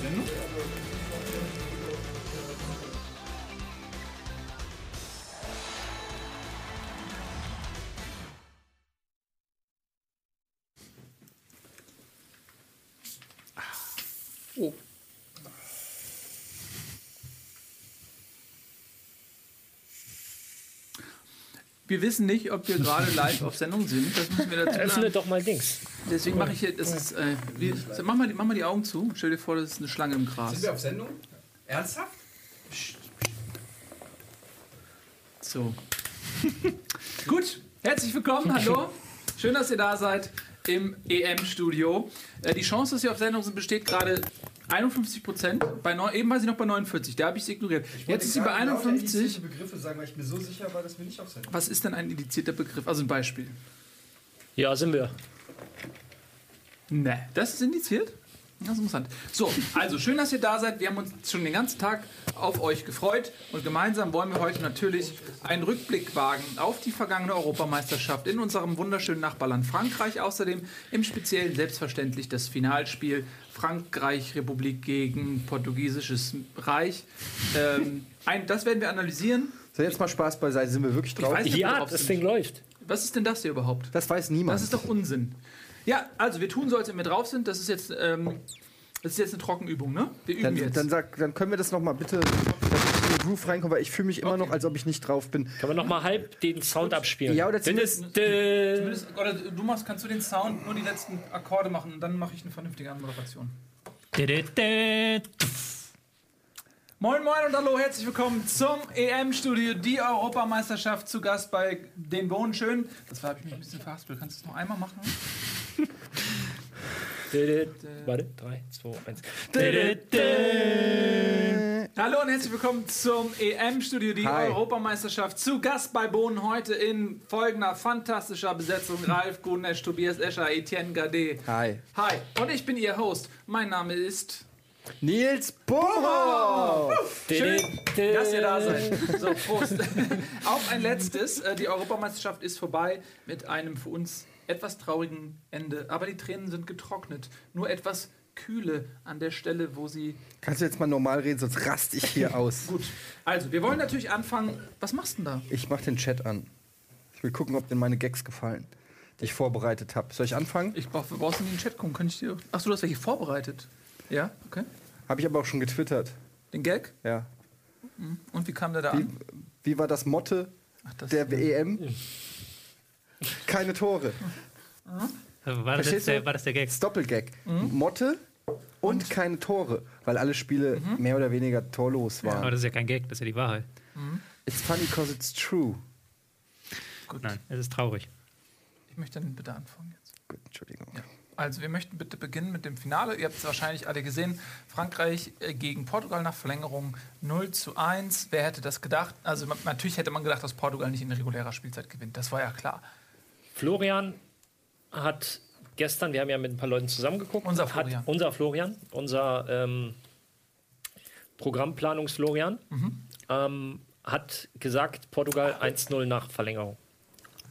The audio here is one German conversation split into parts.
Sendung? Oh. Wir wissen nicht, ob wir gerade live auf Sendung sind. Das müssen wir dazu. Öffne doch mal Dings. Deswegen mache ich hier, das ist, äh, wie, mach, mal, die- mach mal die Augen zu. Stell dir vor, das ist eine Schlange im Gras. Sind wir auf Sendung? Ernsthaft? So. Gut, herzlich willkommen, hallo. Schön, dass ihr da seid im EM-Studio. Äh, die Chance, dass ihr auf Sendung sind, besteht gerade 51 Prozent. Bei neun- eben war sie noch bei 49, da habe ich sie ignoriert. Jetzt ist sie bei 51. Begriffe sagen, weil ich mir so sicher war, dass wir nicht auf Sendung Was ist denn ein indizierter Begriff? Also ein Beispiel. Ja, sind wir. Ne, das ist indiziert? Das ist interessant. So, also schön, dass ihr da seid. Wir haben uns schon den ganzen Tag auf euch gefreut und gemeinsam wollen wir heute natürlich einen Rückblick wagen auf die vergangene Europameisterschaft in unserem wunderschönen Nachbarland Frankreich. Außerdem im Speziellen selbstverständlich das Finalspiel Frankreich-Republik gegen Portugiesisches Reich. Ähm, ein, das werden wir analysieren. So, jetzt mal Spaß beiseite. Sind wir wirklich drauf? weiß nicht, Ja, drauf das sind. Ding läuft. Was ist denn das hier überhaupt? Das weiß niemand. Das ist doch Unsinn. Ja, also wir tun so, als wenn wir drauf sind. Das ist jetzt, ähm, das ist jetzt eine Trockenübung, ne? Wir üben dann, jetzt. dann, sag, dann können wir das noch mal bitte, in den Groove reinkomme, weil ich fühle mich immer noch, als ob ich nicht drauf bin. Können wir noch mal halb den Sound abspielen? Ja, oder zumindest- es, Zumindest- oder du machst, kannst du den Sound nur die letzten Akkorde machen und dann mache ich eine vernünftige Anmoderation. Moin Moin und hallo, herzlich willkommen zum EM-Studio, die Europameisterschaft zu Gast bei den Bohnenschön. Das habe ich mich ein bisschen verhaspelt. Kannst du es noch einmal machen? Warte, 3, 2, 1. Hallo und herzlich willkommen zum EM-Studio, die Hi. Europameisterschaft. Zu Gast bei Bohnen heute in folgender fantastischer Besetzung: Ralf Gunesch, Tobias Escher, Etienne Gade. Hi. Hi, und ich bin Ihr Host. Mein Name ist. Nils Bohrer! Schön, dass ihr da seid. So, Prost. Auf ein letztes. Äh, Die Europameisterschaft ist vorbei mit einem für uns etwas traurigen Ende. Aber die Tränen sind getrocknet. Nur etwas Kühle an der Stelle, wo sie Kannst du jetzt mal normal reden, sonst raste ich hier aus. Gut, also wir wollen natürlich anfangen. Was machst du denn da? Ich mach den Chat an. Ich will gucken, ob dir meine Gags gefallen, die ich vorbereitet habe. Soll ich anfangen? Ich brauch, brauchst du in den Chat gucken. Kann ich dir. Achso, du hast welche vorbereitet. Ja, okay. Habe ich aber auch schon getwittert. Den Gag? Ja. Und wie kam der da Wie, an? wie war das Motte Ach, das, der WM? Keine Tore. Also war, das jetzt der, war das der Gag? Das ist Doppelgag. Mhm. Motte und, keine Tore, weil alle Spiele mehr oder weniger torlos waren. Aber das ist ja kein Gag, das ist ja die Wahrheit. It's funny because it's true. Gut. Nein, es ist traurig. Ich möchte dann bitte anfangen jetzt. Gut, Entschuldigung. Also, wir möchten bitte beginnen mit dem Finale. Ihr habt es wahrscheinlich alle gesehen. Frankreich äh, gegen Portugal nach Verlängerung 0 zu 1. Wer hätte das gedacht? Also, natürlich hätte man gedacht, dass Portugal nicht in regulärer Spielzeit gewinnt. Das war ja klar. Florian hat gestern, wir haben ja mit ein paar Leuten zusammengeguckt, Unser Florian. Unser Florian, unser ähm, Programmplanungs-Florian, Mhm. ähm, hat gesagt, Portugal 1-0 nach Verlängerung.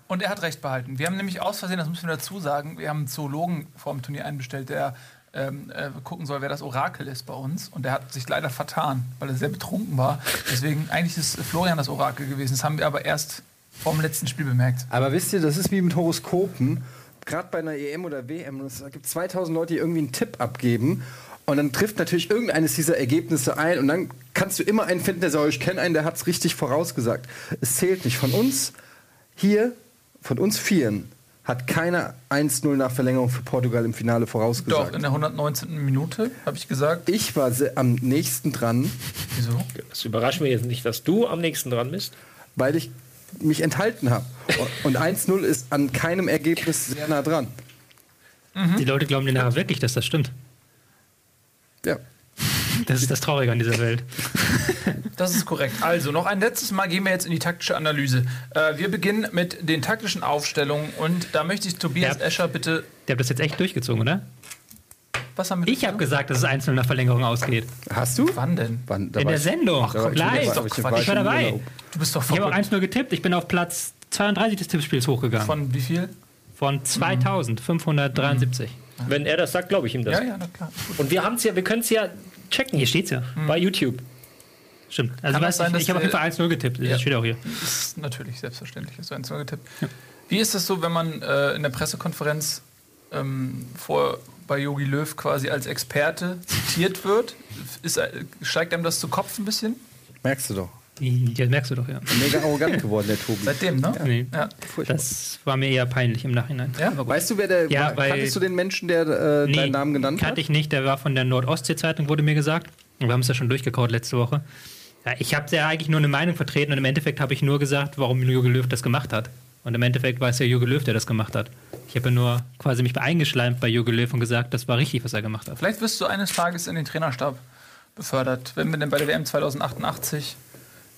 Und er hat recht behalten. Wir haben nämlich aus Versehen, das müssen wir dazu sagen, wir haben einen Zoologen vor dem Turnier einbestellt, der ähm, äh, gucken soll, wer das Orakel ist bei uns. Und der hat sich leider vertan, weil er sehr betrunken war. Deswegen, eigentlich ist Florian das Orakel gewesen. Das haben wir aber erst vor dem letzten Spiel bemerkt. Aber wisst ihr, das ist wie mit Horoskopen. Gerade bei einer EM oder WM, es gibt 2000 Leute, die irgendwie einen Tipp abgeben. Und dann trifft natürlich irgendeines dieser Ergebnisse ein. Und dann kannst du immer einen finden, der sagt, ich kenne einen, der hat es richtig vorausgesagt. Es zählt nicht. Von uns hier, von uns Vieren, hat keiner 1-0 nach Verlängerung für Portugal im Finale Doch, vorausgesagt. in der 119. Minute, habe ich gesagt. ich war am nächsten dran, Wieso? Das überrascht mich jetzt nicht, dass du am nächsten dran bist. weil ich mich enthalten habe. Und 1-0 ist an keinem Ergebnis sehr nah dran. Die Leute glauben dir nachher wirklich, dass das stimmt. Ja. Das ist das Traurige an dieser Welt. Das ist korrekt. Also, noch ein letztes Mal gehen wir jetzt in die taktische Analyse. Äh, wir beginnen mit den taktischen Aufstellungen und da möchte ich Tobias Ja. Escher bitte. Der hat das jetzt echt durchgezogen, oder? Was haben wir Ich habe gesagt, dass es 1-0 nach Verlängerung ausgeht. Hast du? Wann denn? Wann, In der ich- Sendung. war ich- Live. ich- Quatsch. war Ich war dabei. Du bist doch Ich habe auch verrückt. 1-0 getippt. Ich bin auf Platz 32 des Tippspiels hochgegangen. Von wie viel? Von 2573. Wenn er das sagt, glaube ich ihm das. Ja, ja, na klar. Gut. Und wir haben es ja, wir können es ja checken. Hier steht's ja. Bei YouTube. Stimmt. Also Kann das sein, ich, dass ich habe auf jeden Fall 1-0 getippt. Das Ja. steht auch hier. Das ist natürlich selbstverständlich. Eins mal getippt. Wie ist das so, wenn man äh, in der Pressekonferenz ähm, vor bei Yogi Löw quasi als Experte zitiert wird? Ist, steigt einem das zu Kopf ein bisschen? Merkst du doch. Ja, merkst du doch, ja. Mega arrogant geworden, der Tobi. Seitdem, ne? Nee. Ja. Das war mir eher peinlich im Nachhinein. Ja? Aber gut. Weißt du, wer der Ja, war? Kanntest du den Menschen, der äh, Nee, deinen Namen genannt kannte hat? ich nicht. Der war von der Nordostsee-Zeitung, wurde mir gesagt. Wir haben es ja schon durchgekaut letzte Woche. Ja, ich habe ja eigentlich nur eine Meinung vertreten und im Endeffekt habe ich nur gesagt, warum Jürgen Löw das gemacht hat. Und im Endeffekt war es ja Jürgen Löw, der das gemacht hat. Ich habe ja nur quasi mich eingeschleimt bei Jürgen Löw und gesagt, das war richtig, was er gemacht hat. Vielleicht wirst du eines Tages in den Trainerstab befördert, wenn wir denn bei der WM 2088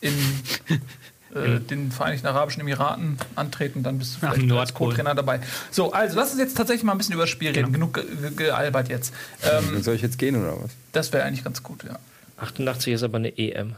in äh, den Vereinigten Arabischen Emiraten antreten, dann bist du vielleicht als Nordpol. Co-Trainer dabei. So, also lass uns jetzt tatsächlich mal ein bisschen über das Spiel reden. Genug ge ge gealbert jetzt. Ähm, Soll ich jetzt gehen oder was? das wäre eigentlich ganz gut, ja. 88 ist aber eine EM.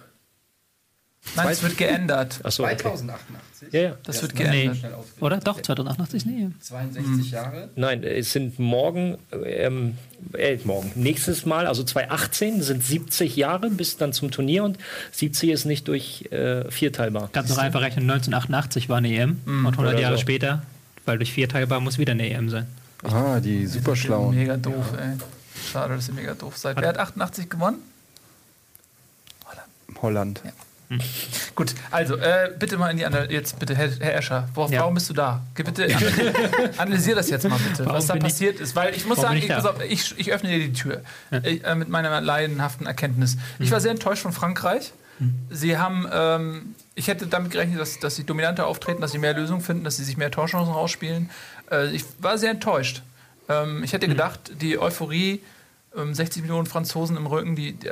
Nein, es wird geändert. Achso, okay. 2088. Ja, ja. Das wird Nee. geändert. Auswählen. Oder? Doch, 2088? Nee. 62 Jahre. Nein, es sind morgen, ähm, äh, morgen, nächstes Mal, also 2018, sind 70 Jahre bis dann zum Turnier und 70 ist nicht durch äh, vier teilbar. Kannst noch einfach rechnen, 1988 war eine EM und 100 oder Jahre so. später, weil durch vier teilbar muss wieder eine EM sein. Ah, die super schlauen. Mega doof, ey. Schade, dass ihr mega doof seid. Wer hat 88 gewonnen? Holland. Gut, also äh, bitte mal in die Analyse. Jetzt bitte, Herr, Herr Escher, wo, Ja. warum bist du da? Bitte analysier, das jetzt mal bitte, Warum was da bin ich- passiert ist. Weil ich muss sagen, ich, auf, ich, ich öffne dir die Tür ich, äh, mit meiner laienhaften Erkenntnis. Ich Mhm. war sehr enttäuscht von Frankreich. Sie haben, ähm, ich hätte damit gerechnet, dass, dass sie dominanter auftreten, dass sie mehr Lösungen finden, dass sie sich mehr Torchancen rausspielen. Äh, ich war sehr enttäuscht. Ähm, ich hätte Mhm. gedacht, die Euphorie, 60 Millionen Franzosen im Rücken, die, die,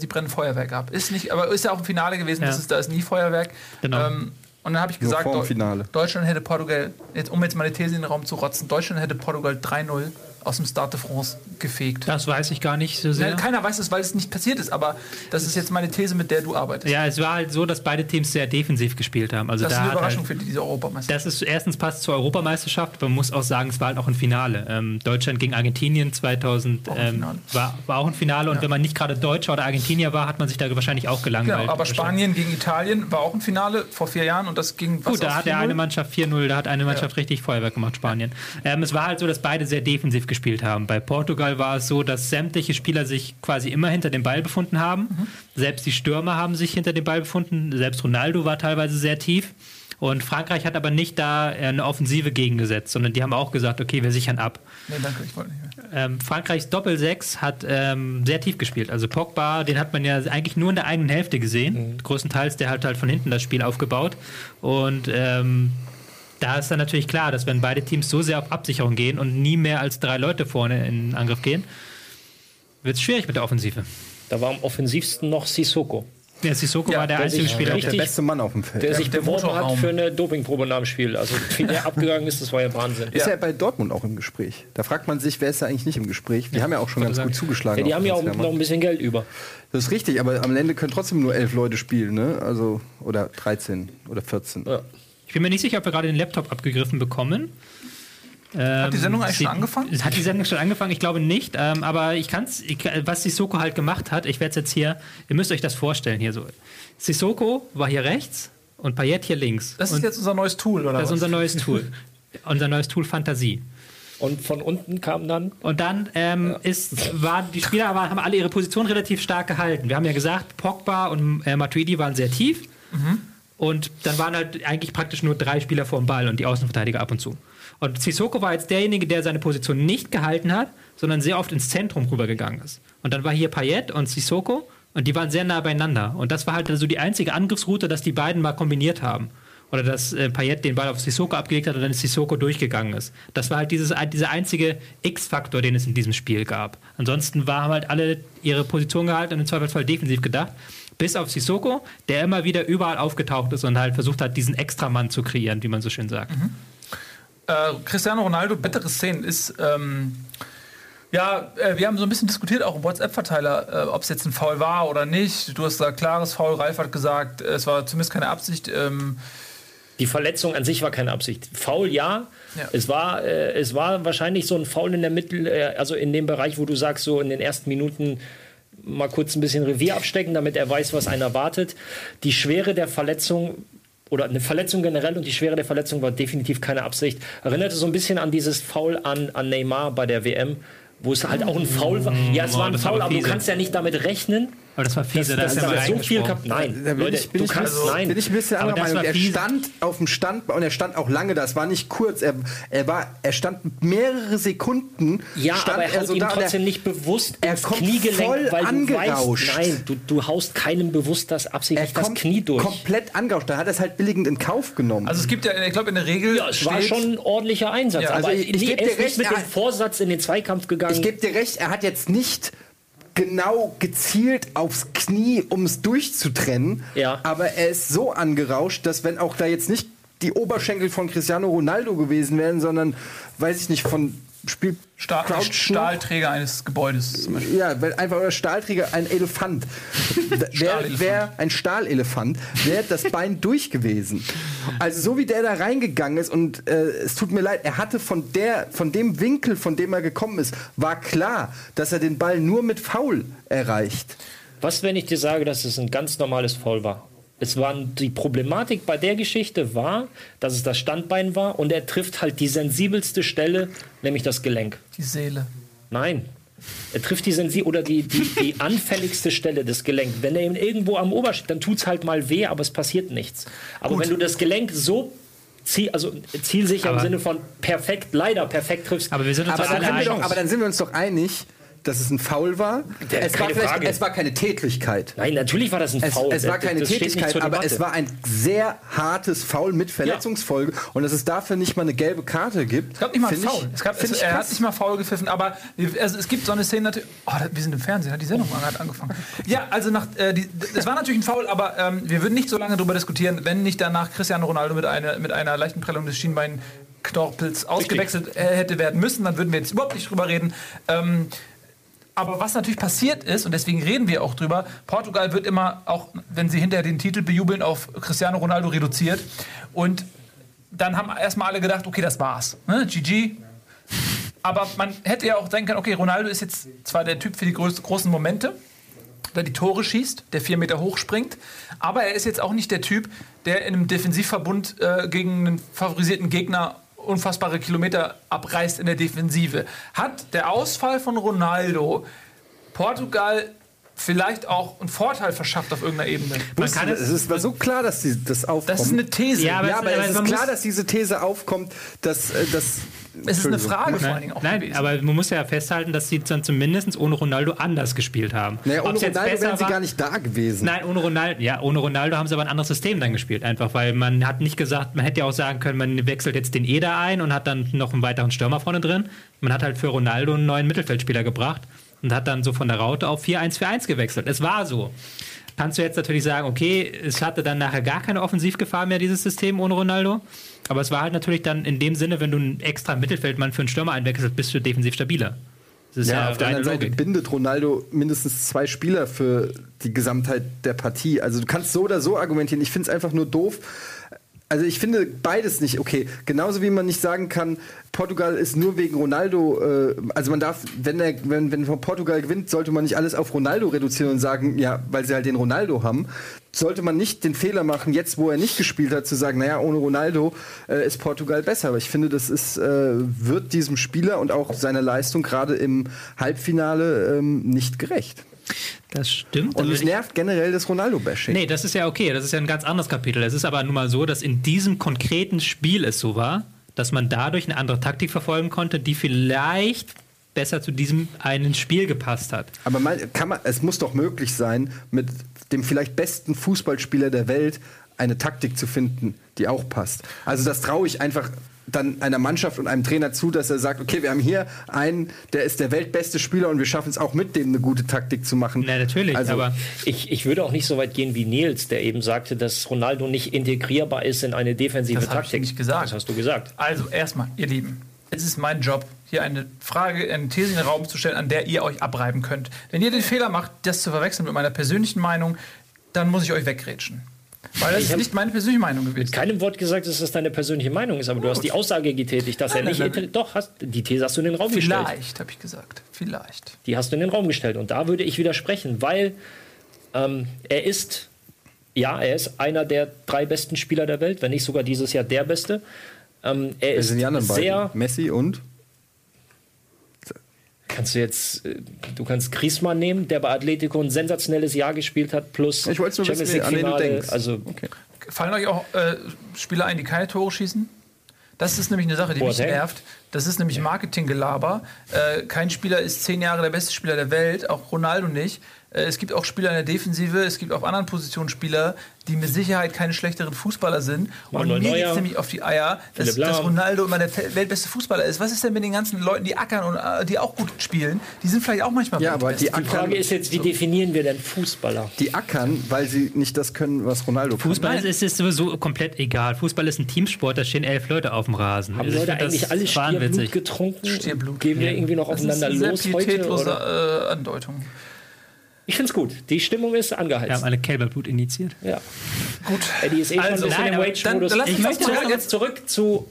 die brennen Feuerwerk ab. Ist nicht, aber ist ja auch im Finale gewesen, Ja. das ist, da ist nie Feuerwerk. Genau. Ähm, und dann habe ich gesagt. Deutschland hätte Portugal, jetzt, um jetzt meine These in den Raum zu rotzen, Deutschland hätte Portugal 3-0 aus dem Stade de France gefegt. Das weiß ich gar nicht so sehr. Nein, keiner weiß es, weil es nicht passiert ist, aber das ist jetzt meine These, mit der du arbeitest. Ja, es war halt so, dass beide Teams sehr defensiv gespielt haben. Also das ist da eine hat Überraschung halt, für diese Europameisterschaft. das ist erstens passt zur Europameisterschaft, man muss auch sagen, es war halt auch ein Finale. Ähm, Deutschland gegen Argentinien 2000 Auch ähm, war, war auch ein Finale und wenn man nicht gerade Deutscher oder Argentinier war, hat man sich da wahrscheinlich auch gelangweilt. Genau, aber Spanien gegen Italien war auch ein Finale vor vier Jahren und das ging was Gut, da hat der 4-0? eine Mannschaft 4-0, da hat eine Mannschaft richtig Feuerwerk gemacht, Spanien. Ähm, es war halt so, dass beide sehr defensiv gespielt haben. Bei Portugal war es so, dass sämtliche Spieler sich quasi immer hinter dem Ball befunden haben. Mhm. Selbst die Stürmer haben sich hinter dem Ball befunden. Selbst Ronaldo war teilweise sehr tief. Und Frankreich hat aber nicht da eine Offensive gegengesetzt, sondern die haben auch gesagt, okay, wir sichern ab. Nee, danke, ich wollte nicht mehr. Ähm, Frankreichs Doppelsechs hat ähm, sehr tief gespielt. Also Pogba, den hat man ja eigentlich nur in der eigenen Hälfte gesehen. Größtenteils, der hat halt von hinten das Spiel aufgebaut. Und ähm, da ist dann natürlich klar, dass wenn beide Teams so sehr auf Absicherung gehen und nie mehr als drei Leute vorne in den Angriff gehen, wird es schwierig mit der Offensive. Da war am offensivsten noch Sissoko, Ja, Sissoko Ja, war der der einzige sich Spieler. Der beste Mann auf dem Feld. der sich der beworben hat für eine Dopingprobe nach dem Spiel. Also wie der abgegangen ist, das war ja Wahnsinn. Ist Ja. ja bei Dortmund auch im Gespräch. Da fragt man sich, wer ist da eigentlich nicht im Gespräch? Die haben ja auch schon ganz sagen. gut zugeschlagen. Ja, die haben ja auch noch ein bisschen Geld über. Das ist richtig, aber am Ende können trotzdem nur elf Leute spielen, ne? Also, oder 13 oder 14. Ja. Ich bin mir nicht sicher, ob wir gerade den Laptop abgegriffen bekommen. Hat die Sendung eigentlich Sie- schon angefangen? Hat die Sendung schon angefangen? Ich glaube nicht. Ähm, aber ich kann es, was Sissoko halt gemacht hat, ich werde es jetzt hier, ihr müsst euch das vorstellen hier so. Sissoko war hier rechts und Payet hier links. Das und ist jetzt unser neues Tool, oder das ist was? unser neues Tool. unser neues Tool Fantasie. Und von unten kam dann Und dann ähm, ist, waren die Spieler aber, haben alle ihre Position relativ stark gehalten. Wir haben ja gesagt, Pogba und äh, Matuidi waren sehr tief. Und dann waren halt eigentlich praktisch nur drei Spieler vor dem Ball und die Außenverteidiger ab und zu. Und Sissoko war jetzt derjenige, der seine Position nicht gehalten hat, sondern sehr oft ins Zentrum rübergegangen ist. Und dann war hier Payet und Sissoko und die waren sehr nah beieinander. Und das war halt so die einzige Angriffsroute, dass die beiden mal kombiniert haben. Oder dass äh, Payet den Ball auf Sissoko abgelegt hat und dann Sissoko durchgegangen ist. Das war halt dieses, dieser einzige X-Faktor, den es in diesem Spiel gab. Ansonsten waren halt alle ihre Position gehalten und im Zweifelsfall defensiv gedacht. Bis auf Sissoko, der immer wieder überall aufgetaucht ist und halt versucht hat, diesen Extramann zu kreieren, wie man so schön sagt. Äh, Cristiano Ronaldo, bittere Szenen, ist. Ähm, ja, äh, wir haben so ein bisschen diskutiert, auch im WhatsApp-Verteiler, äh, ob es jetzt ein Foul war oder nicht. Du hast gesagt, klares Foul. Ralf hat gesagt, äh, es war zumindest keine Absicht. Ähm, Die Verletzung an sich war keine Absicht. Foul ja. Ja. Es, war, äh, es war wahrscheinlich so ein Foul in der Mittel, äh, also in dem Bereich, wo du sagst, so in den ersten Minuten mal kurz ein bisschen Revier abstecken, damit er weiß, was einen erwartet. Die Schwere der Verletzung oder eine Verletzung generell und die Schwere der Verletzung war definitiv keine Absicht. Erinnerte so ein bisschen an dieses Foul an, an Neymar bei der WM, wo es halt auch ein Foul war. Ja, es war ein das Foul, aber du kannst ja nicht damit rechnen, Aber das war fiese, dass da da ist er so viel reingesprungen. kap Nein, Da bin Leute, ich, bin du ich, kannst, also, nein. bin ich ein bisschen Aber anderer das Meinung. Er stand auf dem Stand und er stand auch lange. Das war nicht kurz. Er, er, war, er stand mehrere Sekunden. Ja, stand aber er haut ihm da trotzdem nicht bewusst er ins kommt Kniegelenk, voll weil du angerauscht. weißt, nein, du, du haust keinem bewusst das Er absichtlich das kommt Knie durch. komplett angerauscht. Da hat er es halt billigend in Kauf genommen. Also es gibt ja, ich glaube, in der Regel Ja, es war schon ein ordentlicher Einsatz. Ja, aber also ich- ich er dir ist nicht recht, mit er- dem Vorsatz in den Zweikampf gegangen. Ich gebe dir recht, er hat jetzt nicht genau gezielt aufs Knie, um es durchzutrennen. Ja. Aber er ist so angerauscht, dass wenn auch da jetzt nicht die Oberschenkel von Cristiano Ronaldo gewesen wären, sondern, weiß ich nicht, von Spiel Stahl, Crouch Stahlträger eines Gebäudes zum Beispiel. Ja, weil einfach oder Stahlträger ein Elefant. Wäre Stahlelefant. wär ein Stahlelefant, wäre das Bein durch gewesen. Also so wie der da reingegangen ist und äh, es tut mir leid, er hatte von der von dem Winkel, von dem er gekommen ist, war klar, dass er den Ball nur mit Foul erreicht. Was, wenn ich dir sage, dass es ein ganz normales Foul war? Es war die Problematik bei der Geschichte war, dass es das Standbein war und er trifft halt die sensibelste Stelle, nämlich das Gelenk. Die Seele. Nein. Er trifft die sensi oder die, die, die anfälligste Stelle des Gelenks. Wenn er ihn irgendwo am Ober steht, dann tut es halt mal weh, aber es passiert nichts. Aber wenn du das Gelenk so ziel, also zielsicher im Aber- Sinne von perfekt, leider perfekt triffst, Aber wir sind uns Aber doch, aber dann sind wir uns doch einig, dass es ein Foul war. Der- Es war, keine vielleicht, Frage. es war keine Tätlichkeit. Nein, natürlich war das ein Es, Foul. es war Das- keine das Tätigkeit, zur aber es war ein sehr hartes Foul mit Verletzungsfolge. Und dass es dafür nicht mal eine gelbe Karte gibt. Es gab nicht mal einen find ich- Foul. Es gab, es, ich er hat nicht mal Foul gepfiffen, aber also es gibt so eine Szene natürlich. Oh, wir sind im Fernsehen, hat die Sendung mal gerade angefangen. Ja, also nach, äh, die, es war natürlich ein Foul, aber ähm, wir würden nicht so lange darüber diskutieren, wenn nicht danach Cristiano Ronaldo mit einer, mit einer leichten Prellung des Schienbeinknorpels ausgewechselt äh, hätte werden müssen. Dann würden wir jetzt überhaupt nicht drüber reden. Ähm, aber was natürlich passiert ist, und deswegen reden wir auch drüber, Portugal wird immer, auch wenn sie hinterher den Titel bejubeln, auf Cristiano Ronaldo reduziert. Und dann haben erstmal alle gedacht, okay, das war's. Ne? GG. Aber man hätte ja auch denken können, okay, Ronaldo ist jetzt zwar der Typ für die groß, großen Momente, der die Tore schießt, der vier Meter hoch springt, aber er ist jetzt auch nicht der Typ, der in einem Defensivverbund äh, gegen einen favorisierten Gegner unfassbare Kilometer abreißt in der Defensive. Hat der Ausfall von Ronaldo Portugal vielleicht auch einen Vorteil verschafft auf irgendeiner Ebene? Wusste, kann es, es- es war so klar, dass die, das aufkommt. Das ist eine These. Ja, aber ja, es- aber aber es ist man klar, dass diese These aufkommt, dass äh, das. es ist eine. Frage vor allen Dingen auch Nein, gewesen. aber man muss ja festhalten, dass sie dann zumindest ohne Ronaldo anders gespielt haben. Naja, ohne Ronaldo wären sie war- gar nicht da gewesen. Nein, ohne Ronaldo, ja, ohne Ronaldo haben sie aber ein anderes System dann gespielt. Einfach weil man hat nicht gesagt, man hätte ja auch sagen können, man wechselt jetzt den Eder ein und hat dann noch einen weiteren Stürmer vorne drin. Man hat halt für Ronaldo einen neuen Mittelfeldspieler gebracht und hat dann so von der Raute auf 4-1-4-1 gewechselt. Es war so. Kannst du jetzt natürlich sagen, okay, es hatte dann nachher gar keine Offensivgefahr mehr, dieses System ohne Ronaldo. Aber es war halt natürlich dann in dem Sinne, wenn du einen extra Mittelfeldmann für einen Stürmer einwechselst, bist du defensiv stabiler. Das ist Ja, ja, auf der anderen Seite Logik. bindet Ronaldo mindestens zwei Spieler für die Gesamtheit der Partie. Also du kannst so oder so argumentieren. Ich finde es einfach nur doof. Also ich finde beides nicht okay. Genauso wie man nicht sagen kann, Portugal ist nur wegen Ronaldo, äh, also man darf, wenn, er, wenn, wenn Portugal gewinnt, sollte man nicht alles auf Ronaldo reduzieren und sagen, ja, weil sie halt den Ronaldo haben. Sollte man nicht den Fehler machen, jetzt wo er nicht gespielt hat, zu sagen, naja, ohne Ronaldo äh, ist Portugal besser. Aber ich finde, das ist, äh, wird diesem Spieler und auch seiner Leistung gerade im Halbfinale ähm, nicht gerecht. Das stimmt. Und ich- nervt generell das Ronaldo-Bashing. Nee, das ist ja okay. Das ist ja ein ganz anderes Kapitel. Es ist aber nun mal so, dass in diesem konkreten Spiel es so war, dass man dadurch eine andere Taktik verfolgen konnte, die vielleicht besser zu diesem einen Spiel gepasst hat. Aber man, kann man, es muss doch möglich sein, mit dem vielleicht besten Fußballspieler der Welt eine Taktik zu finden, die auch passt. Also das traue ich einfach dann einer Mannschaft und einem Trainer zu, dass er sagt, okay, wir haben hier einen, der ist der weltbeste Spieler und wir schaffen es auch mit dem eine gute Taktik zu machen. Na, natürlich, Also, aber Ich, ich würde auch nicht so weit gehen wie Nils, der eben sagte, dass Ronaldo nicht integrierbar ist in eine defensive Das Taktik. nicht gesagt. Das hast du gesagt. Also erstmal, ihr Lieben, es ist mein Job, hier eine Frage, eine These in den Raum zu stellen, an der ihr euch abreiben könnt. Wenn ihr den Fehler macht, das zu verwechseln mit meiner persönlichen Meinung, dann muss ich euch wegrätschen. Weil das ist nicht meine persönliche Meinung gewesen. Keinem Wort gesagt, dass das deine persönliche Meinung ist, aber du hast die Aussage getätigt, dass Nein, er nicht. nein, nein. Doch, hast, die These hast du in den Raum gestellt. Vielleicht, habe ich gesagt. Vielleicht. Die hast du in den Raum gestellt. Und da würde ich widersprechen, weil ähm, er ist, ja, er ist einer der drei besten Spieler der Welt, wenn nicht sogar dieses Jahr der beste. Ähm, er Wer ist sind die anderen sehr, beiden? Messi und? Kannst du jetzt, äh, du kannst Griezmann nehmen, der bei Atletico ein sensationelles Jahr gespielt hat, plus Ich wollte nur wissen, Champions an wen du. Also, Okay. Fallen euch auch äh, Spieler ein, die keine Tore schießen? Das ist nämlich eine Sache, die mich Boateng. nervt. Das ist nämlich Marketinggelaber. Äh, kein Spieler ist zehn Jahre der beste Spieler der Welt, auch Ronaldo nicht. Äh, es gibt auch Spieler in der Defensive, es gibt auf anderen Positionen Spieler, die mit Sicherheit keine schlechteren Fußballer sind. Und Manuel mir geht es nämlich auf die Eier, dass, dass Ronaldo immer der weltbeste Fußballer ist. Was ist denn mit den ganzen Leuten, die ackern und äh, die auch gut spielen? Die sind vielleicht auch manchmal Ja, aber die die Frage ist jetzt, wie definieren wir denn Fußballer? die ackern, weil sie nicht das können, was Ronaldo kann. Fußball ist, ist, ist sowieso komplett egal. Fußball ist ein Teamsport, da stehen elf Leute auf dem Rasen. Haben Also ich Leute eigentlich alle Stierblut getrunken? Stierblut. Gehen wir Ja. irgendwie noch das ist aufeinander eine sehr los heute? Oder? äh, Andeutung. Ich finde es gut. Die Stimmung ist Wir haben angeheizt. alle Kälberblut initiiert. Ja. Gut. Eddie ist eh Also, schon ein bisschen nein, im Rage-Modus. dann- dann Ich möchte zurück- zurück, jetzt zurück zu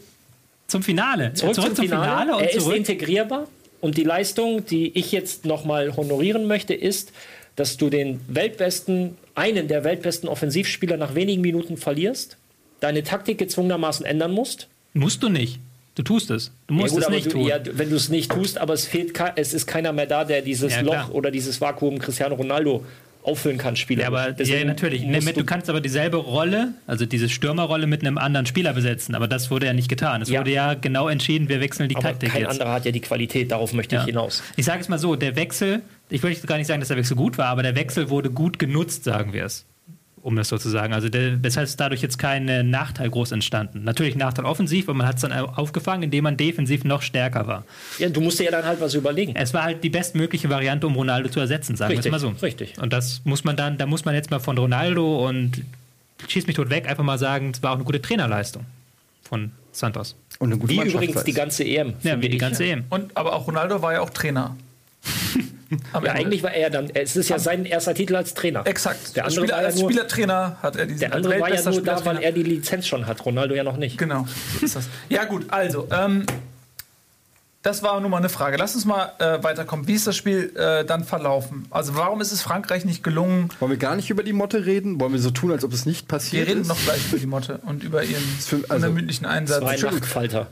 Zum Finale. zurück, zum, Finale. und er ist zurück. integrierbar und die Leistung, die ich jetzt nochmal honorieren möchte, ist, dass du den weltbesten, einen der weltbesten Offensivspieler nach wenigen Minuten verlierst, deine Taktik gezwungenermaßen ändern musst. Musst du nicht. Du tust es. Du musst Ja, gut, es nicht du, tun. ja, wenn du es nicht tust, aber es fehlt, es ist keiner mehr da, der dieses Ja, Loch oder dieses Vakuum Cristiano Ronaldo auffüllen kann, Spieler. Ja, aber ja, natürlich. Mit, du kannst aber dieselbe Rolle, also diese Stürmerrolle mit einem anderen Spieler besetzen. Aber das wurde ja nicht getan. Es Ja. wurde ja genau entschieden, wir wechseln die aber Taktik kein jetzt. anderer hat ja die Qualität, darauf möchte Ja. ich hinaus. Ich sage es mal so, der Wechsel, ich will gar nicht sagen, dass der Wechsel gut war, aber der Wechsel wurde gut genutzt, sagen wir es. Um das so zu sagen. Also der, das heißt, dadurch jetzt kein äh, Nachteil groß entstanden. Natürlich Nachteil offensiv, aber man hat es dann aufgefangen, indem man defensiv noch stärker war. Ja, du musst dir ja dann halt was überlegen. Es war halt die bestmögliche Variante, um Ronaldo zu ersetzen, sagen wir es mal so. richtig. Und das muss man dann, da muss man jetzt mal von Ronaldo und schieß mich tot weg, einfach mal sagen, es war auch eine gute Trainerleistung von Santos. Und eine gute Wie übrigens die ganze EM. Ja, wie die ich. ganze EM. Und, aber auch Ronaldo war ja auch Trainer. Am Ja, eigentlich war er dann, es ist ja sein erster Titel als Trainer. Exakt. Der Als andere Spieler, war ja als nur- Spielertrainer hat er diesen Der andere war ja nur da, weil er die Lizenz schon hat. Ronaldo ja noch nicht. Genau, so ist das. Ja, gut, also, ähm, das war nur mal eine Frage. Lass uns mal äh, weiterkommen. Wie ist das Spiel äh, dann verlaufen? Also, warum ist es Frankreich nicht gelungen? Wollen wir gar nicht über die Motte reden? Wollen wir so tun, als ob es nicht Wir passiert reden ist? noch gleich über die Motte und über ihren für- also, unermüdlichen Einsatz. ein Entschuldigung. Nachtfalter.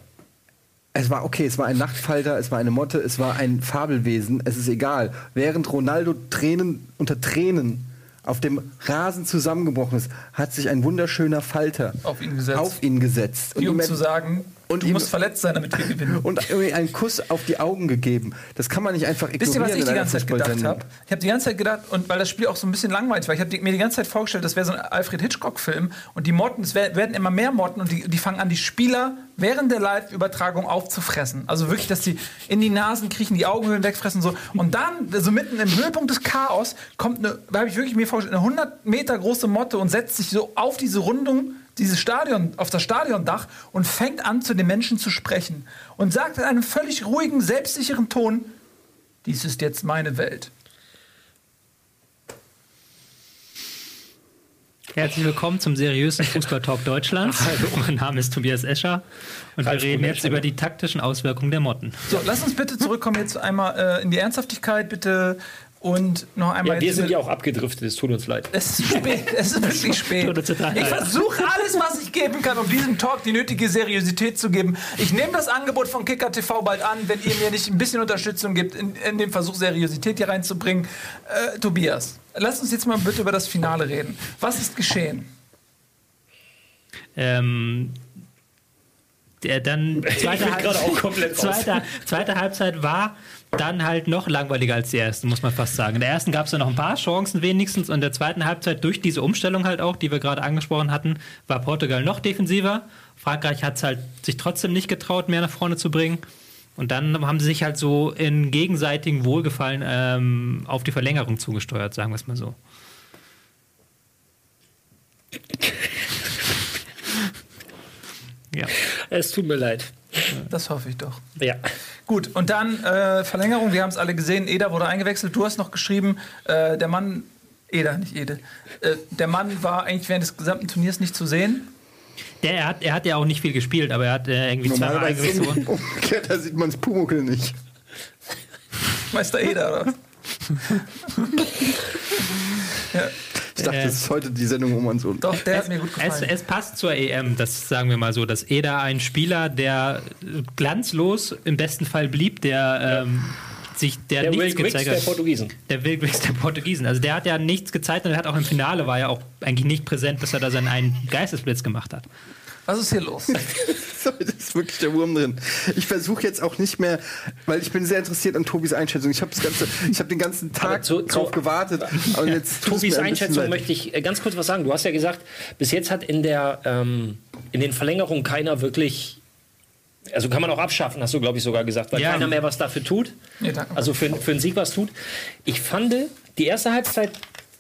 Es war okay, es war ein Nachtfalter, es war eine Motte, es war ein Fabelwesen, es ist egal. Während Ronaldo Tränen unter Tränen auf dem Rasen zusammengebrochen ist, hat sich ein wunderschöner Falter Auf ihn gesetzt. auf ihn gesetzt. Wie um ihm- zu sagen, und du ihm- musst verletzt sein, damit wir gewinnen. und irgendwie einen Kuss auf die Augen gegeben. Das kann man nicht einfach ignorieren. Wisst ihr, was ich die ganze Zeit gedacht habe? Ich habe die ganze Zeit gedacht, und weil das Spiel auch so ein bisschen langweilig war, ich habe mir die ganze Zeit vorgestellt, das wäre so ein Alfred Hitchcock-Film und die Motten, es wer- werden immer mehr Motten und die, die fangen an, die Spieler während der Live-Übertragung aufzufressen. Also wirklich, dass die in die Nasen kriechen, die Augenhöhlen wegfressen so. Und dann, so mitten im Höhepunkt des Chaos, kommt eine, da habe ich wirklich mir vorgestellt, eine 100 Meter große Motte und setzt sich so auf diese Rundung dieses Stadion, auf das Stadiondach und fängt an, zu den Menschen zu sprechen. Und sagt in einem völlig ruhigen, selbstsicheren Ton, dies ist jetzt meine Welt. Herzlich willkommen zum seriösen Fußball-Talk Deutschlands. Mein Name ist Tobias Escher und wir Ralf reden jetzt über die taktischen Auswirkungen der Motten. So, lass uns bitte zurückkommen jetzt einmal äh, in die Ernsthaftigkeit, bitte. Und noch einmal Ja, wir sind ja auch abgedriftet, es tut uns leid. Es ist spät, es ist wirklich spät. Ich versuche alles, was ich geben kann, um diesem Talk die nötige Seriosität zu geben. Ich nehme das Angebot von Kicker TV bald an, wenn ihr mir nicht ein bisschen Unterstützung gibt, in, in dem Versuch, Seriosität hier reinzubringen. Äh, Tobias, lass uns jetzt mal bitte über das Finale reden. Was ist geschehen? Ähm, der dann zweite, bin gerade auch komplett raus. zweite, zweite Halbzeit war dann halt noch langweiliger als die erste, muss man fast sagen. In der ersten gab es ja noch ein paar Chancen wenigstens und in der zweiten Halbzeit durch diese Umstellung halt auch, die wir gerade angesprochen hatten, war Portugal noch defensiver. Frankreich hat es halt sich trotzdem nicht getraut, mehr nach vorne zu bringen. Und dann haben sie sich halt so in gegenseitigen Wohlgefallen ähm, auf die Verlängerung zugesteuert, sagen wir es mal so. Ja. Es tut mir leid. Das hoffe ich doch. Ja. Gut, und dann äh, Verlängerung, wir haben es alle gesehen, Eder wurde eingewechselt, du hast noch geschrieben, äh, der Mann Eder, nicht Ede. Äh, der Mann war eigentlich während des gesamten Turniers nicht zu sehen. Der, er, hat, er hat ja auch nicht viel gespielt, aber er hat äh, irgendwie zweimal eingewechselt. worden. umgekehrt, da sieht man das Pumuckel nicht. Meister Eder, oder? was? Ich dachte, Äh. das ist heute die Sendung um uns und. Doch, der hat mir gut Es, gefallen. es passt zur EM, das sagen wir mal so, dass Eder ein Spieler, der glanzlos im besten Fall blieb, der ähm, sich der, Der Will nichts Griggs gezeigt der hat. Portugiesen. Der Will Griggs der Portugiesen. Also der hat ja nichts gezeigt und er hat auch im Finale war ja auch eigentlich nicht präsent, bis er da seinen einen Geistesblitz gemacht hat. Was ist hier los? Da ist wirklich der Wurm drin. Ich versuche jetzt auch nicht mehr, weil ich bin sehr interessiert an Tobis Einschätzung. Ich habe hab den ganzen Tag zu- drauf zu- gewartet. Und jetzt Tobis ein Einschätzung möchte ich äh, ganz kurz was sagen. Du hast ja gesagt, bis jetzt hat in der ähm, in den Verlängerungen keiner wirklich also kann man auch abschaffen, hast du, glaube ich, sogar gesagt, weil Ja. keiner mehr was dafür tut. Danke. Also für, für einen Sieg was tut. Ich fand, die erste Halbzeit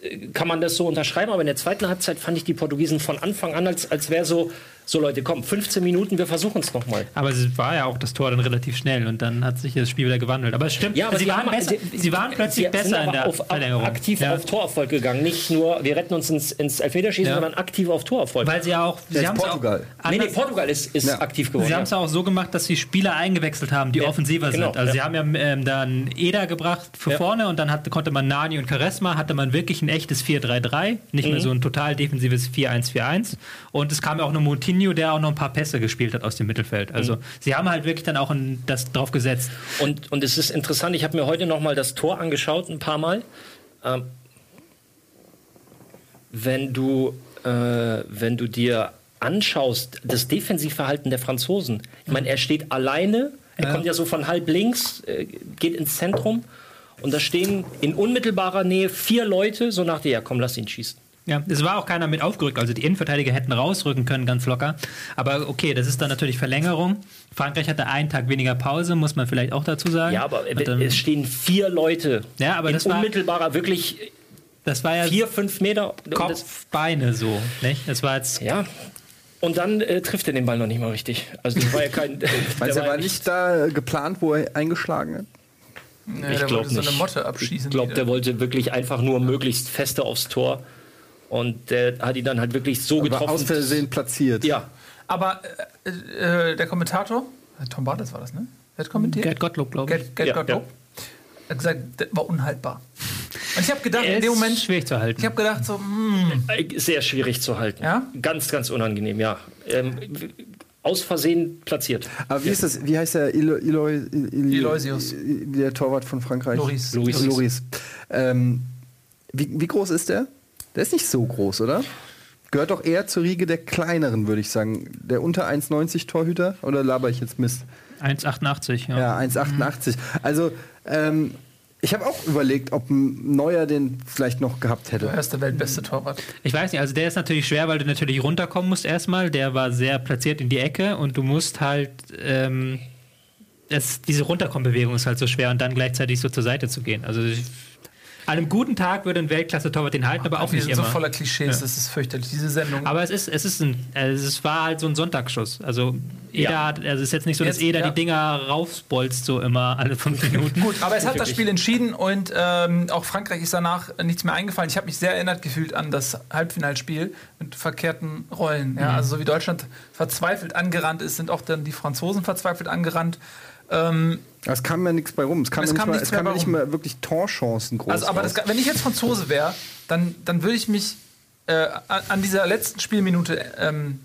äh, kann man das so unterschreiben, aber in der zweiten Halbzeit fand ich die Portugiesen von Anfang an, als, als wäre so, so Leute, komm, 15 Minuten, wir versuchen es nochmal. Aber es war ja auch das Tor dann relativ schnell und dann hat sich das Spiel wieder gewandelt. Aber es stimmt, Ja, aber sie, sie waren haben- besser, sie- sie waren plötzlich Sie sind besser in der auf, Verlängerung. aktiv ja. auf Torerfolg gegangen. Nicht nur, wir retten uns ins, ins Elfmeterschießen, Ja. sondern aktiv auf Torerfolg. Weil sie ja auch. Sie ist haben's Portugal. Auch nee, nee, Portugal ist, ist Ja. aktiv geworden. Sie ja. haben es auch so gemacht, dass sie Spieler eingewechselt haben, die offensiver genau, sind. Also ja. sie haben ja ähm, dann Eder gebracht für Ja. vorne und dann hat, konnte man Nani und Charisma, hatte man wirklich ein echtes 4-3-3, nicht Mhm. mehr so ein total defensives 4-1-4-1. Und es kam ja auch noch Moutinho, der auch noch ein paar Pässe gespielt hat aus dem Mittelfeld. Also Mhm. sie haben halt wirklich dann auch ein, das drauf gesetzt. Und, und es ist interessant, ich habe mir heute noch mal das Tor angeschaut, ein paar Mal. Ähm, wenn, du, äh, wenn du dir anschaust, das Defensivverhalten der Franzosen, ich meine, er steht alleine, er Ja. kommt ja so von halb links, äh, geht ins Zentrum und da stehen in unmittelbarer Nähe vier Leute, so nach der, ja komm, lass ihn schießen. Ja, es war auch keiner mit aufgerückt. Also die Innenverteidiger hätten rausrücken können, ganz locker. Aber okay, das ist dann natürlich Verlängerung. Frankreich hatte einen Tag weniger Pause, muss man vielleicht auch dazu sagen. Ja, aber dann- es stehen vier Leute Ja, aber in das war- unmittelbarer, wirklich das war ja vier, fünf Meter. Kopf, Beine so. Nicht? Das war jetzt Ja. Und dann äh, trifft er den Ball noch nicht mal richtig. Also das war ja kein. du, er ja war nicht da geplant, wo er eingeschlagen hat? Nee, Ich glaube wollte nicht. so eine Motte abschießen. Ich glaube, der wollte wirklich einfach nur möglichst feste aufs Tor. Und der hat ihn dann halt wirklich so War getroffen. aus Versehen platziert. Ja. Aber äh, äh, der Kommentator, äh, Tom Bartels war das, ne? Wer hat kommentiert? Gerd Gottlob, glaube ich. Gerd, Gerd Ja, Gottlob. Hat gesagt, das war unhaltbar. Und ich habe gedacht, Er in dem Moment, schwierig zu halten. ich habe gedacht so, hm, Äh, Sehr schwierig zu halten. Ja? Ganz, ganz unangenehm, ja. Ähm, aus Versehen platziert. Aber wie ist das? Wie heißt der Ilo, Eloy, Il- Eloysius. Der Torwart von Frankreich? Loris. Loris. Loris. Ähm, wie, wie groß ist der? Der ist nicht so groß, oder? Gehört doch eher zur Riege der kleineren, würde ich sagen. Der unter 1,90 Torhüter? Oder laber ich jetzt Mist? 1,88, ja. Ja, 1,88. Also, ähm, ich habe auch überlegt, ob ein Neuer den vielleicht noch gehabt hätte. er ist der weltbeste Torwart. Ich weiß nicht, also der ist natürlich schwer, weil du natürlich runterkommen musst erstmal. Der war sehr platziert in die Ecke und du musst halt. Ähm, es, diese Runterkommenbewegung ist halt so schwer und dann gleichzeitig so zur Seite zu gehen. Also ich, an einem guten Tag würde ein Weltklasse-Torwart den halten, aber auch Wir nicht sind so immer. voller Klischees, das ist fürchterlich. Diese Sendung. Aber es ist, es ist ein, also es war halt so ein Sonntagsschuss. Also Eder Ja. hat, also es ist jetzt nicht so, dass Jetzt- Eder ja. die Dinger raufbolzt so immer alle fünf Minuten. Gut, aber es hat das Spiel entschieden und ähm, auch Frankreich ist danach nichts mehr eingefallen. Ich habe mich sehr erinnert gefühlt an das Halbfinalspiel mit verkehrten Rollen. Ja? Also so wie Deutschland verzweifelt angerannt ist, sind auch dann die Franzosen verzweifelt angerannt. Ähm, Es kam ja nichts bei rum. Es kam, Es ja nicht, kam mal, es kam mehr ja nicht mehr wirklich Torchancen groß. also, aber das, wenn ich jetzt Franzose wäre, dann, dann würde ich mich äh, an dieser letzten Spielminute ähm,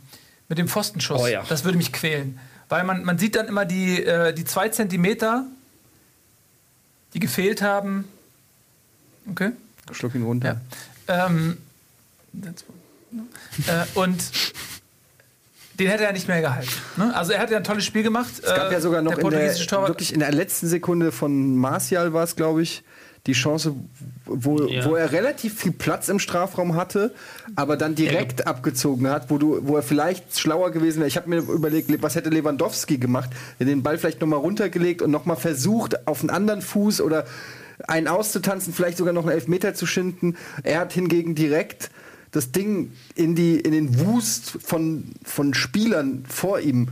mit dem Pfostenschuss, Oh ja. das würde mich quälen. Weil man, man sieht dann immer die, äh, die zwei Zentimeter, die gefehlt haben. Okay. Schluck ihn runter. Ähm, that's- äh, und den hätte er nicht mehr gehalten. Ne? Also er hat ja ein tolles Spiel gemacht. Es gab ja sogar noch der in der, Torwart. wirklich in der letzten Sekunde von Martial war es, glaube ich, die Chance, wo, Ja. wo er relativ viel Platz im Strafraum hatte, aber dann direkt abgezogen hat, wo, du, wo er vielleicht schlauer gewesen wäre. Ich habe mir überlegt, was hätte Lewandowski gemacht? Er den Ball vielleicht nochmal runtergelegt und nochmal versucht, auf einen anderen Fuß oder einen auszutanzen, vielleicht sogar noch einen Elfmeter zu schinden. Er hat hingegen direkt das Ding in, die, in den Wust von, von Spielern vor ihm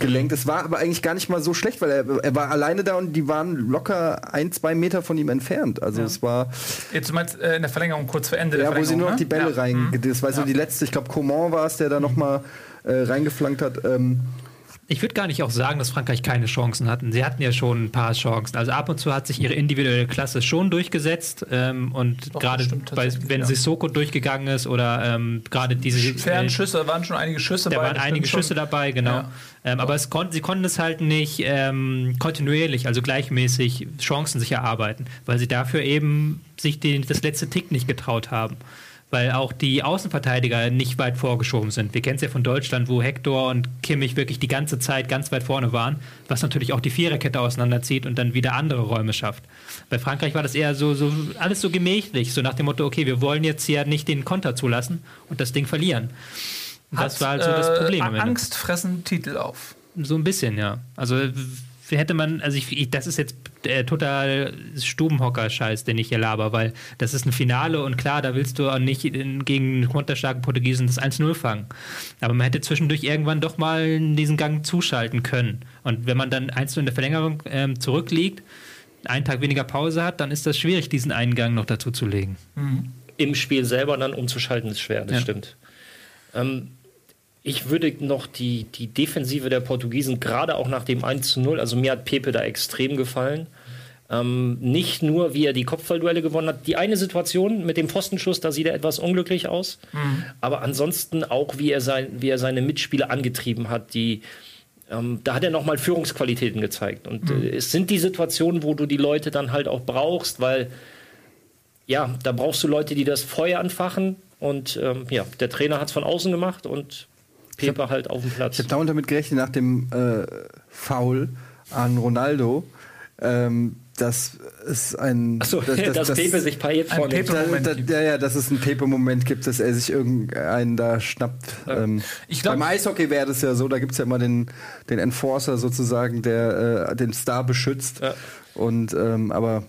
gelenkt. Es war aber eigentlich gar nicht mal so schlecht, weil er, er war alleine da und die waren locker ein, zwei Meter von ihm entfernt. Also es war, Jetzt du meinst äh, in der Verlängerung kurz vor Ende der ja, wo sie nur noch ne? die Bälle ja. rein, das war so die letzte, ich glaube Coman war es, der da noch mal äh, reingeflankt hat. Ähm, Ich würde gar nicht auch sagen, dass Frankreich keine Chancen hatten. Sie hatten ja schon ein paar Chancen. Also ab und zu hat sich ihre individuelle Klasse schon durchgesetzt. Ähm, und gerade wenn ja. Sissoko durchgegangen ist oder ähm, gerade diese Fairen äh, Schüsse, da waren schon einige Schüsse Da bei, waren einige Schüsse schon. dabei, genau. Ja. Ähm, aber es kon sie konnten es halt nicht ähm, kontinuierlich, also gleichmäßig Chancen sich erarbeiten, weil sie dafür eben sich den, das letzte Tick nicht getraut haben. Weil auch die Außenverteidiger nicht weit vorgeschoben sind. Wir kennen es ja von Deutschland, wo Hector und Kimmich wirklich die ganze Zeit ganz weit vorne waren, was natürlich auch die Viererkette auseinanderzieht und dann wieder andere Räume schafft. Bei Frankreich war das eher so, so alles so gemächlich, so nach dem Motto, okay, wir wollen jetzt hier nicht den Konter zulassen und das Ding verlieren. Das Hat, war halt so das äh, Problem Ende. Angst fressen Titel auf. So ein bisschen, ja. Also hätte man, also ich, ich das ist jetzt äh, total Stubenhocker-Scheiß, den ich hier laber, weil das ist ein Finale und klar, da willst du auch nicht in, gegen einen konterstarken Portugiesen das 1-0 fangen. Aber man hätte zwischendurch irgendwann doch mal diesen Gang zuschalten können. Und wenn man dann 1-0 in der Verlängerung ähm, zurückliegt, einen Tag weniger Pause hat, dann ist das schwierig, diesen einen Gang noch dazu zu legen. Im Spiel selber dann umzuschalten ist schwer, das Ja. stimmt. Ähm, ich würde noch die, die Defensive der Portugiesen, gerade auch nach dem 1 zu 0, also mir hat Pepe da extrem gefallen. Ähm, nicht nur, wie er die Kopfballduelle gewonnen hat. Die eine Situation mit dem Pfostenschuss, da sieht er etwas unglücklich aus. Aber ansonsten auch, wie er, sein, wie er seine Mitspieler angetrieben hat, die, ähm, da hat er nochmal Führungsqualitäten gezeigt. Und äh, es sind die Situationen, wo du die Leute dann halt auch brauchst, weil ja, da brauchst du Leute, die das Feuer anfachen. Und ähm, ja, der Trainer hat es von außen gemacht und Pepe halt auf dem Platz. Ich habe dauernd damit gerechnet, nach dem äh, Foul an Ronaldo, ähm, dass es ein. Achso, dass- dass, dass- Pepe sich Payet vornimmt. Pepe- da, da, gibt. ja, ja, dass es einen Pepe-Moment gibt, dass er sich irgendeinen da schnappt. Ähm, Ich glaub- beim Eishockey wäre das ja so, da gibt es ja immer den, den Enforcer sozusagen, der äh, den Star beschützt. Ja. Und ähm, aber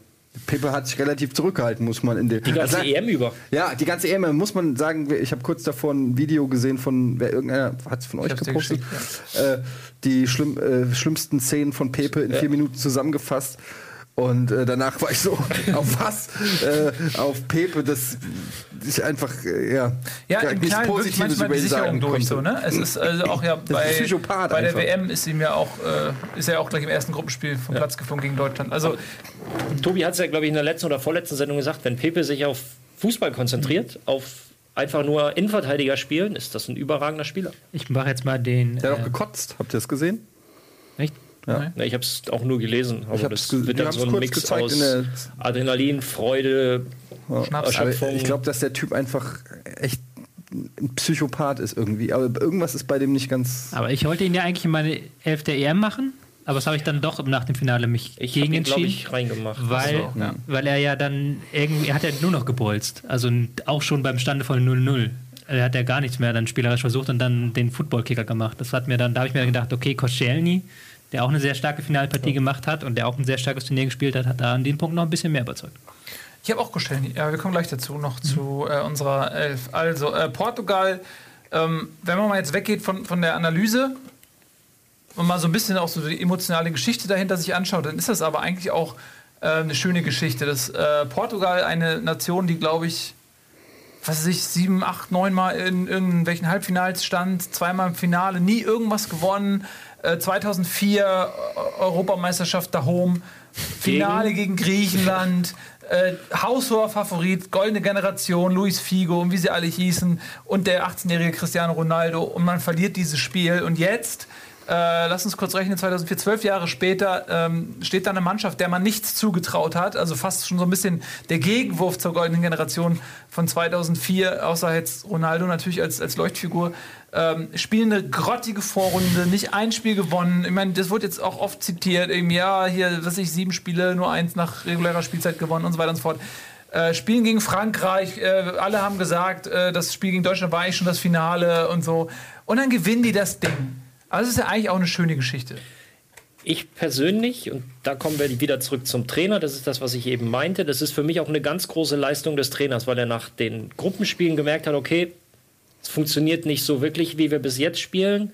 Pepe hat sich relativ zurückgehalten, muss man in der Die ganze Also, EM über. Ja, die ganze EM, muss man sagen, ich habe kurz davor ein Video gesehen von, wer irgendeiner hat es von euch gepostet, geschickt, äh, die schlimm, äh, schlimmsten Szenen von Pepe in vier Minuten zusammengefasst. Und äh, danach war ich so, auf was? äh, auf Pepe, dass ich einfach, äh, ja, Ja, gar im nichts Kleinen wirklich manchmal die Sicherung durch, so, ne? Es ist also auch ja bei, ein Psychopath bei der einfach. WM ist ihm ja auch, äh, ist er auch gleich im ersten Gruppenspiel vom Platz geflogen gegen Deutschland. Also Tobi hat es ja, glaube ich, in der letzten oder vorletzten Sendung gesagt, wenn Pepe sich auf Fußball konzentriert, auf einfach nur Innenverteidiger spielen, ist das ein überragender Spieler. Ich mache jetzt mal den. Der hat auch äh, gekotzt, habt ihr das gesehen? Ja. Ja, ich habe es auch nur gelesen. Aber Ich das ge- wird dann so ein Mix gezeigt aus Adrenalin, Freude, Schnaps. Aber Erschöpfung. ich glaube, dass der Typ einfach echt ein Psychopath ist irgendwie. Aber irgendwas ist bei dem nicht ganz. Aber ich wollte ihn ja eigentlich in meine Elf der EM machen, aber das habe ich dann doch nach dem Finale mich ich habe gegen ihn, glaube entschieden. ich, reingemacht. Weil, Ach so, ja. weil er ja dann irgendwie, er hat ja nur noch gebolzt. Also auch schon beim Stande von 0-0. Er hat ja gar nichts mehr dann spielerisch versucht und dann den Footballkicker gemacht. Das hat mir dann, da habe ich mir gedacht, okay, Koscielny, der auch eine sehr starke Finalpartie gemacht hat und der auch ein sehr starkes Turnier gespielt hat, hat da an dem Punkt noch ein bisschen mehr überzeugt. Ich habe auch gestellt. Ja, wir kommen gleich dazu noch zu äh, unserer Elf. Also, äh, Portugal, ähm, wenn man mal jetzt weggeht von, von der Analyse und mal so ein bisschen auch so die emotionale Geschichte dahinter sich anschaut, dann ist das aber eigentlich auch äh, eine schöne Geschichte. Dass äh, Portugal eine Nation, die, glaube ich, was weiß ich, sieben, acht, neun Mal in irgendwelchen Halbfinals stand, zweimal im Finale, nie irgendwas gewonnen. Äh, 2004 Eu- Europameisterschaft daheim, Finale gegen, Griechenland, äh, haushoher Favorit, goldene Generation, Luis Figo und wie sie alle hießen und der 18-jährige Cristiano Ronaldo. Und man verliert dieses Spiel. Und jetzt äh, lass uns kurz rechnen, 2004, zwölf Jahre später ähm, steht da eine Mannschaft, der man nichts zugetraut hat. Also fast schon so ein bisschen der Gegenwurf zur goldenen Generation von 2004, außer jetzt Ronaldo natürlich als, als Leuchtfigur. Ähm, spielen eine grottige Vorrunde, nicht ein Spiel gewonnen. Ich meine, das wurde jetzt auch oft zitiert. Eben, ja, hier, was ich, sieben Spiele, nur eins nach regulärer Spielzeit gewonnen und so weiter und so fort. Äh, Spielen gegen Frankreich, äh, alle haben gesagt, äh, das Spiel gegen Deutschland war eigentlich schon das Finale und so. Und dann gewinnen die das Ding. Also es ist ja eigentlich auch eine schöne Geschichte. ich persönlich, und da kommen wir wieder zurück zum Trainer, das ist das, was ich eben meinte, das ist für mich auch eine ganz große Leistung des Trainers, weil er nach den Gruppenspielen gemerkt hat, okay, es funktioniert nicht so wirklich, wie wir bis jetzt spielen.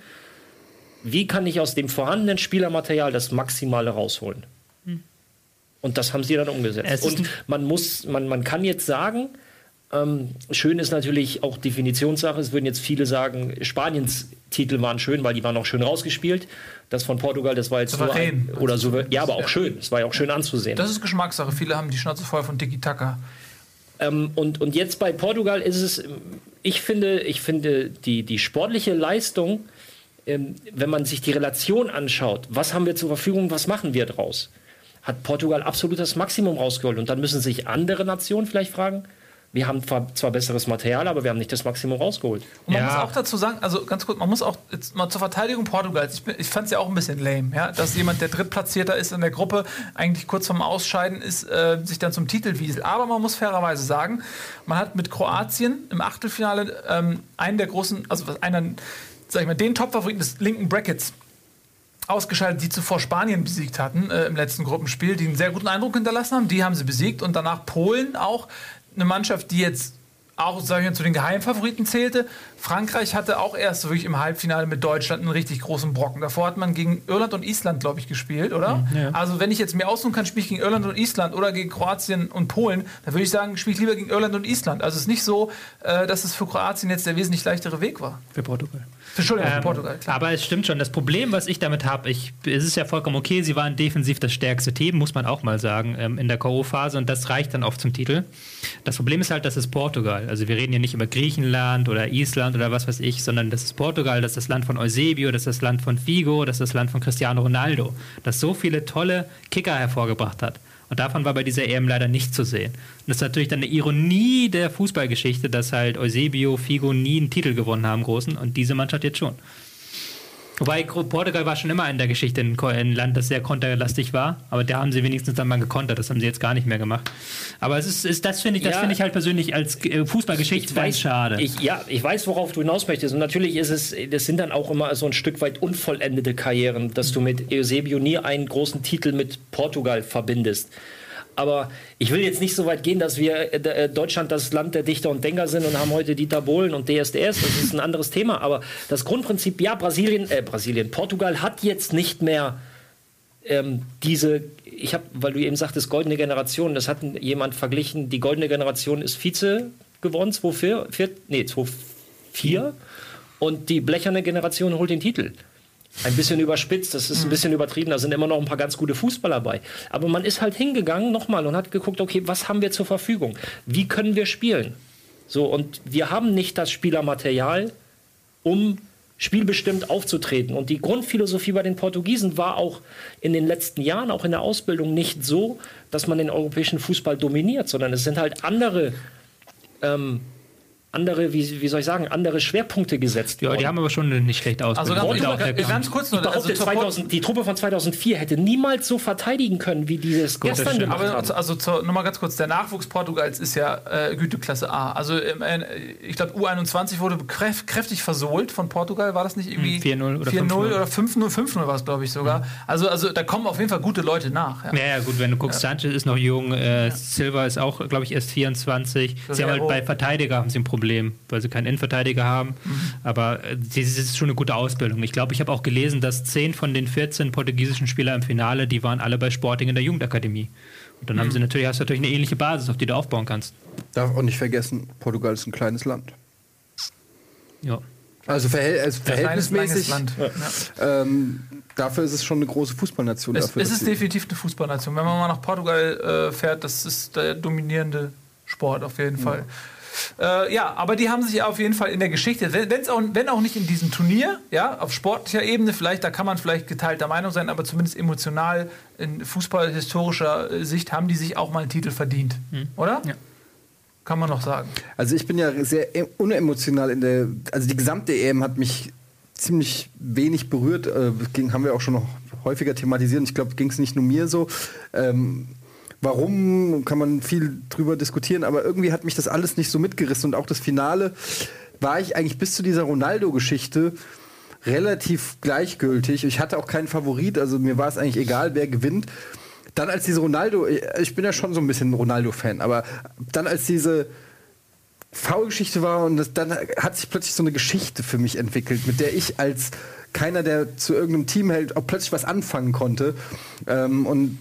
Wie kann ich aus dem vorhandenen Spielermaterial das Maximale rausholen? Und das haben sie dann umgesetzt. Und man muss, man, man kann jetzt sagen, ähm, schön ist natürlich auch Definitionssache. Es würden jetzt viele sagen, Spaniens Titel waren schön, weil die waren auch schön rausgespielt. Das von Portugal, das war jetzt Souverän. ein, oder so, ja, aber auch schön. Es war ja auch schön anzusehen. Das ist Geschmackssache. Viele haben die Schnauze voll von Tiki-Taka. Ähm, und, und jetzt bei Portugal ist es, ich finde, ich finde die, die sportliche Leistung, ähm, wenn man sich die Relation anschaut, was haben wir zur Verfügung, was machen wir draus, hat Portugal absolut das Maximum rausgeholt. Und dann müssen sich andere Nationen vielleicht fragen, wir haben zwar, besseres Material, aber wir haben nicht das Maximum rausgeholt. Und man Ja. muss auch dazu sagen, also ganz kurz, man muss auch jetzt mal zur Verteidigung Portugals. Ich, ich fand es ja auch ein bisschen lame, ja, dass jemand, der Drittplatzierter ist in der Gruppe, eigentlich kurz vorm Ausscheiden ist, äh, sich dann zum Titel wieselt. Aber man muss fairerweise sagen, man hat mit Kroatien im Achtelfinale ähm, einen der großen, also einen, sag ich mal, den Topfavoriten des linken Brackets ausgeschaltet, die zuvor Spanien besiegt hatten äh, im letzten Gruppenspiel, die einen sehr guten Eindruck hinterlassen haben. Die haben sie besiegt und danach Polen auch eine Mannschaft, die jetzt auch sag ich mal, zu den Geheimfavoriten zählte. Frankreich hatte auch erst wirklich im Halbfinale mit Deutschland einen richtig großen Brocken. Davor hat man gegen Irland und Island, glaube ich, gespielt, oder? Also wenn ich jetzt mir aussuchen kann, spiele ich gegen Irland und Island oder gegen Kroatien und Polen, dann würde ich sagen, spiele ich lieber gegen Irland und Island. Also es ist nicht so, äh, dass es für Kroatien jetzt der wesentlich leichtere Weg war. Für Portugal. Entschuldigung, Ähm, Portugal, klar. Aber es stimmt schon. Das Problem, was ich damit habe, ich, es ist ja vollkommen okay, sie waren defensiv das stärkste Team, muss man auch mal sagen, ähm, in der K.O.-Phase und das reicht dann oft zum Titel. Das Problem ist halt, das ist Portugal. Also wir reden hier nicht über Griechenland oder Island oder was weiß ich, sondern das ist Portugal, das ist das Land von Eusebio, das ist das Land von Figo, das ist das Land von Cristiano Ronaldo, das so viele tolle Kicker hervorgebracht hat. Und davon war bei dieser EM leider nicht zu sehen. Und das ist natürlich dann eine Ironie der Fußballgeschichte, dass halt Eusebio, Figo nie einen Titel gewonnen haben, großen, und diese Mannschaft jetzt schon. Wobei Portugal war schon immer in der Geschichte ein, Land, das sehr konterlastig war, aber da haben sie wenigstens dann mal gekontert, das haben sie jetzt gar nicht mehr gemacht. Aber es ist, ist das finde ich, das Ja. finde ich halt persönlich als äh, Fußballgeschichte ganz schade. Ich, ja, ich weiß, worauf du hinaus möchtest. Und natürlich ist es, das sind dann auch immer so ein Stück weit unvollendete Karrieren, dass du mit Eusebio nie einen großen Titel mit Portugal verbindest. Aber ich will jetzt nicht so weit gehen, dass wir äh, Deutschland das Land der Dichter und Denker sind und haben heute Dieter Bohlen und DSDS. Das ist ein anderes Thema. Aber das Grundprinzip, ja, Brasilien, äh, Brasilien, Portugal hat jetzt nicht mehr ähm, diese, ich habe, weil du eben sagtest, goldene Generation, das hat jemand verglichen, die goldene Generation ist Vize geworden, 2004, vier, nee, 2004 und die blecherne Generation holt den Titel. Ein bisschen überspitzt, das ist ein bisschen übertrieben, da sind immer noch ein paar ganz gute Fußballer bei. Aber man ist halt hingegangen nochmal und hat geguckt, okay, was haben wir zur Verfügung? Wie können wir spielen? So, und wir haben nicht das Spielermaterial, um spielbestimmt aufzutreten. Und die Grundphilosophie bei den Portugiesen war auch in den letzten Jahren, auch in der Ausbildung, nicht so, dass man den europäischen Fußball dominiert, sondern es sind halt andere, ähm, andere, wie, wie soll ich sagen, andere Schwerpunkte gesetzt ja, worden. die haben aber schon nicht schlechte Also Ausbildung. ganz, kurz nur, also zur Port- 2000, die Truppe von 2004 hätte niemals so verteidigen können, wie die es gestern stimmt. gemacht Aber haben. also zur, nochmal ganz kurz, der Nachwuchs Portugals ist ja äh, Güteklasse A. Also ähm, äh, ich glaube U21 wurde kräf kräftig versohlt von Portugal, war das nicht irgendwie Hm, 4-0 oder 4-0 5-0? oder 5-0, 5-0 war es glaube ich sogar. Also, also da kommen auf jeden Fall gute Leute nach. Ja. Ja, ja, gut, wenn du guckst, Sanchez ist noch jung, äh, Silva ist auch, glaube ich, erst 24. Sie haben halt bei Verteidiger haben sie ein Problem, weil sie keinen Innenverteidiger haben. Aber äh, das ist schon eine gute Ausbildung. Ich glaube, ich habe auch gelesen, dass 10 von den 14 portugiesischen Spielern im Finale, die waren alle bei Sporting in der Jugendakademie. Und dann haben sie natürlich, hast du natürlich eine ähnliche Basis, auf die du aufbauen kannst. Darf auch nicht vergessen, Portugal ist ein kleines Land. Ja. Also, verhält, also Kleines, verhältnismäßig. Land. Ja. Ähm, dafür ist es schon eine große Fußballnation. Es, dafür, es ist definitiv eine Fußballnation. Wenn man mal nach Portugal äh, fährt, das ist der dominierende Sport auf jeden Fall. Äh, ja, aber die haben sich auf jeden Fall in der Geschichte, wenn, wenn's auch, wenn auch nicht in diesem Turnier, ja, auf sportlicher Ebene, vielleicht, da kann man vielleicht geteilter Meinung sein, aber zumindest emotional, in fußballhistorischer äh, Sicht, haben die sich auch mal einen Titel verdient. Oder? Ja. Kann man noch sagen. Also ich bin ja sehr e- unemotional in der, also die gesamte EM hat mich ziemlich wenig berührt. Äh, ging, haben wir auch schon noch häufiger thematisiert. Ich glaube, ging es nicht nur mir so. Ähm, warum kann man viel drüber diskutieren, aber irgendwie hat mich das alles nicht so mitgerissen und auch das Finale war ich eigentlich bis zu dieser Ronaldo-Geschichte relativ gleichgültig. Ich hatte auch keinen Favorit, also mir war es eigentlich egal, wer gewinnt. Dann als diese Ronaldo, ich bin ja schon so ein bisschen Ronaldo-Fan, aber dann als diese Foul-Geschichte war und das, dann hat sich plötzlich so eine Geschichte für mich entwickelt, mit der ich als keiner, der zu irgendeinem Team hält, auch plötzlich was anfangen konnte. Ähm, und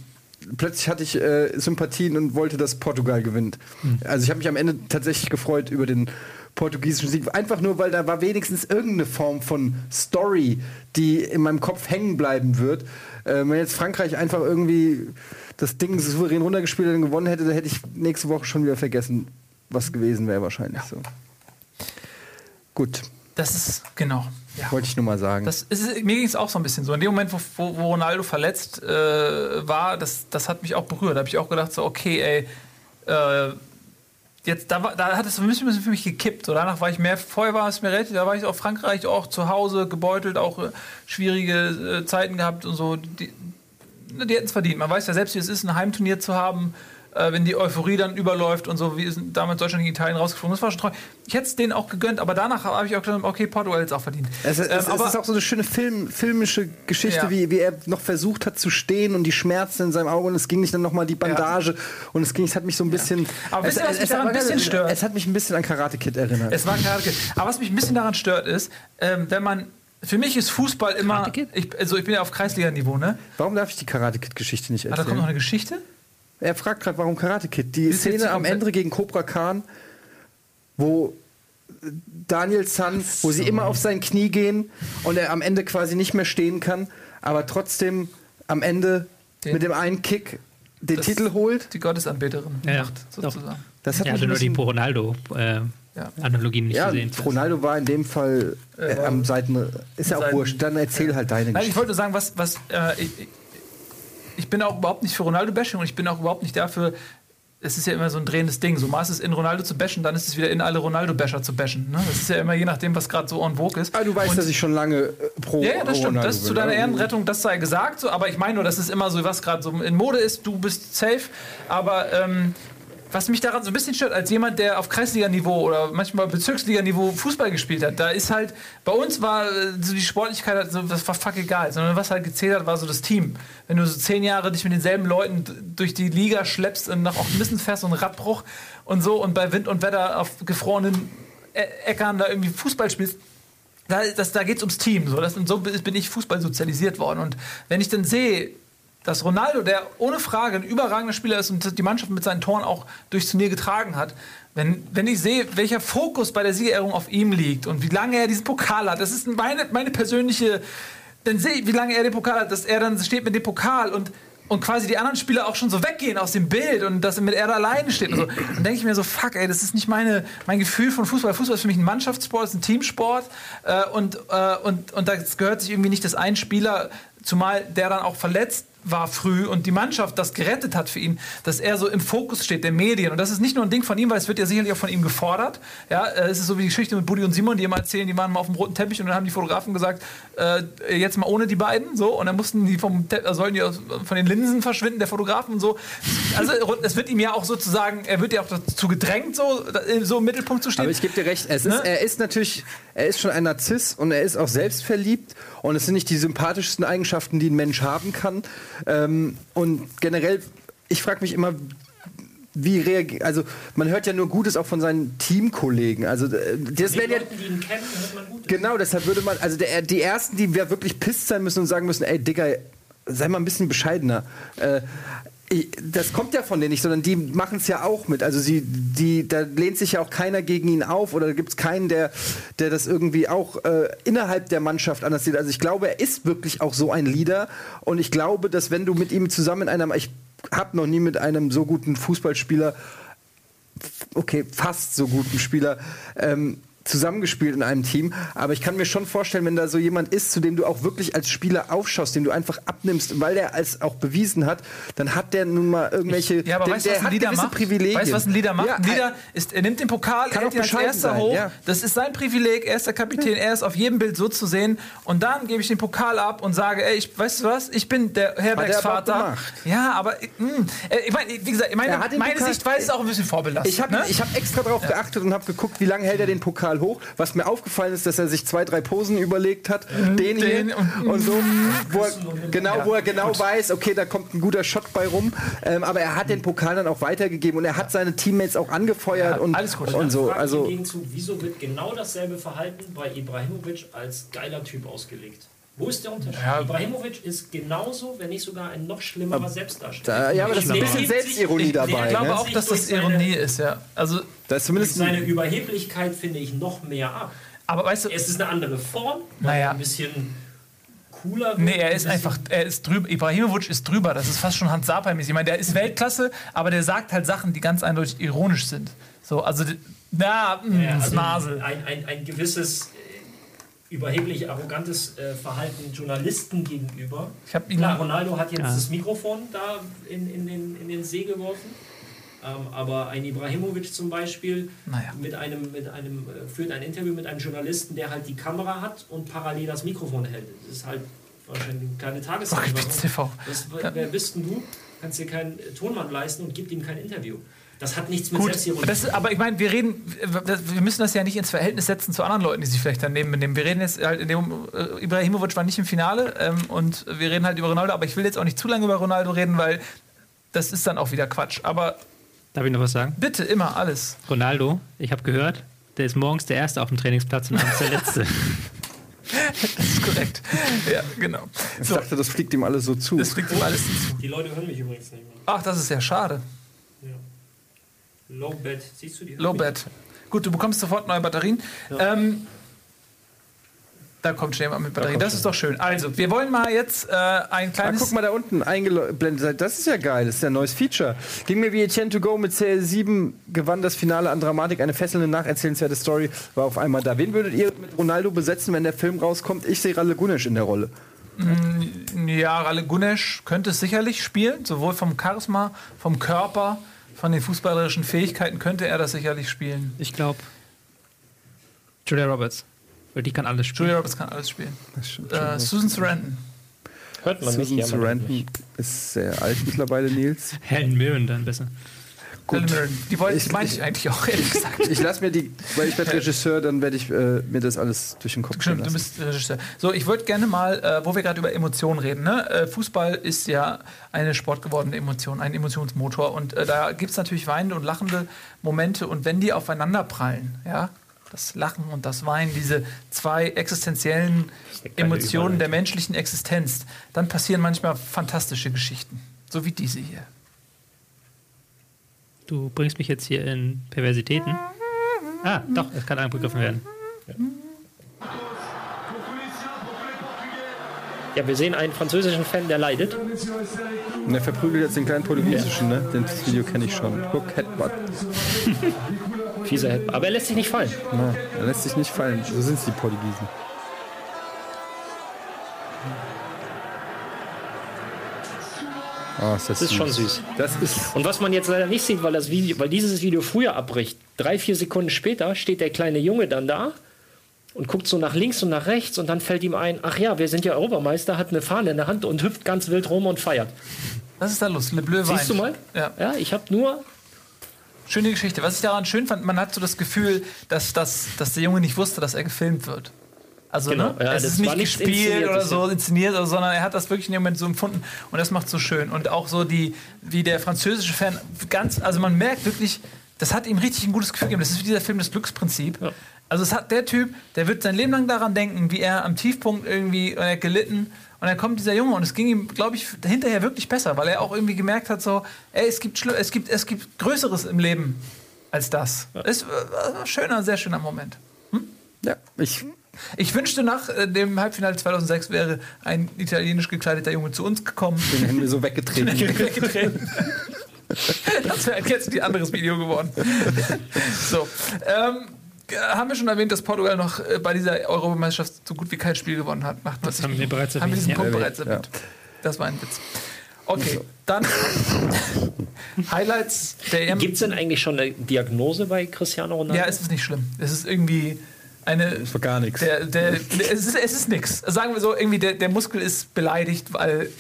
plötzlich hatte ich äh, Sympathien und wollte, dass Portugal gewinnt. Also ich habe mich am Ende tatsächlich gefreut über den portugiesischen Sieg. Einfach nur, weil da war wenigstens irgendeine Form von Story, die in meinem Kopf hängen bleiben wird. Äh, wenn jetzt Frankreich einfach irgendwie das Ding souverän runtergespielt und gewonnen hätte, dann hätte ich nächste Woche schon wieder vergessen, was gewesen wäre wahrscheinlich so. Gut, Das ist, genau. Ja. wollte ich nur mal sagen. Das ist, mir ging es auch so ein bisschen so. In dem Moment, wo, wo, Ronaldo verletzt äh, war, das, das hat mich auch berührt. Da habe ich auch gedacht, so, okay, ey, äh, jetzt, da, war, da hat es ein bisschen, für mich gekippt. So, danach war ich mehr, vorher war es mir relativ, da war ich auf Frankreich auch zu Hause gebeutelt, auch äh, schwierige äh, Zeiten gehabt und so. Die, die hätten es verdient. Man weiß ja selbst, wie es ist, ein Heimturnier zu haben, äh, wenn die Euphorie dann überläuft und so, wie es damals Deutschland gegen Italien rausgeflogen ist. Das war schon treu. Ich hätte es denen auch gegönnt, aber danach habe ich auch gedacht, okay, Portugal jetzt auch verdient. Es, es, Ähm, es aber- ist auch so eine schöne Film, filmische Geschichte, Ja. wie, wie er noch versucht hat zu stehen und die Schmerzen in seinem Auge und es ging nicht dann nochmal die Bandage und es ging, es hat mich so ein bisschen. Aber es, wisst ihr, was mich daran ein bisschen stört? Es hat mich ein bisschen an Karate Kid erinnert. Es war Karate Kid. Aber was mich ein bisschen daran stört, ist, ähm, wenn man. Für mich ist Fußball immer. Ich, also ich bin ja auf Kreisliga-Niveau, ne? Warum darf ich die Karate Kid Geschichte nicht Ah, da kommt noch erzählen? eine Geschichte. Er fragt gerade, warum Karate Kid? Die Ist Szene am Ende gegen Cobra Khan, wo Daniel San, wo sie immer auf sein Knie gehen und er am Ende quasi nicht mehr stehen kann, aber trotzdem am Ende Den- mit dem einen Kick den Das- Titel holt. Die Gottesanbeterin Ja, macht, sozusagen. Das hat Ja, mich also ein nur die Ronaldo-Analogien nicht ja, gesehen. Ronaldo war in dem Fall äh, am Seiten. Ist ja auch wurscht. Dann erzähl halt deine Nein, ich Geschichte. wollte nur sagen, was. was äh, ich, ich- bin auch überhaupt nicht für Ronaldo-Bashing und ich bin auch überhaupt nicht dafür. Es ist ja immer so ein drehendes Ding. So mal ist es in Ronaldo zu bashen, dann ist es wieder in alle Ronaldo-Basher zu bashen. Ne? Das ist ja immer je nachdem, was gerade so en vogue ist. Ah, du weißt, Und- dass ich schon lange äh, pro Ja, ja, das stimmt. Ronaldo Das zu deiner ja. Ehrenrettung, das sei gesagt. So, aber ich meine nur, das ist immer so, was gerade so in Mode ist. Du bist safe. Aber ähm, was mich daran so ein bisschen stört, als jemand, der auf Kreisliga-Niveau oder manchmal Bezirksliga-Niveau Fußball gespielt hat, da ist halt, bei uns war äh, so die Sportlichkeit, halt so, das war fuck egal, sondern was halt gezählt hat, war so das Team. Wenn du so zehn Jahre dich mit denselben Leuten durch die Liga schleppst und nach Ochsenmissen fährst und Radbruch und so und bei Wind und Wetter auf gefrorenen Ä- Äckern da irgendwie Fußball spielst, da, da geht es ums Team. So. Das, und so bin ich Fußball sozialisiert worden. Und wenn ich dann sehe, dass Ronaldo, der ohne Frage ein überragender Spieler ist und die Mannschaft mit seinen Toren auch durchs Turnier getragen hat, wenn, wenn ich sehe, welcher Fokus bei der Siegerehrung auf ihm liegt und wie lange er diesen Pokal hat, das ist meine, meine persönliche, dann sehe ich, wie lange er den Pokal hat, dass er dann steht mit dem Pokal und und quasi die anderen Spieler auch schon so weggehen aus dem Bild und dass er mit er alleine steht und so. Dann denke ich mir so, fuck, ey, das ist nicht meine, mein Gefühl von Fußball. Fußball ist für mich ein Mannschaftssport, ist ein Teamsport äh, und, äh, und, und da gehört sich irgendwie nicht, dass ein Spieler, zumal der dann auch verletzt war früh und die Mannschaft das gerettet hat für ihn, dass er so im Fokus steht der Medien. Und das ist nicht nur ein Ding von ihm, weil es wird ja sicherlich auch von ihm gefordert. Ja, äh, es ist so wie die Geschichte mit Buddy und Simon, die immer erzählen, die waren mal auf dem roten Teppich und dann haben die Fotografen gesagt, äh, jetzt mal ohne die beiden, so. Und dann mussten die vom Te äh, sollen die aus, von den Linsen verschwinden, der Fotografen und so. Also es wird ihm ja auch sozusagen, er wird ja auch dazu gedrängt, so, äh, so im Mittelpunkt zu stehen. Aber ich gebe dir recht, es ist, Ne? er ist natürlich, er ist schon ein Narzisst und er ist auch selbstverliebt und es sind nicht die sympathischsten Eigenschaften, die ein Mensch haben kann. Ähm, und generell, ich frage mich immer, wie reagiert, also man hört ja nur Gutes auch von seinen Teamkollegen. Also äh, das wäre ja, die ihn kennen, hört man gut. genau, deshalb würde man, also der, die ersten, die ja wirklich pisst sein müssen und sagen müssen, ey Digga, sei mal ein bisschen bescheidener. Äh, das kommt ja von denen nicht, sondern die machen es ja auch mit. Also sie, die, da lehnt sich ja auch keiner gegen ihn auf oder da gibt es keinen, der, der das irgendwie auch äh, innerhalb der Mannschaft anders sieht. Also ich glaube, er ist wirklich auch so ein Leader und ich glaube, dass wenn du mit ihm zusammen in einer, ich habe noch nie mit einem so guten Fußballspieler okay, fast so guten Spieler ähm, zusammengespielt in einem Team. Aber ich kann mir schon vorstellen, wenn da so jemand ist, zu dem du auch wirklich als Spieler aufschaust, dem du einfach abnimmst, weil der es auch bewiesen hat, dann hat der nun mal irgendwelche. Ja, aber der, weißt du, der was ein Leader gewisse macht? Privilegien. Weißt du, was ein Leader macht? Ja, ein Leader ist, er nimmt den Pokal, Kann er hält ihn als erster sein, hoch. ja. Das ist sein Privileg, er ist der Kapitän, er ist auf jedem Bild so zu sehen. Und dann gebe ich den Pokal ab und sage, ey, ich, weißt du was, ich bin der Herbergsvater. Ja, aber mh, äh, ich meine, wie gesagt, meine, den meine Pokal- Sichtweise ist auch ein bisschen vorbildlich. Ich habe ne? ich hab extra darauf geachtet und habe geguckt, wie lange hält er den Pokal total hoch. Was mir aufgefallen ist, dass er sich zwei, drei Posen überlegt hat. Den, Den hier und- und, so. Wo er, genau, wo er genau weiß, okay, da kommt ein guter Shot bei rum. Ähm, aber er hat den Pokal dann auch weitergegeben und er hat seine Teammates auch angefeuert Ja, und, alles gut. und so. Also Im Gegenzug, wieso wird genau dasselbe Verhalten bei Ibrahimovic als geiler Typ ausgelegt? Wo ist der Unterschied? Ja. Ibrahimovic ist genauso, wenn nicht sogar ein noch schlimmerer Selbstdarsteller. da, ja, aber das ist ein bisschen Selbstironie Ich dabei. glaube ne? auch, dass das Ironie ist, ja. Also, Da ist zumindest seiner ein, Überheblichkeit finde ich noch mehr ab. aber weißt du, Es ist eine andere Form, weil Naja. ein bisschen cooler wird, Nee, er ist einfach, er ist drüber. Ibrahimovic ist drüber. Das ist fast schon Hans Sapai-mäßig. Ich meine, der ist Weltklasse, aber der sagt halt Sachen, die ganz eindeutig ironisch sind. So, also, na, mh, Ja, das also Nasel. Ein, ein, ein gewisses überheblich arrogantes äh, Verhalten Journalisten gegenüber. Ich ihn- Klar, Ronaldo hat jetzt Ja. das Mikrofon da in, in, den, in den See geworfen. Ähm, aber ein Ibrahimovic zum Beispiel Naja. mit einem, mit einem, äh, führt ein Interview mit einem Journalisten, der halt die Kamera hat und parallel das Mikrofon hält. Das ist halt wahrscheinlich eine kleine. Das, wer bist denn du? Kannst dir keinen äh, Tonmann leisten und gibt ihm kein Interview. Das hat nichts mit Gut, Selbstironie das, aber ich meine, wir reden, wir müssen das ja nicht ins Verhältnis setzen zu anderen Leuten, die sich vielleicht daneben benehmen. Wir reden jetzt halt in dem, äh, Ibrahimovic war nicht im Finale ähm, und wir reden halt über Ronaldo, aber ich will jetzt auch nicht zu lange über Ronaldo reden, weil das ist dann auch wieder Quatsch. Aber Darf ich noch was sagen? bitte immer alles. Ronaldo, ich habe gehört, der ist morgens der Erste auf dem Trainingsplatz und abends der Letzte. Das ist korrekt. ja, genau. ich So, dachte, das fliegt ihm alles so zu. das fliegt ihm alles zu. Die Leute hören mich übrigens nicht mehr. Ach, das ist ja schade. Ja. Low Bed, siehst du die? Lowbat. Gut, du bekommst sofort neue Batterien. Ähm, da kommt schnell mal mit Batterien. Das ist doch schön. Also, wir wollen mal jetzt äh, ein Ah, kleines. guck mal da unten eingeblendet. Das ist ja geil. Das ist ja ein neues Feature. Ging mir wie Etienne to go mit CL7 gewann das Finale an Dramatik. Eine fesselnde, nacherzählenswerte Story war auf einmal da. Wen würdet ihr mit Ronaldo besetzen, wenn der Film rauskommt? Ich sehe Ralle Gunesch in der Rolle. Ja, Ralle Gunesch könnte es sicherlich spielen, sowohl vom Charisma, vom Körper, von den fußballerischen Fähigkeiten könnte er das sicherlich spielen. Ich glaube, Julia Roberts. Weil die kann alles spielen. Julia Roberts kann alles spielen. Äh, Susan Sarandon. Hört man mich Susan mal Sarandon ist sehr alt mittlerweile, Nils. Helen Mirren dann besser. Mirren. Die wollte Ich- ich, meine ich eigentlich auch, ehrlich gesagt. Ich lasse mir die, weil ich werde Regisseur, dann werde ich äh, mir das alles durch den Kopf gehen Stimmt, du bist Regisseur. So, ich würde gerne mal, äh, wo wir gerade über Emotionen reden, ne? äh, Fußball ist ja eine sportgewordene Emotion, ein Emotionsmotor. Und äh, da gibt es natürlich weinende und lachende Momente. Und wenn die aufeinander prallen, ja, das Lachen und das Weinen, diese zwei existenziellen Emotionen der menschlichen Existenz, dann passieren manchmal fantastische Geschichten. So wie diese hier. Du bringst mich jetzt hier in Perversitäten. Ah, doch, es kann angegriffen werden. Ja, wir sehen einen französischen Fan, der leidet. Und er verprügelt jetzt den kleinen portugiesischen, ne? Den- Das Video kenne ich schon. Hook Headbutt. Fieser Head. Aber er lässt sich nicht fallen. Na, er lässt sich nicht fallen. So sind die Portugiesen. Oh, ist das, Das ist schon süß. Das ist. Und was man jetzt leider nicht sieht, weil, das Video, weil dieses Video früher abbricht, drei, vier Sekunden später steht der kleine Junge dann da und guckt so nach links und nach rechts und dann fällt ihm ein, ach ja, wir sind ja Europameister, hat eine Fahne in der Hand und hüpft ganz wild rum und feiert. Das ist da Lust. Le Bleu Siehst du mal? Ja. Ja, ich habe nur, Schöne Geschichte. Was ich daran schön fand, man hat so das Gefühl, dass, dass, dass der Junge nicht wusste, dass er gefilmt wird. Also, Genau, ne? ja, es das ist nicht war gespielt oder so ja. inszeniert, oder, sondern er hat das wirklich in dem Moment so empfunden und das macht so schön. Und auch so die, wie der französische Fan ganz, also man merkt wirklich, das hat ihm richtig ein gutes Gefühl gegeben. Das ist wie dieser Film das Glücksprinzip. Also es hat der Typ, der wird sein Leben lang daran denken, wie er am Tiefpunkt irgendwie er hat gelitten und dann kommt dieser Junge und es ging ihm, glaube ich, hinterher wirklich besser, weil er auch irgendwie gemerkt hat, so, ey, es gibt, es gibt, es gibt Größeres im Leben als das. Ist äh, ein schöner, sehr schöner Moment. Ja, ich. Ich wünschte, nach äh, dem Halbfinale 2006 wäre ein italienisch gekleideter Junge zu uns gekommen. Den hätten wir so weggetreten. weggetreten. Das wäre jetzt ein anderes Video geworden. So. Ähm, äh, haben wir schon erwähnt, dass Portugal noch äh, bei dieser Europameisterschaft so gut wie kein Spiel gewonnen hat? Macht Das haben wir bereits haben wir diesen erwähnt, Punkt ja. bereits erwähnt. Das war ein Witz. Okay, dann Highlights der EM. gibt es denn eigentlich schon eine Diagnose bei Cristiano Ronaldo? Ja, es ist nicht schlimm. Es ist irgendwie eine. Das war gar nichts. Der, der, es ist, es ist nix. Sagen wir so, irgendwie der, der Muskel ist beleidigt, weil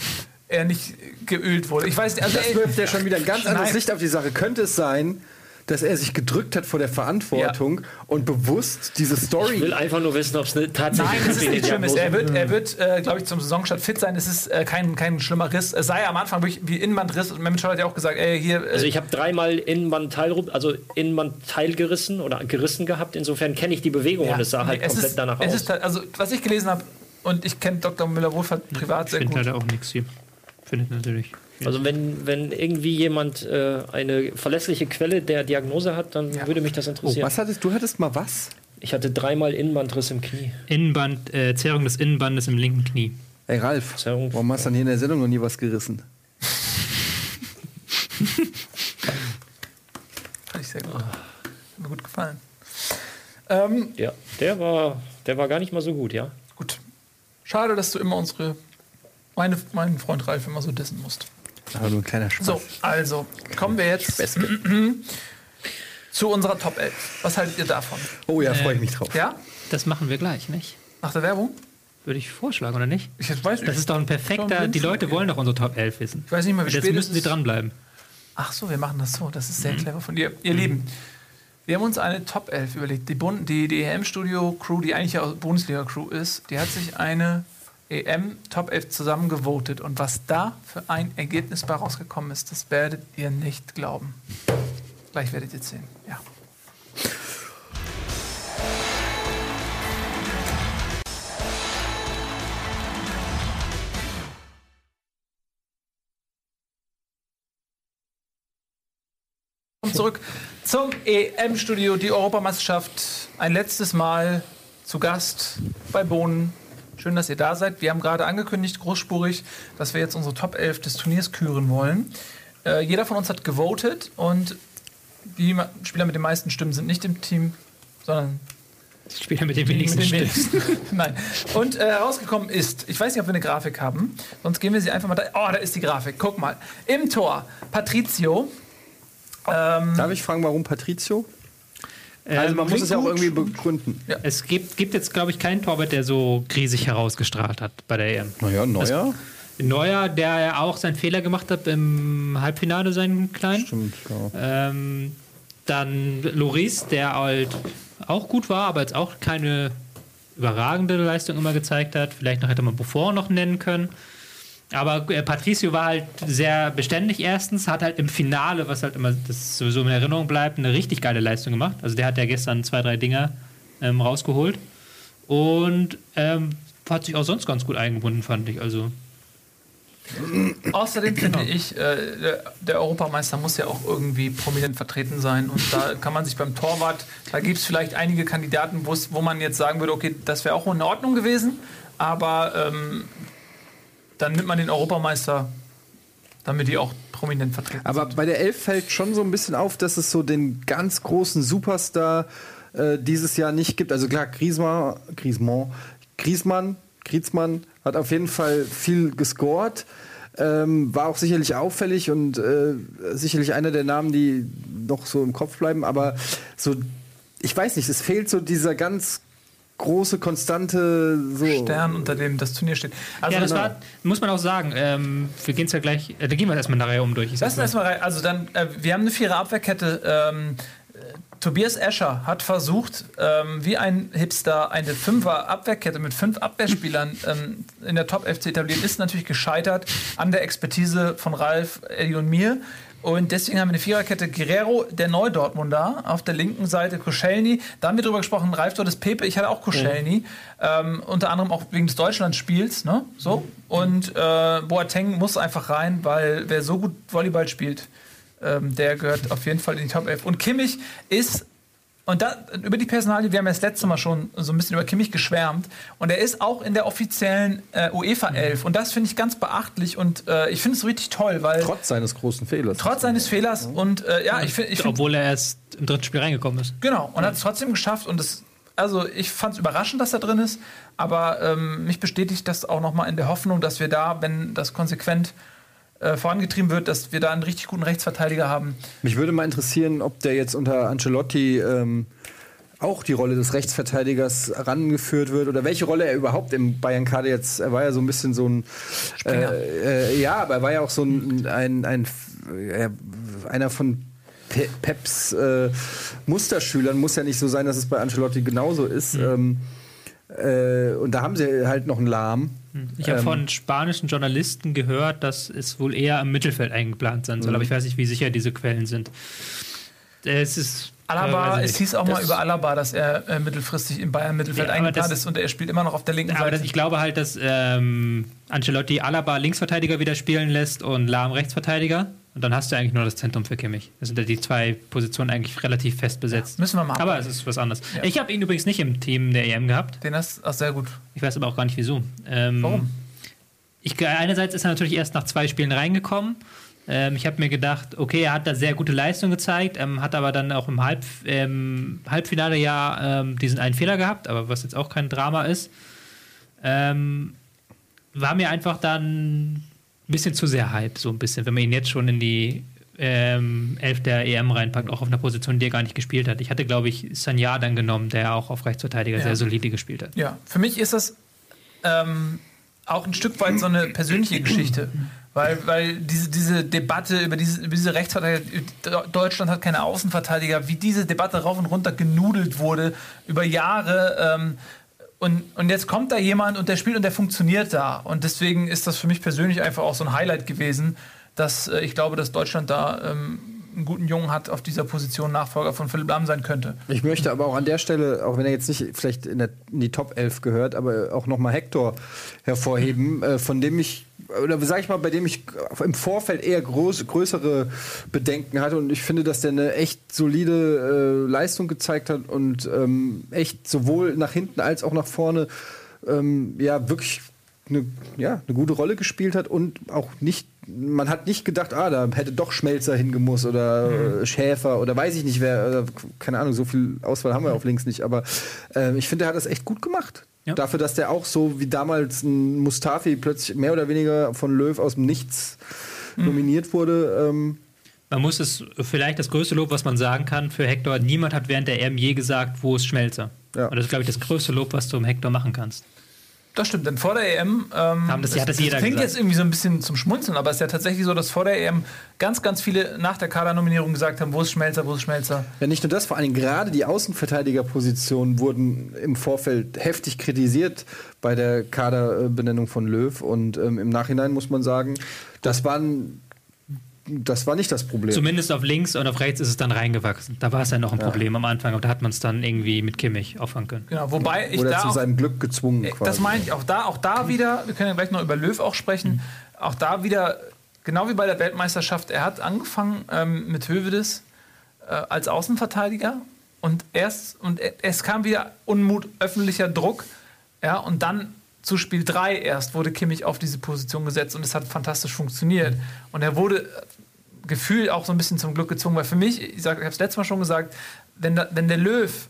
er nicht geölt wurde. Ich weiß nicht, also Das ey, wirft ja schon wieder ein ganz anderes Nein. Licht auf die Sache. Könnte es sein, dass er sich gedrückt hat vor der Verantwortung und bewusst diese Story. Ich will einfach nur wissen, ob es eine tatsächliche Nein, es ist nichts Schlimmes. Er wird, er wird äh, glaube ich, zum Saisonstart fit sein. Es ist äh, kein, kein schlimmer Riss. Es sei am Anfang wirklich wie Innenbandriss. Und Mehmet Scholl hat ja auch gesagt, ey, hier. Äh, Also ich habe dreimal Innenbandteil, also Innenbandteil gerissen oder gerissen gehabt. Insofern kenne ich die Bewegung ja, und es sah halt nee, es komplett ist, danach es aus. Ist, halt- also, was ich gelesen habe, und ich kenne Dr. Müller-Wohlfahrt privat Ich sehr finde gut. leider auch nichts hier. Findet natürlich. Also wenn, wenn irgendwie jemand äh, eine verlässliche Quelle der Diagnose hat, dann Ja. würde mich das Oh, interessieren. was hattest du? hattest mal was? ich hatte dreimal Innenbandriss im Knie. Innenband, äh, Zerrung des Innenbandes im linken Knie. Ey, Ralf, Zerrung- warum hast du dann hier in der Sendung noch nie was gerissen? Fand ich sehr gut. Hat mir gut gefallen. Ähm, Ja, der war, der war gar nicht mal so gut, ja. gut. Schade, dass du immer unsere. Meine, meinen Freund Ralf immer so dissen musst. Aber nur ein kleiner Spaß. So, also kommen wir jetzt zu unserer Top 11. Was haltet ihr davon? Oh ja, freue ich mich drauf. Ja? Das machen wir gleich, nicht? Nach der Werbung? Würde ich vorschlagen, oder nicht? Ich weiß nicht. Das ist doch ein perfekter. Die Leute wollen doch unsere Top 11 wissen. Ich weiß nicht mal, wie Jetzt spät müssen sie dranbleiben. Ach so, wir machen das so. Das ist sehr clever von dir. Ihr Lieben, wir haben uns eine Top 11 überlegt. Die, Bund die, die EM-Studio-Crew, die eigentlich ja Bundesliga-Crew ist, die hat sich eine EM-Top 11 zusammengevotet. Und was da für ein Ergebnis bei rausgekommen ist, das werdet ihr nicht glauben. Gleich werdet ihr sehen. Ja. Zurück zum EM-Studio, die Europameisterschaft. Ein letztes Mal zu Gast bei Bohnen. Schön, dass ihr da seid. Wir haben gerade angekündigt, großspurig, dass wir jetzt unsere Top 11 des Turniers küren wollen. Äh, jeder von uns hat gewotet und die Spieler mit den meisten Stimmen sind nicht im Team, sondern Spieler mit den die wenigsten mit den Stimmen. Nein. Und äh, herausgekommen ist, ich weiß nicht, ob wir eine Grafik haben, sonst gehen wir sie einfach mal da. Oh, da ist die Grafik. Guck mal. Im Tor Patrizio. Ähm, Darf ich fragen, warum Patrizio? Also man muss klingt es ja auch irgendwie begründen. Es gibt, gibt jetzt, glaube ich, keinen Torwart, der so riesig herausgestrahlt hat bei der EM. Naja, neuer. Neuer, der ja auch seinen Fehler gemacht hat im Halbfinale, seinen kleinen. Stimmt, ja. Ähm, dann Loris, der halt auch gut war, aber jetzt auch keine überragende Leistung immer gezeigt hat. Vielleicht noch hätte man Buffon noch nennen können. Aber äh, Patricio war halt sehr beständig erstens, hat halt im Finale, was halt immer das sowieso in Erinnerung bleibt, eine richtig geile Leistung gemacht. Also der hat ja gestern zwei, drei Dinger ähm, rausgeholt. Und ähm, hat sich auch sonst ganz gut eingebunden, fand ich. Also Außerdem finde ich, äh, der, Europameister muss ja auch irgendwie prominent vertreten sein. Und da kann man sich beim Torwart, da gibt es vielleicht einige Kandidaten, wo man jetzt sagen würde, okay, das wäre auch in Ordnung gewesen. Aber ähm, dann nimmt man den Europameister, damit die auch prominent vertreten Aber bei der Elf fällt schon so ein bisschen auf, dass es so den ganz großen Superstar äh, dieses Jahr nicht gibt. Also klar, Griezmann, Griezmann, Griezmann, Griezmann hat auf jeden Fall viel gescored. Ähm, war auch sicherlich auffällig und äh, sicherlich einer der Namen, die noch so im Kopf bleiben. Aber so, ich weiß nicht, es fehlt so dieser ganz große, konstante so. Stern, unter dem das Turnier steht. Also ja, das genau. war, muss man auch sagen. Ähm, wir gehen es ja gleich, äh, da gehen wir erstmal nachher um durch. Lass uns erstmal rein. Also dann, äh, wir haben eine vierer Abwehrkette. Ähm, äh, Tobias Escher hat versucht, ähm, wie ein Hipster eine Fünfer Abwehrkette mit fünf Abwehrspielern ähm, in der Top 11 zu etablieren, ist natürlich gescheitert an der Expertise von Ralf, Eddie und mir. Und deswegen haben wir eine Viererkette Guerrero, der Neu-Dortmunder, auf der linken Seite Koscielny. Da haben wir drüber gesprochen, Ralf, ist Pepe, ich hatte auch Koscielny. Ähm, unter anderem auch wegen des Deutschlandspiels. Ne? So. Und äh, Boateng muss einfach rein, weil wer so gut Volleyball spielt, ähm, der gehört auf jeden Fall in die Top 11. Und Kimmich ist, und da, über die Personalie, wir haben ja das letzte Mal schon so ein bisschen über Kimmich geschwärmt, und er ist auch in der offiziellen äh, UEFA 11. Und das finde ich ganz beachtlich. Und äh, ich finde es richtig toll, weil Trotz seines großen Fehlers. trotz seines Fehlers. Und äh, ja, ich finde, ich find, Obwohl er erst im dritten Spiel reingekommen ist. genau, und hat es trotzdem geschafft. Und es, also ich fand es überraschend, dass er drin ist, aber ähm, mich bestätigt das auch nochmal in der Hoffnung, dass wir da, wenn das konsequent äh, vorangetrieben wird, dass wir da einen richtig guten Rechtsverteidiger haben. Mich würde mal interessieren, ob der jetzt unter Ancelotti ähm, auch die Rolle des Rechtsverteidigers herangeführt wird oder welche Rolle er überhaupt im Bayern-Kader jetzt, er war ja so ein bisschen so ein, Springer. äh, äh, ja, aber er war ja auch so ein, ein, ein, einer von Pe Peps äh, Musterschülern. Muss ja nicht so sein, dass es bei Ancelotti genauso ist. Ähm, äh, und da haben sie halt noch einen Lahm. Ich habe Ähm, von spanischen Journalisten gehört, dass es wohl eher im Mittelfeld eingeplant sein soll, aber ich weiß nicht, wie sicher diese Quellen sind. Es ist. Alaba, äh, ich es hieß auch mal Das- über Alaba, dass er äh, mittelfristig im Bayern Mittelfeld Ja, eingeplant das- ist und er spielt immer noch auf der linken Aber Seite. das, ich glaube halt, dass ähm, Ancelotti Alaba Linksverteidiger wieder spielen lässt und Lahm Rechtsverteidiger. Und dann hast du eigentlich nur das Zentrum für Kimmich. Das sind ja die zwei Positionen eigentlich relativ fest besetzt. Müssen wir mal Aber es ist was anderes. Ja. Ich habe ihn übrigens nicht im Team der EM gehabt. Den hast ach, sehr gut. Ich weiß aber auch gar nicht wieso. Ähm, Warum? Ich, einerseits ist er natürlich erst nach zwei Spielen reingekommen. Ähm, ich habe mir gedacht, okay, er hat da sehr gute Leistung gezeigt, ähm, hat aber dann auch im Halb, ähm, Halbfinale ja ähm, diesen einen Fehler gehabt, aber was jetzt auch kein Drama ist. Ähm, war mir einfach dann bisschen zu sehr Hype, so ein bisschen, wenn man ihn jetzt schon in die ähm, Elf der EM reinpackt, auch auf einer Position, die er gar nicht gespielt hat. Ich hatte, glaube ich, Sanya dann genommen, der auch auf Rechtsverteidiger Ja. sehr solide gespielt hat. Ja, für mich ist das ähm, auch ein Stück weit so eine persönliche Geschichte. Weil, weil diese, diese Debatte über diese, über diese Rechtsverteidiger, Deutschland hat keine Außenverteidiger, wie diese Debatte rauf und runter genudelt wurde über Jahre. Ähm, und, und jetzt kommt da jemand und der spielt und der funktioniert da. Und deswegen ist das für mich persönlich einfach auch so ein Highlight gewesen, dass äh, ich glaube, dass Deutschland da ähm, einen guten Jungen hat, auf dieser Position Nachfolger von Philipp Lahm sein könnte. Ich möchte aber auch an der Stelle, auch wenn er jetzt nicht vielleicht in, der, in die Top 11 gehört, aber auch nochmal Hector hervorheben, äh, von dem ich, oder sag ich mal, bei dem ich im Vorfeld eher groß, größere Bedenken hatte. Und ich finde, dass der eine echt solide äh, Leistung gezeigt hat und ähm, echt sowohl nach hinten als auch nach vorne ähm, ja wirklich eine, ja, eine gute Rolle gespielt hat und auch nicht, man hat nicht gedacht, ah, da hätte doch Schmelzer hingemusst oder äh, Schäfer oder weiß ich nicht wer, oder, keine Ahnung, so viel Auswahl haben wir auf links nicht, aber äh, ich finde, er hat das echt gut gemacht. Ja. Dafür, dass der auch so wie damals ein Mustafi plötzlich mehr oder weniger von Löw aus dem Nichts nominiert wurde. Ähm, Man muss es vielleicht das größte Lob, was man sagen kann für Hector. Niemand hat während der EM je gesagt, wo ist Schmelzer. Ja. Und das ist, glaube ich, das größte Lob, was du um Hector machen kannst. Das stimmt, denn vor der EM ähm, Haben das- hat das jeder klingt gesagt. jetzt irgendwie so ein bisschen zum Schmunzeln, aber es ist ja tatsächlich so, dass vor der EM ganz, ganz viele nach der Kadernominierung gesagt haben, wo ist Schmelzer, wo ist Schmelzer. Ja, nicht nur das, vor allem gerade die Außenverteidigerpositionen wurden im Vorfeld heftig kritisiert bei der Kaderbenennung von Löw. Und ähm, im Nachhinein muss man sagen, das, waren, das war nicht das Problem. Zumindest auf links und auf rechts ist es dann reingewachsen. Da war es ja noch ein Problem am Anfang, aber da hat man es dann irgendwie mit Kimmich auffangen können. Genau, wobei ich Oder da zu auch, seinem Glück gezwungen Äh, quasi. Das meine ich auch da, auch da wieder, wir können ja gleich noch über Löw auch sprechen, auch da wieder, genau wie bei der Weltmeisterschaft, er hat angefangen ähm, mit Hövedes äh, als Außenverteidiger und erst und es kam wieder Unmut, öffentlicher Druck, ja, und dann zu Spiel 3 erst wurde Kimmich auf diese Position gesetzt und es hat fantastisch funktioniert. Und er wurde äh, gefühlt auch so ein bisschen zum Glück gezwungen, weil für mich, ich, ich habe es letztes Mal schon gesagt, wenn, da, wenn der Löw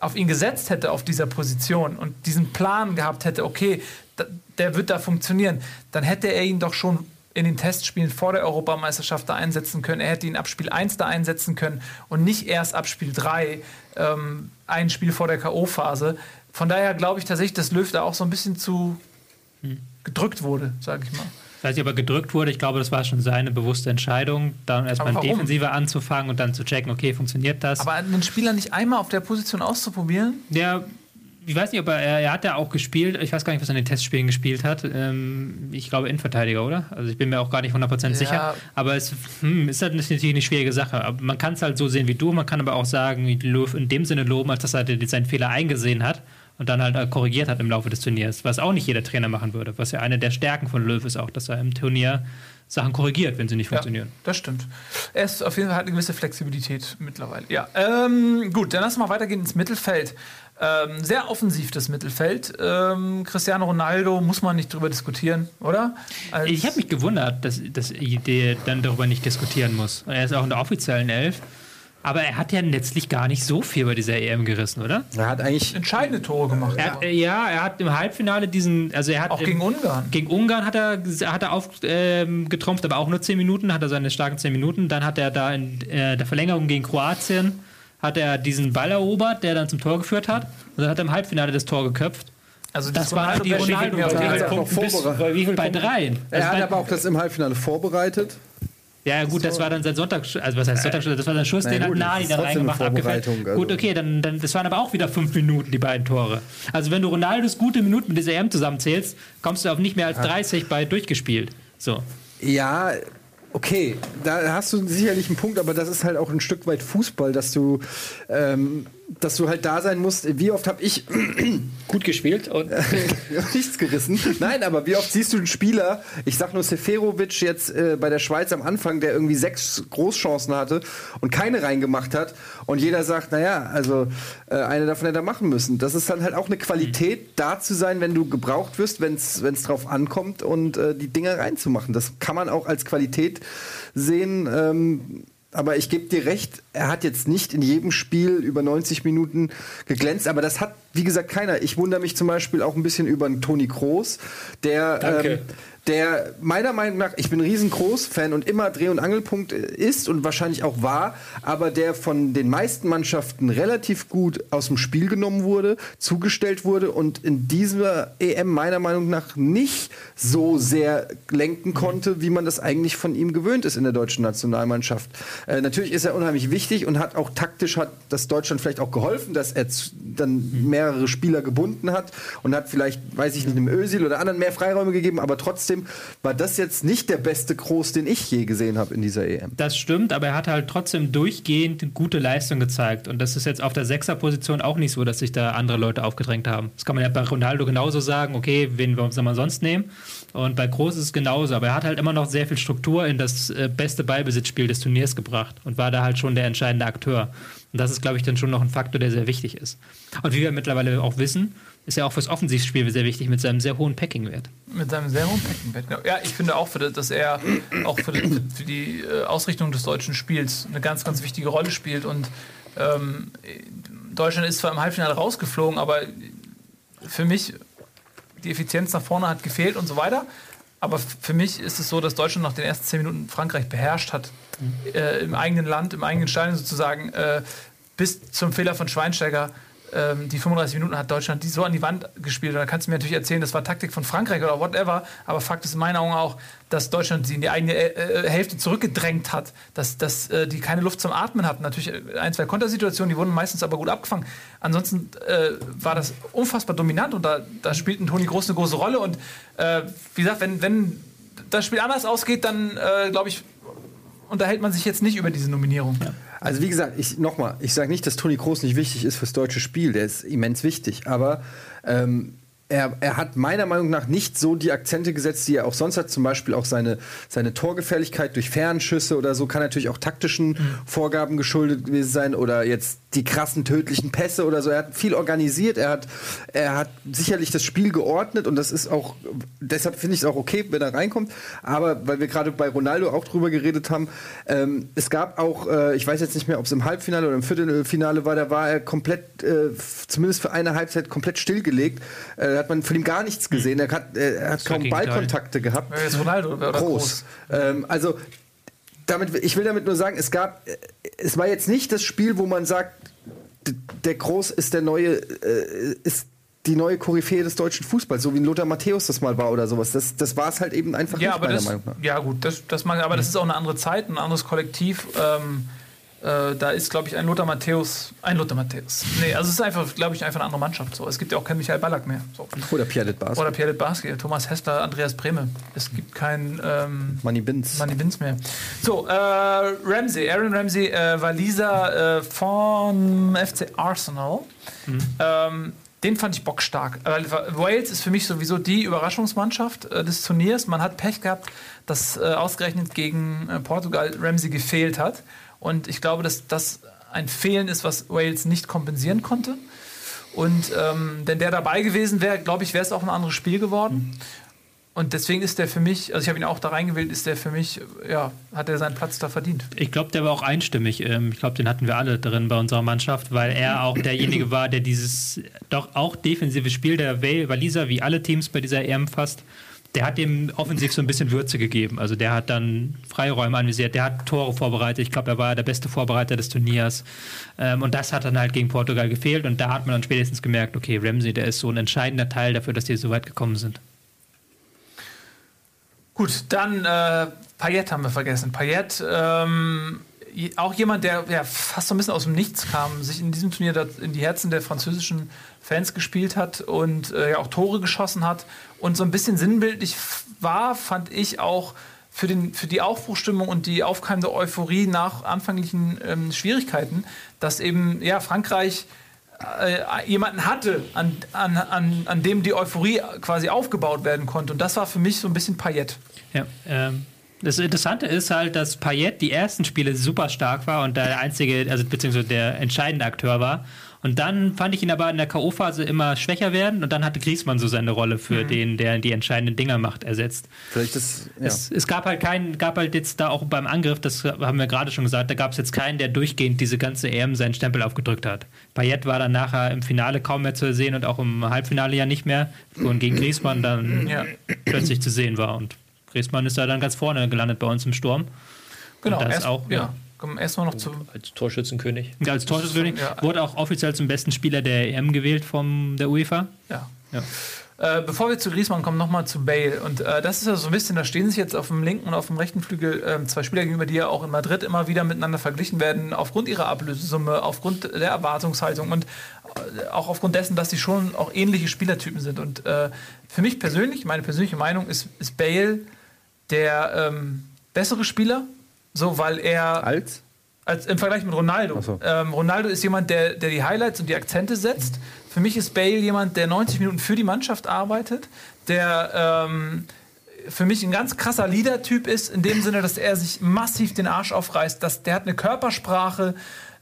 auf ihn gesetzt hätte auf dieser Position und diesen Plan gehabt hätte, okay, da, der wird da funktionieren, dann hätte er ihn doch schon in den Testspielen vor der Europameisterschaft da einsetzen können. Er hätte ihn ab Spiel 1 da einsetzen können und nicht erst ab Spiel 3, ähm, ein Spiel vor der K.O.-Phase. Von daher glaube ich tatsächlich, dass Löw da auch so ein bisschen zu gedrückt wurde, sage ich mal. Ich weiß nicht, ob er gedrückt wurde. Ich glaube, das war schon seine bewusste Entscheidung, dann erstmal defensiver anzufangen und dann zu checken, okay, funktioniert das? Aber einen Spieler nicht einmal auf der Position auszuprobieren, Der, ich weiß nicht, ob er, er, hat ja auch gespielt, ich weiß gar nicht, was er in den Testspielen gespielt hat. Ähm, ich glaube Innenverteidiger, oder? Also ich bin mir auch gar nicht 100% Ja. sicher. Aber es hm, ist halt natürlich eine schwierige Sache. Aber man kann es halt so sehen wie du, man kann aber auch sagen, Löw in dem Sinne loben, als dass er den- seinen Fehler eingesehen hat und dann halt äh, korrigiert hat im Laufe des Turniers, was auch nicht jeder Trainer machen würde. Was ja eine der Stärken von Löw ist auch, dass er im Turnier Sachen korrigiert, wenn sie nicht funktionieren. Ja, das stimmt. Er ist auf jeden Fall hat eine gewisse Flexibilität mittlerweile. Ja, ähm, gut, dann lass mal weitergehen ins Mittelfeld. Ähm, sehr offensiv das Mittelfeld. Ähm, Cristiano Ronaldo muss man nicht drüber diskutieren, oder? Als- Ich habe mich gewundert, dass, dass der dann darüber nicht diskutieren muss. Er ist auch in der offiziellen Elf. Aber er hat ja letztlich gar nicht so viel bei dieser EM gerissen, oder? er hat eigentlich entscheidende Tore gemacht. Er hat, äh, ja, er hat im Halbfinale diesen, also er hat Auch im- gegen Ungarn. Gegen Ungarn hat er, hat er aufgetrumpft, ähm, aber auch nur 10 Minuten, hat er seine starken 10 Minuten. Dann hat er da in äh, der Verlängerung gegen Kroatien, hat er diesen Ball erobert, der dann zum Tor geführt hat. Und dann hat er im Halbfinale das Tor geköpft. Also Das waren die Ronaldo- Ronaldo- Ja, Ja, okay. hat er auch Punkten bis, vorbereitet. bei wie viel bei dreien. er Also hat bei- aber auch das im Halbfinale vorbereitet. Ja, gut, das war dann sein Sonntag, also was heißt Sonntag, das war sein Schuss, Naja, den gut, hat Nani eine reingemacht, abgefällt. Also. Gut, okay, dann, dann, das waren aber auch wieder fünf Minuten, die beiden Tore. Also wenn du Ronaldos gute Minuten mit dieser EM zusammenzählst, kommst du auf nicht mehr als 30 bei durchgespielt. So. Ja, okay, da hast du sicherlich einen Punkt, aber das ist halt auch ein Stück weit Fußball, dass du, ähm, dass du halt da sein musst. Wie oft habe ich Gut gespielt und nichts gerissen? Nein, aber wie oft siehst du einen Spieler, ich sag nur Seferovic jetzt äh, bei der Schweiz am Anfang, der irgendwie sechs Großchancen hatte und keine reingemacht hat und jeder sagt, naja, also äh, eine davon hätte er machen müssen. Das ist dann halt auch eine Qualität, da zu sein, wenn du gebraucht wirst, wenn es drauf ankommt und äh, die Dinger reinzumachen. Das kann man auch als Qualität sehen. Ähm, aber ich gebe dir recht, er hat jetzt nicht in jedem Spiel über 90 Minuten geglänzt, aber das hat, wie gesagt, keiner. Ich wundere mich zum Beispiel auch ein bisschen über einen Toni Kroos, der, ähm, der meiner Meinung nach, ich bin ein riesen Kroos-Fan und immer Dreh- und Angelpunkt ist und wahrscheinlich auch war, aber der von den meisten Mannschaften relativ gut aus dem Spiel genommen wurde, zugestellt wurde und in dieser EM meiner Meinung nach nicht so sehr lenken konnte, wie man das eigentlich von ihm gewöhnt ist in der deutschen Nationalmannschaft. Äh, natürlich ist er unheimlich wichtig und hat auch taktisch hat das Deutschland vielleicht auch geholfen, dass er dann mehrere Spieler gebunden hat und hat vielleicht, weiß ich nicht, einem Özil oder anderen mehr Freiräume gegeben, aber trotzdem war das jetzt nicht der beste Kroos, den ich je gesehen habe in dieser EM. Das stimmt, aber er hat halt trotzdem durchgehend gute Leistung gezeigt. Und das ist jetzt auf der Sechserposition auch nicht so, dass sich da andere Leute aufgedrängt haben. Das kann man ja bei Ronaldo genauso sagen, okay, wen soll man sonst nehmen? Und bei Groß ist es genauso. Aber er hat halt immer noch sehr viel Struktur in das äh, beste Ballbesitzspiel des Turniers gebracht und war da halt schon der entscheidende Akteur. Und das ist, glaube ich, dann schon noch ein Faktor, der sehr wichtig ist. Und wie wir mittlerweile auch wissen, ist er auch fürs Offensivspiel sehr wichtig mit seinem sehr hohen Packing-Wert. Mit seinem sehr hohen Packing-Wert. Genau. Ja, ich finde auch, dass er auch für die, äh, Ausrichtung des deutschen Spiels eine ganz, ganz wichtige Rolle spielt. Und ähm, Deutschland ist zwar im Halbfinale rausgeflogen, aber für mich die Effizienz nach vorne hat gefehlt und so weiter. Aber für mich ist es so, dass Deutschland nach den ersten zehn Minuten Frankreich beherrscht hat. Äh, Im eigenen Land, im eigenen Stadion sozusagen. Äh, bis zum Fehler von Schweinsteiger. Ähm, die 35 Minuten hat Deutschland die so an die Wand gespielt. Und da kannst du mir natürlich erzählen, das war Taktik von Frankreich oder whatever. Aber Fakt ist in meinen Augen auch, dass Deutschland sie in die eigene äh, äh, Hälfte zurückgedrängt hat. Dass, dass äh, die keine Luft zum Atmen hatten. Natürlich äh, ein, zwei Kontersituationen, die wurden meistens aber gut abgefangen. Ansonsten äh, war das unfassbar dominant und da, da spielt ein Toni Groß eine große Rolle. Und äh, wie gesagt, wenn, wenn das Spiel anders ausgeht, dann glaube ich, unterhält man sich jetzt nicht über diese Nominierung. Also wie gesagt, ich nochmal, ich sage nicht, dass Toni Kroos nicht wichtig ist fürs deutsche Spiel, der ist immens wichtig, aber ähm, er, er hat meiner Meinung nach nicht so die Akzente gesetzt, die er auch sonst hat. Zum Beispiel auch seine, seine Torgefährlichkeit durch Fernschüsse oder so kann natürlich auch taktischen Vorgaben geschuldet gewesen sein oder jetzt die krassen tödlichen Pässe oder so. Er hat viel organisiert, er hat, er hat sicherlich das Spiel geordnet und das ist auch, deshalb finde ich es auch okay, wenn er reinkommt. Aber weil wir gerade bei Ronaldo auch drüber geredet haben, ähm, es gab auch, äh, ich weiß jetzt nicht mehr, ob es im Halbfinale oder im Viertelfinale war, da war er komplett, äh, zumindest für eine Halbzeit komplett stillgelegt. Äh, da hat man von ihm gar nichts gesehen. Er hat, äh, er hat kaum. Ballkontakte gehabt. Wer ist Ronaldo oder Groß. Ähm, also damit, ich will damit nur sagen, es gab, äh, es war jetzt nicht das Spiel, wo man sagt, der Groß ist der neue, äh, ist die neue Koryphäe des deutschen Fußballs, so wie ein Lothar Matthäus das mal war oder sowas. Das, das war es halt eben einfach Ja, nicht, aber meiner das, Meinung nach. ja gut, das, das mag, aber das ist auch eine andere Zeit, ein anderes Kollektiv. Ähm, äh, da ist, glaube ich, ein Lothar Matthäus, ein Lothar Matthäus. Nee, also es ist einfach, glaube ich, einfach eine andere Mannschaft. So. Es gibt ja auch keinen Michael Ballack mehr. So. Oder Pierre Littbars. Oder Pierre Litbarski, Thomas Hessler, Andreas Brehme. Es gibt keinen ähm, Manny Binz. Manny Binz mehr. So, äh, Ramsey, Aaron Ramsey, äh, Waliser äh, von FC Arsenal. Ähm, den fand ich bockstark. Wales ist für mich sowieso die Überraschungsmannschaft äh, des Turniers. Man hat Pech gehabt, dass äh, ausgerechnet gegen Portugal Ramsey gefehlt hat. Und ich glaube, dass das ein Fehlen ist, was Wales nicht kompensieren konnte. Und ähm, wenn der dabei gewesen wäre, glaube ich, wäre es auch ein anderes Spiel geworden. Und deswegen ist der für mich, also ich habe ihn auch da reingewählt, ist der für mich, ja, hat er seinen Platz da verdient. Ich glaube, der war auch einstimmig. Ähm, Ich glaube, den hatten wir alle drin bei unserer Mannschaft, weil er auch derjenige war, der dieses doch auch defensive Spiel der Wal- Waliser, wie alle Teams bei dieser EM fast, der hat dem offensiv so ein bisschen Würze gegeben. Also der hat dann Freiräume anvisiert, der hat Tore vorbereitet. Ich glaube, er war der beste Vorbereiter des Turniers. Ähm, Und das hat dann halt gegen Portugal gefehlt. Und da hat man dann spätestens gemerkt, okay, Ramsey, der ist so ein entscheidender Teil dafür, dass die so weit gekommen sind. Gut, dann äh, Payet haben wir vergessen. Payet, ähm, auch jemand, der ja, fast so ein bisschen aus dem Nichts kam, sich in diesem Turnier in die Herzen der französischen Fans gespielt hat und äh, ja auch Tore geschossen hat und so ein bisschen sinnbildlich war, fand ich auch für, den, für die Aufbruchstimmung und die aufkeimende Euphorie nach anfänglichen ähm, Schwierigkeiten, dass eben ja, Frankreich äh, jemanden hatte, an, an, an, an dem die Euphorie quasi aufgebaut werden konnte. Und das war für mich so ein bisschen Payet. Ja, ähm, das Interessante ist halt, dass Payet die ersten Spiele super stark war und der einzige, also beziehungsweise der entscheidende Akteur war. Und dann fand ich ihn aber in der K.O.-Phase immer schwächer werden und dann hatte Griezmann so seine Rolle für den, der die entscheidenden Dinger macht, ersetzt. Vielleicht das. Ja. Es, es gab halt keinen, gab halt jetzt da auch beim Angriff, das haben wir gerade schon gesagt, da gab es jetzt keinen, der durchgehend diese ganze EM seinen Stempel aufgedrückt hat. Payet war dann nachher im Finale kaum mehr zu sehen und auch im Halbfinale ja nicht mehr, und gegen Griezmann dann Ja. plötzlich zu sehen war. Und Griezmann ist da dann ganz vorne gelandet bei uns im Sturm. Genau, das erst, auch, ja. ja. Kommen erstmal noch zu. Als Torschützenkönig. Und als Torschützenkönig Ja. wurde auch offiziell zum besten Spieler der EM gewählt von der UEFA. Ja. Ja. Äh, bevor wir zu Griezmann kommen, nochmal zu Bale. Und äh, das ist ja so ein bisschen, da stehen sich jetzt auf dem linken und auf dem rechten Flügel ähm, zwei Spieler gegenüber, die ja auch in Madrid immer wieder miteinander verglichen werden, aufgrund ihrer Ablösesumme, aufgrund der Erwartungshaltung und äh, auch aufgrund dessen, dass sie schon auch ähnliche Spielertypen sind. Und äh, für mich persönlich, meine persönliche Meinung, ist, ist Bale der ähm, bessere Spieler, so weil er Als? als im Vergleich mit Ronaldo. So. Ähm, Ronaldo ist jemand, der, der die Highlights und die Akzente setzt. Für mich ist Bale jemand, der 90 Minuten für die Mannschaft arbeitet, der ähm, für mich ein ganz krasser Leader-Typ ist, in dem Sinne, dass er sich massiv den Arsch aufreißt. Dass, der hat eine Körpersprache,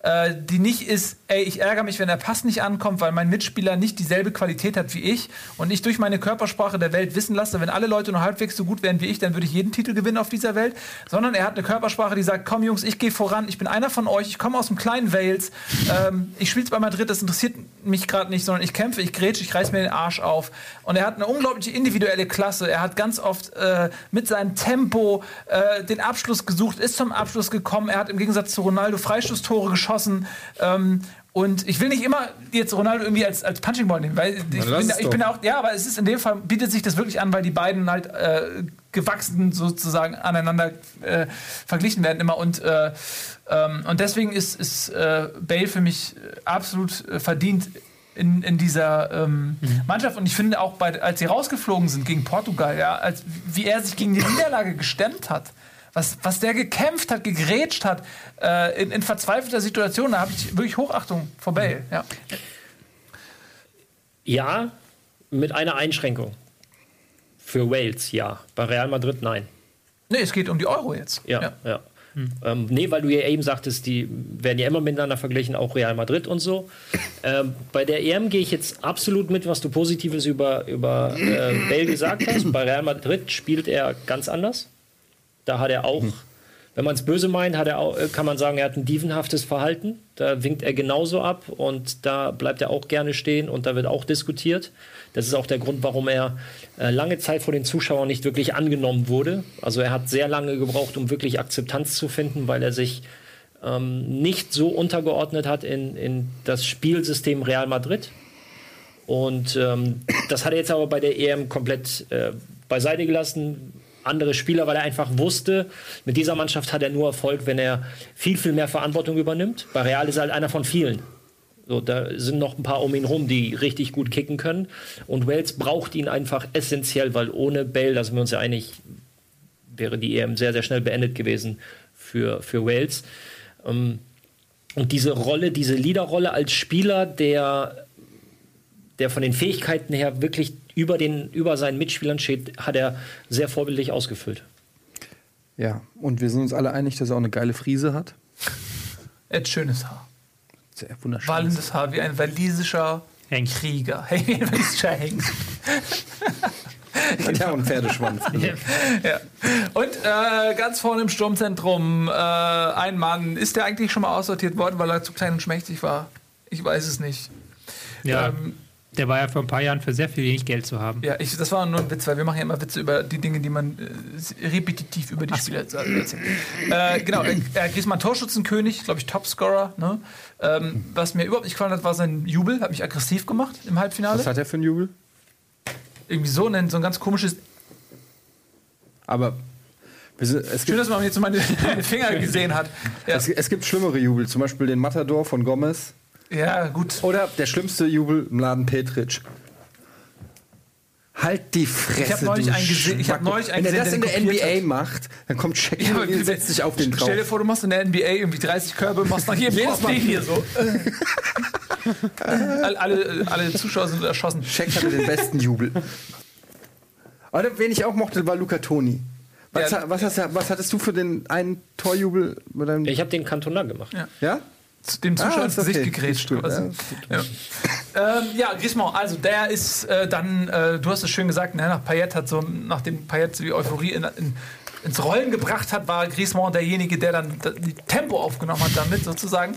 äh, die nicht ist, ey, ich ärgere mich, wenn der Pass nicht ankommt, weil mein Mitspieler nicht dieselbe Qualität hat wie ich und ich durch meine Körpersprache der Welt wissen lasse, wenn alle Leute nur halbwegs so gut wären wie ich, dann würde ich jeden Titel gewinnen auf dieser Welt. Sondern er hat eine Körpersprache, die sagt, komm Jungs, ich gehe voran, ich bin einer von euch, ich komme aus dem kleinen Wales, ähm, ich spiele bei Madrid, das interessiert mich gerade nicht, sondern ich kämpfe, ich grätsche, ich reiß mir den Arsch auf. Und er hat eine unglaubliche individuelle Klasse. Er hat ganz oft äh, mit seinem Tempo äh, den Abschluss gesucht, ist zum Abschluss gekommen. Er hat im Gegensatz zu Ronaldo Freistoßtore geschossen. Ähm, und ich will nicht immer jetzt Ronaldo irgendwie als, als Punching Ball nehmen, weil ich, bin, ich bin auch, ja, aber es ist in dem Fall, bietet sich das wirklich an, weil die beiden halt äh, gewachsen sozusagen aneinander äh, verglichen werden immer. Und, äh, ähm, und deswegen ist, ist äh, Bale für mich absolut äh, verdient in, in dieser ähm, Mannschaft. Und ich finde auch, bei, als sie rausgeflogen sind gegen Portugal, ja, als, wie er sich gegen die Niederlage gestemmt hat, was, was der gekämpft hat, gegrätscht hat, äh, in, in verzweifelter Situation, da habe ich wirklich Hochachtung vor Bale. Ja. Ja, mit einer Einschränkung. Für Wales, ja. Bei Real Madrid, nein. Nee, es geht um die Euro jetzt. Ja, ja. Ähm, nee, weil du ja eben sagtest, die werden ja immer miteinander verglichen, auch Real Madrid und so. Ähm, bei der EM gehe ich jetzt absolut mit, was du Positives über, über äh, Bale gesagt hast. Bei Real Madrid spielt er ganz anders. Da hat er auch, wenn man es böse meint, hat er auch, äh, kann man sagen, er hat ein dievenhaftes Verhalten. Da winkt er genauso ab und da bleibt er auch gerne stehen und da wird auch diskutiert. Das ist auch der Grund, warum er äh, lange Zeit von den Zuschauern nicht wirklich angenommen wurde. Also er hat sehr lange gebraucht, um wirklich Akzeptanz zu finden, weil er sich ähm, nicht so untergeordnet hat in, in das Spielsystem Real Madrid. Und ähm, das hat er jetzt aber bei der EM komplett äh, beiseite gelassen. Andere Spieler, weil er einfach wusste, mit dieser Mannschaft hat er nur Erfolg, wenn er viel, viel mehr Verantwortung übernimmt. Bei Real ist er halt einer von vielen. So, da sind noch ein paar um ihn rum, die richtig gut kicken können. Und Wales braucht ihn einfach essentiell, weil ohne Bale, da sind wir uns ja einig, wäre die EM sehr, sehr schnell beendet gewesen für, für Wales. Ähm, und diese Rolle, diese Leaderrolle als Spieler, der, der von den Fähigkeiten her wirklich über, den, über seinen Mitspielern steht, hat er sehr vorbildlich ausgefüllt. Ja, und wir sind uns alle einig, dass er auch eine geile Frise hat. Er hat schönes Haar. Sehr wunderschön. Wallendes Haar wie ein walisischer Hengst. Krieger. Hey, wie ein walisischer Hengst. Ja, und Pferdeschwanz. ja. Und äh, ganz vorne im Sturmzentrum äh, ein Mann. Ist der eigentlich schon mal aussortiert worden, weil er zu klein und schmächtig war? Ich weiß es nicht. Ja, Ähm, der war ja vor ein paar Jahren für sehr viel wenig Geld zu haben. Ja, ich, das war nur ein Witz, weil wir machen ja immer Witze über die Dinge, die man äh, repetitiv über die Spieler erzählt. äh, genau, äh, äh, Griezmann Torschützenkönig, glaube ich, Topscorer. Ne? Ähm, was mir überhaupt nicht gefallen hat, war sein Jubel, hat mich aggressiv gemacht im Halbfinale. Was hat er für einen Jubel? Irgendwie so, ein, so ein ganz komisches Aber Schön, dass man jetzt meine, meine Finger gesehen hat. Ja, es, es gibt schlimmere Jubel, zum Beispiel den Matador von Gomez. Ja gut. Oder der schlimmste Jubel im Laden Petric. Halt die Fresse. Ich hab neulich einen gesehen- ich hab neulich einen Wenn er gesehen, das in der NBA macht, dann kommt Shaq Ja, und setzt sich auf den drauf. Stell dir vor, du machst in der NBA irgendwie 30 Körbe, machst nach jedem Jedes Mal. hier so. alle, alle, alle Zuschauer sind erschossen. Shaq hatte den besten Jubel. Oder wen ich auch mochte, war Luca Toni. Was, Ja. was, hast, du- was hattest du für den einen Torjubel? Ich habe den Cantona gemacht. Ja. ja? Dem Zuschauer Ah, ins Gesicht okay. gegrätscht. Gut, quasi. Ja, ähm, ja Griezmann, also der ist äh, dann, äh, du hast es schön gesagt, ne, nach Payet hat so, nachdem Payet die Euphorie in, in, ins Rollen gebracht hat, war Griezmann derjenige, der dann die Tempo aufgenommen hat damit sozusagen.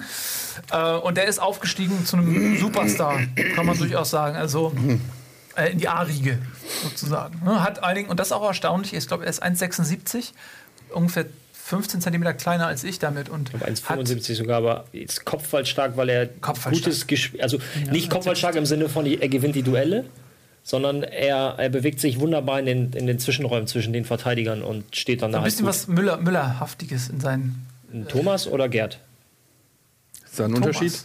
Äh, und der ist aufgestiegen zu einem Superstar, kann man durchaus sagen. Also äh, in die A-Riege sozusagen. Ne? Hat einigen, und das ist auch erstaunlich, ich glaube, er ist 1,76, ungefähr 15 Zentimeter kleiner als ich damit. Und hat, 1,75 sogar, aber ist kopfballstark, weil er Kopfballstark. gutes Gespiel, also nicht kopfballstark im Sinne von, er gewinnt die Duelle, sondern er, er bewegt sich wunderbar in den, in den Zwischenräumen zwischen den Verteidigern und steht dann da ein halt bisschen gut. was Müller, Müllerhaftiges in seinen Thomas oder Gerd? Ist da ein Thomas. Unterschied?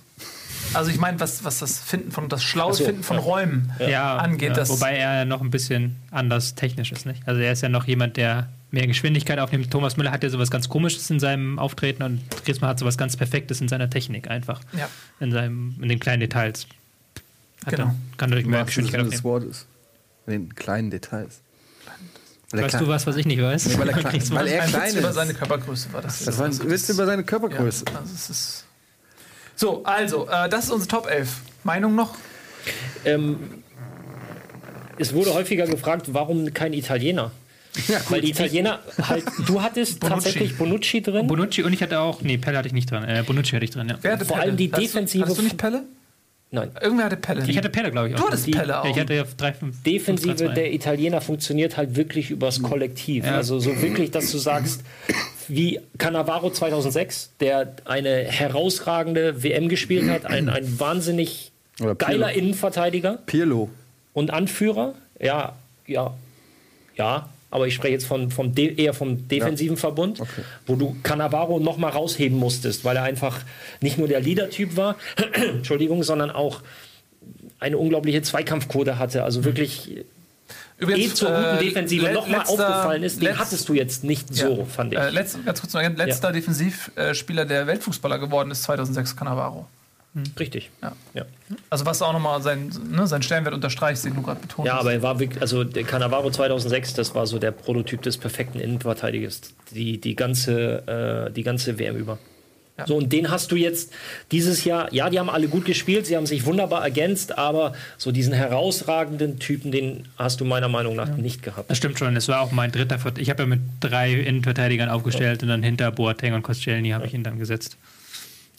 Also ich meine, was, was das Finden von das schlaue so, Finden von ja. Räumen ja, angeht. ja, Das, wobei er noch ein bisschen anders technisch ist. Nicht? Also er ist ja noch jemand, der mehr Geschwindigkeit aufnimmt. Thomas Müller hat ja sowas ganz Komisches in seinem Auftreten und Griezmann hat sowas ganz Perfektes in seiner Technik einfach. ja, In, seinem, in den kleinen Details. Hat Genau. er, kann dadurch mehr das Geschwindigkeit des aufnehmen. Wortes. In den kleinen Details. Weil Weißt du was, was ich nicht weiß? weil er klein- Griezmann? weil er ein klein Witz über ist. seine Körpergröße war das. Das war ein Witz über seine ja, Körpergröße. also es ist so, also, äh, das ist unsere Top 11. Meinung noch? Ähm, es wurde häufiger gefragt, warum kein Italiener? Weil die Italiener halt, du hattest Bonucci. tatsächlich Bonucci drin. Bonucci und ich hatte auch, nee, Pelle hatte ich nicht drin. Äh, Bonucci hatte ich drin, ja. Wer hatte Vor Pelle? allem die Hattest Defensive- Du, hattest du nicht Pelle? Nein. Irgendwer hatte Pelle. Ich hatte Pelle, glaube ich, auch. Du hattest Die- Pelle auch. Ja, ich hatte ja 3, 5, Defensive der Italiener funktioniert halt wirklich übers Kollektiv. Ja. Also so wirklich, dass du sagst, wie Cannavaro 2006, der eine herausragende WM gespielt hat, ein, ein wahnsinnig geiler Innenverteidiger Pirlo. und Anführer. Ja, ja, ja. Aber ich spreche jetzt von, vom De eher vom defensiven Verbund, wo du Cannavaro noch mal rausheben musstest, weil er einfach nicht nur der Leader-Typ war, Entschuldigung, sondern auch eine unglaubliche Zweikampfquote hatte. Also wirklich eh zur guten äh, Defensive le- noch mal letzter- aufgefallen ist, den letzt- hattest du jetzt nicht so, Ja. fand ich. Äh, letzt, ganz kurz noch, letzter Defensivspieler, der Weltfußballer geworden ist, 2006 Cannavaro. Richtig. Ja. Ja. Also was auch nochmal sein, ne, seinen Stellenwert unterstreicht, den du gerade betont Ja, aber er war wirklich, also der Cannavaro 2006, das war so der Prototyp des perfekten Innenverteidigers, die, die, ganze, äh, die ganze WM über. Ja. So, und den hast du jetzt dieses Jahr, ja, die haben alle gut gespielt, sie haben sich wunderbar ergänzt, aber so diesen herausragenden Typen, den hast du meiner Meinung nach nicht gehabt. Das stimmt schon, es war auch mein dritter. Vert- Ich habe ja mit drei Innenverteidigern aufgestellt und dann hinter Boateng und Koscielny habe ich ihn dann gesetzt.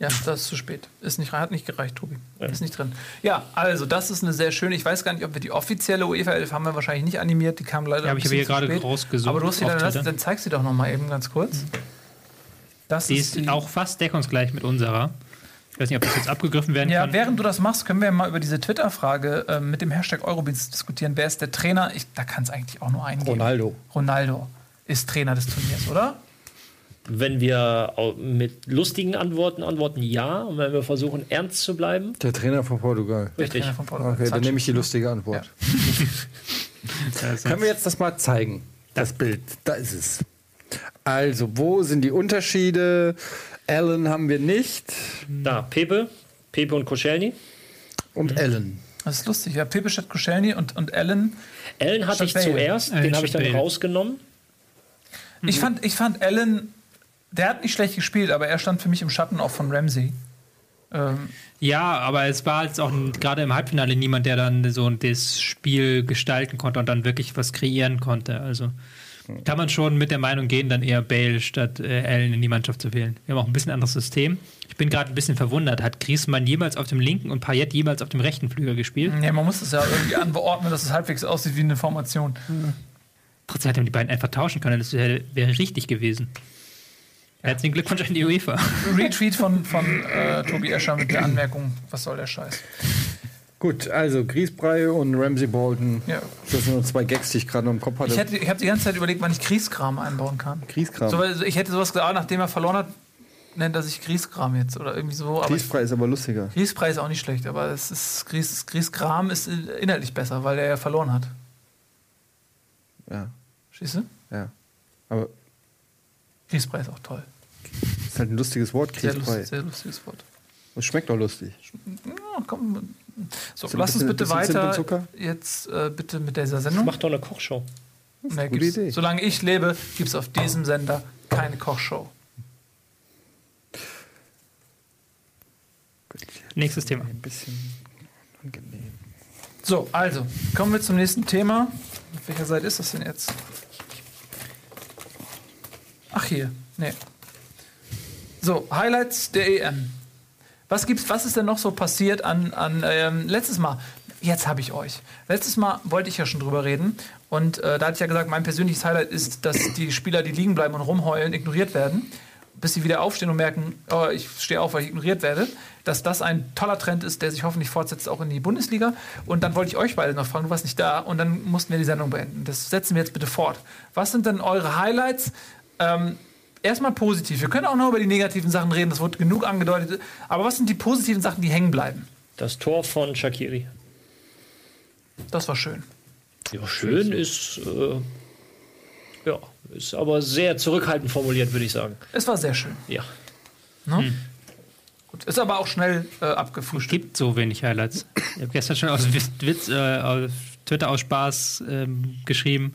Ja, das ist zu spät. Ist nicht, hat nicht gereicht, Tobi. Ist nicht drin. Ja, also das ist eine sehr schöne. Ich weiß gar nicht, ob wir die offizielle UEFA 11 haben wir wahrscheinlich nicht animiert. Die kam leider Ja, aber ein ich habe hier gerade spät. rausgesucht Aber du hast sie dann, dann zeig sie doch noch mal eben ganz kurz. Das Die ist auch fast deckungsgleich mit unserer. Ich weiß nicht, ob das jetzt abgegriffen werden Ja, kann. während du das machst, können wir mal über diese Twitter-Frage äh, mit dem Hashtag Eurobeats diskutieren. Wer ist der Trainer? Ich, da kann es eigentlich auch nur einen geben. Ronaldo. Ronaldo ist Trainer des Turniers, oder? Wenn wir mit lustigen Antworten antworten, ja. Und wenn wir versuchen, ernst zu bleiben, Der Trainer von Portugal. Der Richtig. Trainer von Portugal. Okay, dann nehme ich die lustige Antwort. Ist- Können wir jetzt das mal zeigen? Das Bild. Da ist es. Also, wo sind die Unterschiede? Allen haben wir nicht. da, Pepe, Pepe und Koscielny. Und Allen. Das ist lustig. Ja, Pepe statt Koscielny und, und Allen. Allen hatte ich Bale. zuerst, den habe ich dann rausgenommen. Ich, fand, ich fand Allen, der hat nicht schlecht gespielt, aber er stand für mich im Schatten auch von Ramsey. Ähm, Ja, aber es war jetzt auch gerade im Halbfinale niemand, der dann so das Spiel gestalten konnte und dann wirklich was kreieren konnte. Also kann man schon mit der Meinung gehen, dann eher Bale statt äh, Allen in die Mannschaft zu wählen. Wir haben auch ein bisschen anderes System. Ich bin gerade ein bisschen verwundert. Hat Griezmann jemals auf dem linken und Payet jemals auf dem rechten Flügel gespielt? ja, man muss das ja irgendwie anbeordnen, dass es halbwegs aussieht wie eine Formation. Trotzdem hätte man die beiden einfach tauschen können. Das wäre wäre richtig gewesen. Herzlichen Glückwunsch an die UEFA. Retweet von, von äh, Tobi Escher mit der Anmerkung, was soll der Scheiß. Gut, also Grießbrei und Ramsey Bolton. Ja. Das sind nur zwei Gags, die ich gerade noch im Kopf hatte. Ich, hätte- ich habe die ganze Zeit überlegt, wann ich Grießkram einbauen kann. Grießkram. So, ich hätte sowas gesagt, nachdem er verloren hat, nennt er sich Grießkram jetzt oder irgendwie so. Aber Grießbrei ist aber lustiger. Grießbrei ist auch nicht schlecht, aber es ist Grieß, Grießkram ist inhaltlich besser, weil er ja verloren hat. Ja, du? ja. Aber Grießbrei ist auch toll. ist halt ein lustiges Wort, Sehr, Grießbrei. lust, sehr lustiges Wort. Es schmeckt auch lustig. Ja, komm. So, lass uns bisschen- bitte bisschen weiter jetzt äh, bitte mit dieser Sendung. Mach doch eine Kochshow. Nee, gute Idee. Solange ich lebe, gibt es auf diesem Sender keine Kochshow. Nächstes Thema. Ein bisschen angenehm. So, also, kommen wir zum nächsten Thema. Auf welcher Seite ist das denn jetzt? Ach, hier. Nee. So, Highlights der EM. Was gibt's, was ist denn noch so passiert an, an ähm, letztes Mal? Jetzt habe ich euch. Letztes Mal wollte ich ja schon drüber reden. Und äh, da hatte ich ja gesagt, mein persönliches Highlight ist, dass die Spieler, die liegen bleiben und rumheulen, ignoriert werden. Bis sie wieder aufstehen und merken, oh, ich stehe auf, weil ich ignoriert werde. Dass das ein toller Trend ist, der sich hoffentlich fortsetzt auch in die Bundesliga. Und dann wollte ich euch beide noch fragen, du warst nicht da. Und dann mussten wir die Sendung beenden. Das setzen wir jetzt bitte fort. Was sind denn eure Highlights? Ähm, erstmal positiv. Wir können auch noch über die negativen Sachen reden, das wurde genug angedeutet. Aber was sind die positiven Sachen, die hängen bleiben? Das Tor von Shakiri. Das war schön. Ja, schön ist. Äh, ja, ist aber sehr zurückhaltend formuliert, würde ich sagen. Es war sehr schön. Ja. Ne? Gut. Ist aber auch schnell äh, abgefrühstückt. Gibt so wenig Highlights. Ich habe gestern schon aus Witz, Witz äh, auf Twitter aus Spaß ähm, geschrieben.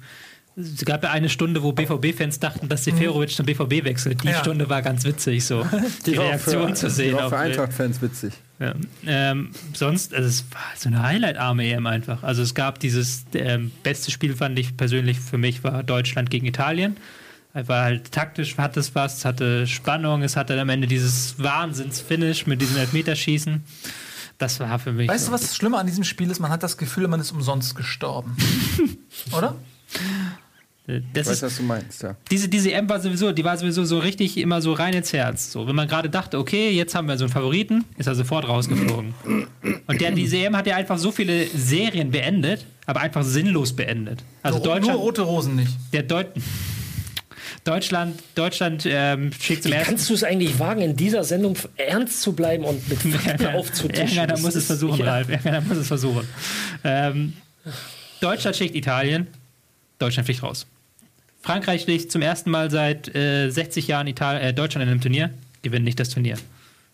Es gab ja eine Stunde, wo BVB-Fans dachten, dass Seferovic zum BVB wechselt. Die Ja. Stunde war ganz witzig, so die, war auch Reaktion für, zu Die sehen. war auch auf für. Eintracht-Fans witzig. Ja. Ähm, sonst, also es war so eine Highlight-arme EM einfach. Also es gab dieses ähm, beste Spiel, fand ich persönlich für mich, war Deutschland gegen Italien. Es war halt taktisch, hat es was, es hatte Spannung, es hatte am Ende dieses Wahnsinns-Finish mit diesem Elfmeterschießen. Das war für mich. Weißt so. du, was das Schlimme an diesem Spiel ist? Man hat das Gefühl, man ist umsonst gestorben. Oder? Das Ich weiß, ist, was du meinst, ja. diese, diese EM war sowieso, die war sowieso so richtig immer so rein ins Herz. So, wenn man gerade dachte, okay, jetzt haben wir so einen Favoriten, ist er sofort rausgeflogen. Und der, diese EM hat ja einfach so viele Serien beendet, aber einfach sinnlos beendet. Also nur, Deutschland, nur rote Rosen nicht. der Deut Deutschland, Deutschland ähm, schickt zum Wie ersten kannst du es eigentlich wagen, in dieser Sendung ernst zu bleiben und mit Fakten aufzutischen? Irgendeiner muss es versuchen, ja. Ralf. Irgendeiner muss es versuchen. Ähm, Deutschland schickt Italien. Deutschland fliegt raus. Frankreich fliegt zum ersten Mal seit äh, 60 Jahren Ital äh, Deutschland in einem Turnier, gewinnt nicht das Turnier.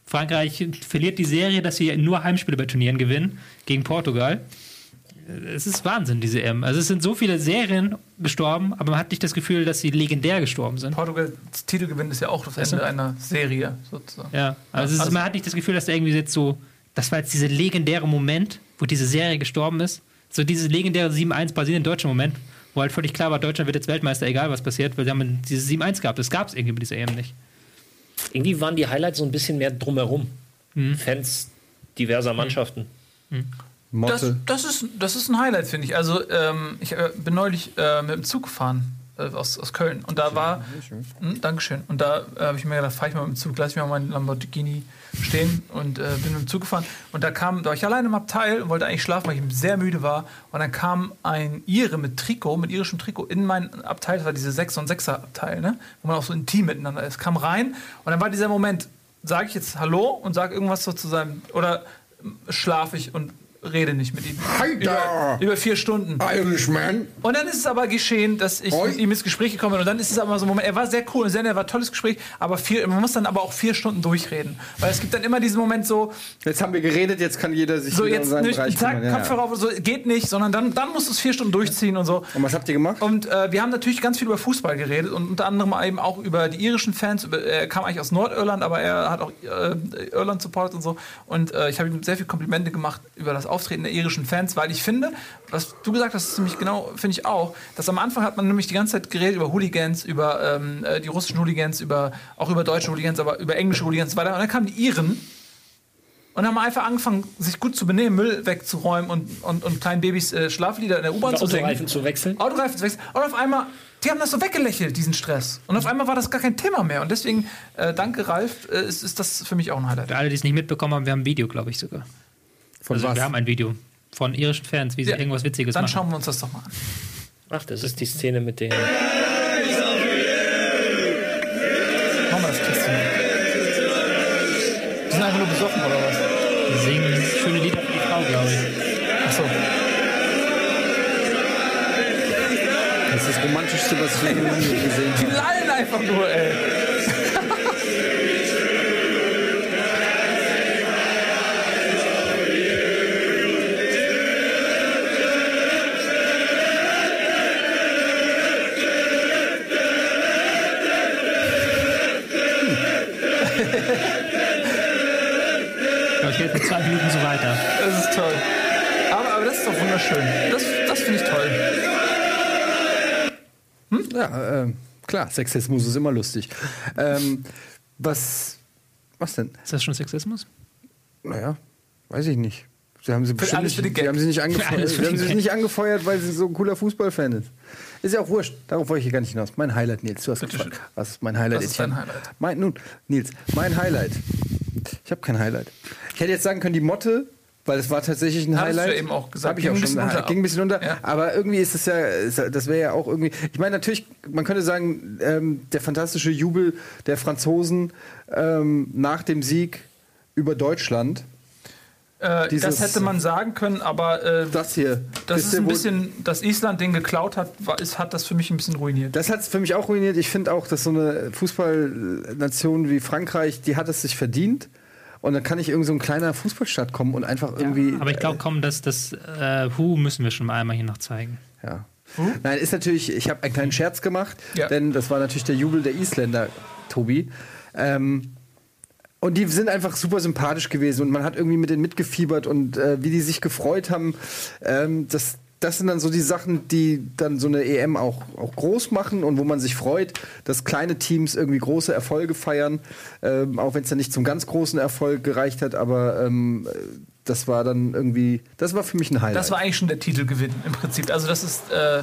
Frankreich verliert die Serie, dass sie nur Heimspiele bei Turnieren gewinnen, gegen Portugal. Äh, Es ist Wahnsinn, diese EM. Also es sind so viele Serien gestorben, aber man hat nicht das Gefühl, dass sie legendär gestorben sind. Portugals Titelgewinn ist ja auch das Ende einer Serie, sozusagen. Ja, also, ist, also- man hat nicht das Gefühl, dass da irgendwie jetzt so, das war jetzt dieser legendäre Moment, wo diese Serie gestorben ist. So dieses legendäre 7-1 Brasilien-Deutsche Moment, wo halt völlig klar war, Deutschland wird jetzt Weltmeister, egal was passiert, weil sie haben dieses 7-1 gehabt. Das gab es irgendwie bei dieser EM nicht. Irgendwie waren die Highlights so ein bisschen mehr drumherum. Mhm. Fans diverser Mannschaften. Das, Motte. das, ist, das ist ein Highlight, finde ich. Also, ähm, ich äh, bin neulich äh, mit dem Zug gefahren äh, aus, aus Köln und da war. Hm, Dankeschön. Und da äh, habe ich mir gedacht, fahre ich mal mit dem Zug, lass ich mal meinen Lamborghini stehen und äh, bin mit dem Zug gefahren. Und da kam, da war ich alleine im Abteil und wollte eigentlich schlafen, weil ich sehr müde war. Und dann kam ein Ire mit Trikot, mit irischem Trikot in mein Abteil, das war diese 6 und 6er Abteil, ne? wo man auch so intim miteinander ist. Kam rein und dann war dieser Moment, sage ich jetzt Hallo und sage irgendwas so zu seinem, oder schlafe ich und rede nicht mit ihm. Über, über vier Stunden. Irishman! Und dann ist es aber geschehen, dass ich Hoi. mit ihm ins Gespräch gekommen bin. Und dann ist es aber so ein Moment, er war sehr cool und sehr nett, war ein tolles Gespräch, aber vier, man muss dann aber auch vier Stunden durchreden. Weil es gibt dann immer diesen Moment so, Jetzt haben wir geredet, jetzt kann jeder sich so jetzt nicht, Bereich zack. Ja, Kopfhörer auf, so, geht nicht, sondern dann, dann musst du es vier Stunden durchziehen und so. Und was habt ihr gemacht? Und äh, wir haben natürlich ganz viel über Fußball geredet und unter anderem eben auch über die irischen Fans. Über, er kam eigentlich aus Nordirland, aber er hat auch äh, Irland supportet und so. Und äh, ich habe ihm sehr viele Komplimente gemacht über das Auftreten der irischen Fans, weil ich finde, was du gesagt hast, ist ziemlich genau, finde ich auch, dass am Anfang hat man nämlich die ganze Zeit geredet über Hooligans, über ähm, äh, die russischen Hooligans, über, auch über deutsche Hooligans, aber über englische Hooligans und so weiter. Und dann kamen die Iren und haben einfach angefangen, sich gut zu benehmen, Müll wegzuräumen und, und, und kleinen Babys äh, Schlaflieder in der U-Bahn zu singen. Autoreifen zu wechseln. Autoreifen zu wechseln. Und auf einmal, die haben das so weggelächelt, diesen Stress. Und auf einmal war das gar kein Thema mehr. Und deswegen, äh, danke Ralf, äh, ist, ist das für mich auch ein Highlight. Für alle, die es nicht mitbekommen haben, wir haben ein Video, glaube ich sogar. Von Also was? wir haben ein Video von irischen Fans, wie sie Ja, irgendwas Witziges Dann machen. schauen wir uns das doch mal an. Ach, das ist die Szene mit den. Machen wir das Kästchen. Die sind einfach nur besoffen, oder was? Die singen schöne Lieder für die Frau, glaube ich. Achso. Das ist das Romantischste, was ich Leben gesehen Die habe. lallen einfach nur, ey. es geht für zwei Minuten so weiter. Das ist toll. Aber, aber das ist doch wunderschön. Das, das finde ich toll. Ja, ähm, klar, Sexismus ist immer lustig. Ähm, was, was denn? Ist das schon Sexismus? Naja, weiß ich nicht. Sie haben sie, bestimmt alles nicht, sie haben sie nicht Für angefeuert. alles für Sie haben sie nicht angefeuert, weil sie so ein cooler Fußballfan ist. Ist ja auch wurscht. Darauf wollte ich hier gar nicht hinaus. Mein Highlight, Nils. Du hast gefragt. Was ist mein Highlight? Was ist dein Highlight? Mein, nun, Nils, mein Highlight. Ich habe kein Highlight. Ich hätte jetzt sagen können, die Motte, weil es war tatsächlich ein du Highlight. ja eben auch gesagt. Hab ich Ging auch ein schon. bisschen unter. Ging ein bisschen unter. Ja. Aber irgendwie ist es ja, das wäre ja auch irgendwie. Ich meine, natürlich, man könnte sagen, ähm, der fantastische Jubel der Franzosen ähm, nach dem Sieg über Deutschland. Äh, Dieses- das hätte man sagen können, aber äh, Das hier. das ist ein bisschen, dass Island den geklaut hat, war, ist, hat das für mich ein bisschen ruiniert. Das hat es für mich auch ruiniert. Ich finde auch, dass so eine Fußballnation wie Frankreich, die hat es sich verdient. Und dann kann ich irgend so ein kleiner Fußballstadt kommen und einfach irgendwie. Aber ich glaube, komm, das, das äh, Who müssen wir schon mal einmal hier noch zeigen. Ja. Nein, ist natürlich, ich habe einen kleinen Scherz gemacht, Ja. denn das war natürlich der Jubel der Isländer, Tobi. Ähm, und die sind einfach super sympathisch gewesen und man hat irgendwie mit denen mitgefiebert und äh, wie die sich gefreut haben, ähm, das, das sind dann so die Sachen, die dann so eine EM auch, auch groß machen und wo man sich freut, dass kleine Teams irgendwie große Erfolge feiern, ähm, auch wenn es dann nicht zum ganz großen Erfolg gereicht hat, aber ähm, das war dann irgendwie, das war für mich ein Highlight. Das war eigentlich schon der Titelgewinn im Prinzip. Also das ist, äh,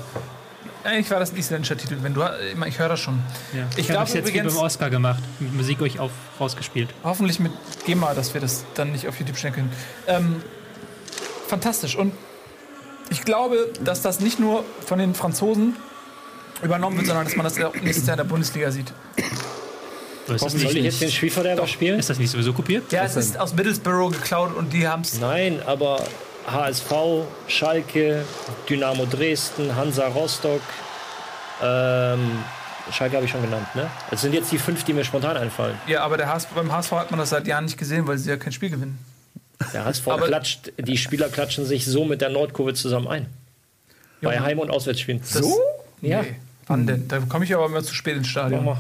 eigentlich war das ein isländischer Titel. Wenn du, ich höre das schon. Ja. Ich Ich, habe glaube es jetzt übrigens, beim Oscar gemacht, mit Musik euch auf, rausgespielt. hoffentlich mit GEMA, dass wir das dann nicht auf YouTube stellen können. Ähm, fantastisch. Und ich glaube, dass das nicht nur von den Franzosen übernommen wird, sondern dass man das nächstes Jahr in der Bundesliga sieht. Ist, das Soll ich jetzt den Spielverderber spielen? ist das nicht sowieso kopiert? Ja, es ist aus Middlesbrough geklaut und die haben es. Nein, aber HSV, Schalke, Dynamo Dresden, Hansa Rostock, ähm, Schalke habe ich schon genannt, ne? Das sind jetzt die fünf, die mir spontan einfallen. Ja, aber der HSV, beim HSV hat man das seit Jahren nicht gesehen, weil sie ja kein Spiel gewinnen. Der HSV klatscht, die Spieler klatschen sich so mit der Nordkurve zusammen ein. Bei. Heim- und Auswärtsspielen. Das- Ja. Nee. Wann denn? Da komme ich aber immer zu spät ins Mach Stadion.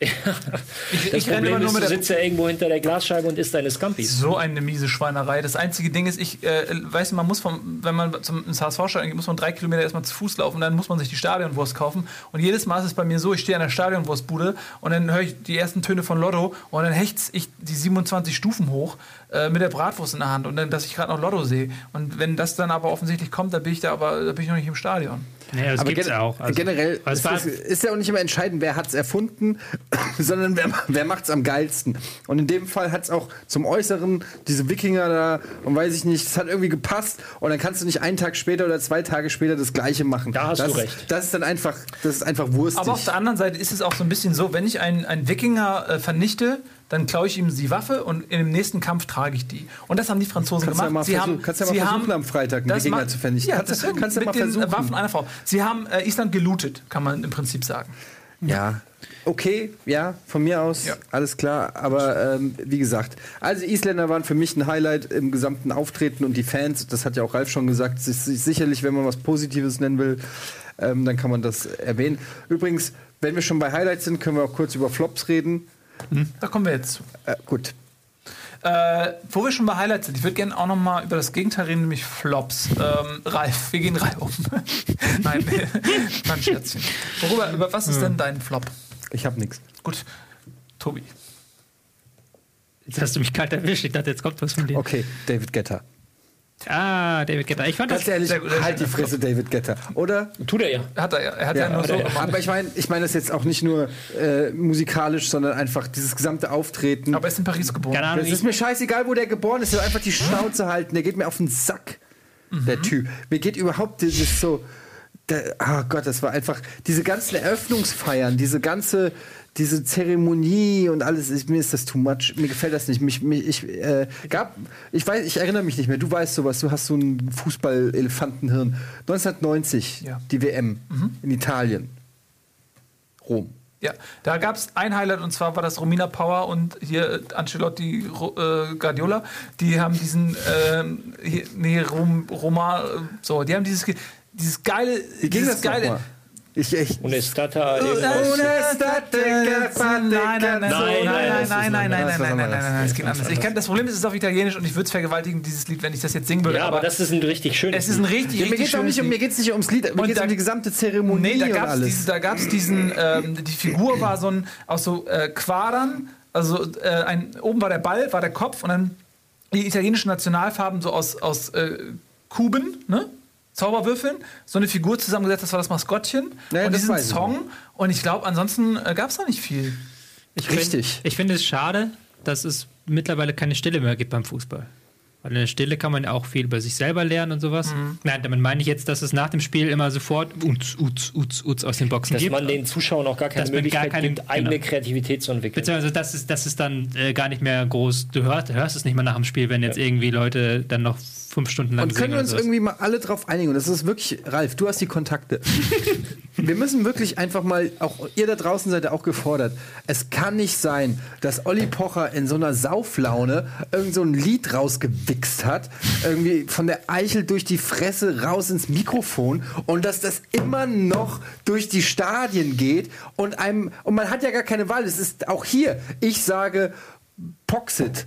mal. Ich, Das ich Problem immer nur ist, mit du sitzt ja irgendwo hinter der Glasscheibe und isst deine Scampis. So eine miese Schweinerei. Das einzige Ding ist, ich äh, weiß, man muss vom, wenn man zum ins HSV-Stadion geht, muss man drei Kilometer erstmal zu Fuß laufen, dann muss man sich die Stadionwurst kaufen. Und jedes Mal ist es bei mir so, ich stehe an der Stadionwurstbude und dann höre ich die ersten Töne von Lotto und dann hechts ich die 27 Stufen hoch äh, mit der Bratwurst in der Hand und dann, dass ich gerade noch Lotto sehe. Und wenn das dann aber offensichtlich kommt, dann bin ich da aber da bin ich noch nicht im Stadion. Nee, das Aber gibt's gen ja auch. Also, generell ist, es, ist ja auch nicht immer entscheidend, wer hat es erfunden, sondern wer, wer macht es am geilsten. Und in dem Fall hat es auch zum Äußeren, diese Wikinger da und weiß ich nicht, es hat irgendwie gepasst und dann kannst du nicht einen Tag später oder zwei Tage später das Gleiche machen. Da hast das, du recht. Das ist dann einfach, das ist einfach wurstig. Aber auf der anderen Seite ist es auch so ein bisschen so, wenn ich einen, einen Wikinger äh, vernichte, dann klaue ich ihm die Waffe und in dem nächsten Kampf trage ich die. Und das haben die Franzosen Kannst ja gemacht. mal sie haben, kannst du ja mal sie versuchen, haben, am Freitag Wikinger ma- zu vernichten. Ja, Kannst du- deswegen kannst du ja mit mal den versuchen. Waffen einer Frau. Sie haben äh, Island gelootet, kann man im Prinzip sagen. Ja, okay, ja, von mir aus, Ja. alles klar. Aber ähm, wie gesagt, also die Isländer waren für mich ein Highlight im gesamten Auftreten und die Fans, das hat ja auch Ralf schon gesagt, sicherlich, wenn man was Positives nennen will, ähm, dann kann man das erwähnen. Übrigens, wenn wir schon bei Highlights sind, können wir auch kurz über Flops reden. Da kommen wir jetzt zu. Äh, gut. Äh, wo wir schon bei Highlights sind, ich würde gerne auch noch mal über das Gegenteil reden, nämlich Flops. Ähm, Ralf, wir gehen rein um. Nein, war ein Scherzchen. Worüber, über was ist denn dein Flop? Ich habe nichts. Gut, Tobi. jetzt hast du mich kalt erwischt. Ich dachte, jetzt kommt was von dir. Okay, David Getter. Ah, David Guetta. Ich fand das. Ganz ehrlich, sehr gut, sehr halt die. Fresse, David Getter. Oder? Tut er ja. Hat er, ja- er hat ja, nur so gemacht. aber ich meine ich mein das jetzt auch nicht nur äh, musikalisch, sondern einfach dieses gesamte Auftreten. Aber er ist in Paris geboren. Keine Ahnung, Es ist mir scheißegal, wo der geboren ist. Er einfach die Schnauze halten. Der geht mir auf den Sack, der Typ. Mir geht überhaupt dieses so. Der, oh Gott, das war einfach. Diese ganzen Eröffnungsfeiern, diese ganze. Diese Zeremonie und alles, ich, mir ist das too much. Mir gefällt das nicht. Mich, mich, ich, äh, gab, ich weiß, ich erinnere mich nicht mehr. Du weißt sowas. Du hast so ein Fußball-Elefantenhirn. 1990, Ja. die WM in Italien. Rom. Ja, da gab es ein Highlight und zwar war das Romina Power und hier äh, Ancelotti äh, Guardiola. Die haben diesen, ähm, hier, nee, Rom, Roma, äh, so, die haben dieses, dieses geile, Wie ging dieses das geile. Ich echt. Und ist Tata Nein, irgendwas. nein, nein, nein, nein, nein, nein, nein, nein, nein, nein, Das ist was nein, nein, nein, anderes. nein, es geht anders. Ich kann, das Problem ist, es ist auf Italienisch und ich würde es vergewaltigen, dieses Lied, wenn ich das jetzt singen würde. Ja, aber das ist ein richtig schönes. es ist ein richtig, mir richtig geht es schönes nicht um, mir Lied. geht's nicht ums Lied, mir Und geht es um die gesamte Zeremonie Nee, da und gab es alles. diesen, da gab's diesen ähm, die Figur war so ein, aus so äh, Quadern, also äh, ein, oben war der Ball, war der Kopf und dann die italienischen Nationalfarben so aus, aus äh, Kuben, ne? Zauberwürfeln, so eine Figur zusammengesetzt, das war das Maskottchen Naja, und das diesen Song und ich glaube, ansonsten äh, gab es da nicht viel. Ich find- Richtig. Ich finde es schade, dass es mittlerweile keine Stille mehr gibt beim Fußball. Weil in der Stille kann man auch viel über sich selber lernen und sowas. Mhm. Nein, damit meine ich jetzt, dass es nach dem Spiel immer sofort Uts, Uts, Uts, Uts aus den Boxen dass gibt. man den Zuschauern auch gar keine Dass man gar Möglichkeit keine- gibt, eigene genau. Kreativität zu entwickeln. Beziehungsweise, dass es, dass es dann äh, gar nicht mehr groß, du hörst, hörst es nicht mehr nach dem Spiel, wenn jetzt irgendwie Leute dann noch fünf Stunden lang Und können wir uns irgendwie mal alle drauf einigen? Und das ist wirklich, Ralf, du hast die Kontakte. wir müssen wirklich einfach mal, auch ihr da draußen seid ja auch gefordert. Es kann nicht sein, dass Olli Pocher in so einer Sauflaune irgend so ein Lied rausgewichst hat, irgendwie von der Eichel durch die Fresse raus ins Mikrofon und dass das immer noch durch die Stadien geht und einem, und man hat ja gar keine Wahl. Es ist auch hier, ich sage Poxit.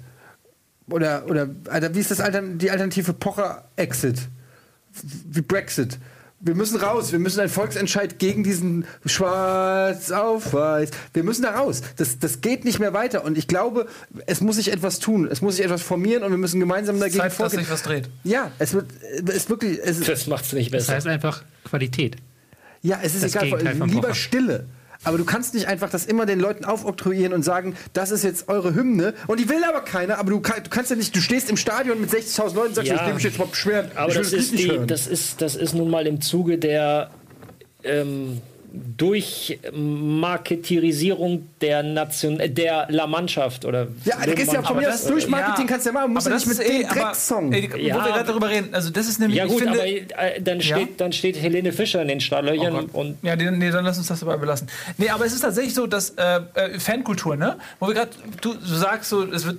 Oder, oder, wie ist das die Alternative Pocher-Exit? Wie Brexit. Wir müssen raus. Wir müssen einen Volksentscheid gegen diesen Schwarz auf Weiß. Wir müssen da raus. Das, das geht nicht mehr weiter. Und ich glaube, es muss sich etwas tun. Es muss sich etwas formieren und wir müssen gemeinsam dagegen Zeit, dass vorgehen. sich was dreht. Ja, es wird, es ist wirklich, es ist, das macht es nicht Das besser. heißt einfach Qualität. ja, es ist das egal. Lieber Pocher. Stille. Aber du kannst nicht einfach das immer den Leuten aufoktroyieren und sagen, das ist jetzt eure Hymne. Und die will aber keiner. Aber du, kann, du kannst ja nicht, du stehst im Stadion mit 60.000 Leuten und sagst, Ja. ich will mich jetzt mal beschweren. Aber das Lied ist, die, das, ist, das ist nun mal im Zuge der ähm, Durchmarketirisierung der Nation, äh, der La Mannschaft oder Ja, da gehst du ja von mir aus durch Marketing, kannst du ja machen, musst du aber nicht das mit ist dem eh- aber- Drecksong. Ey, wo Ja. wir gerade darüber reden, also das ist nämlich, Ja ich gut, finde, aber äh, dann, Ja? steht, dann steht Helene Fischer in den Startlöchern Oh und ja, nee, nee, dann lass uns das dabei belassen. Nee, aber es ist tatsächlich so, dass äh, äh, Fankultur, ne? Wo wir gerade, du, du sagst so, es wird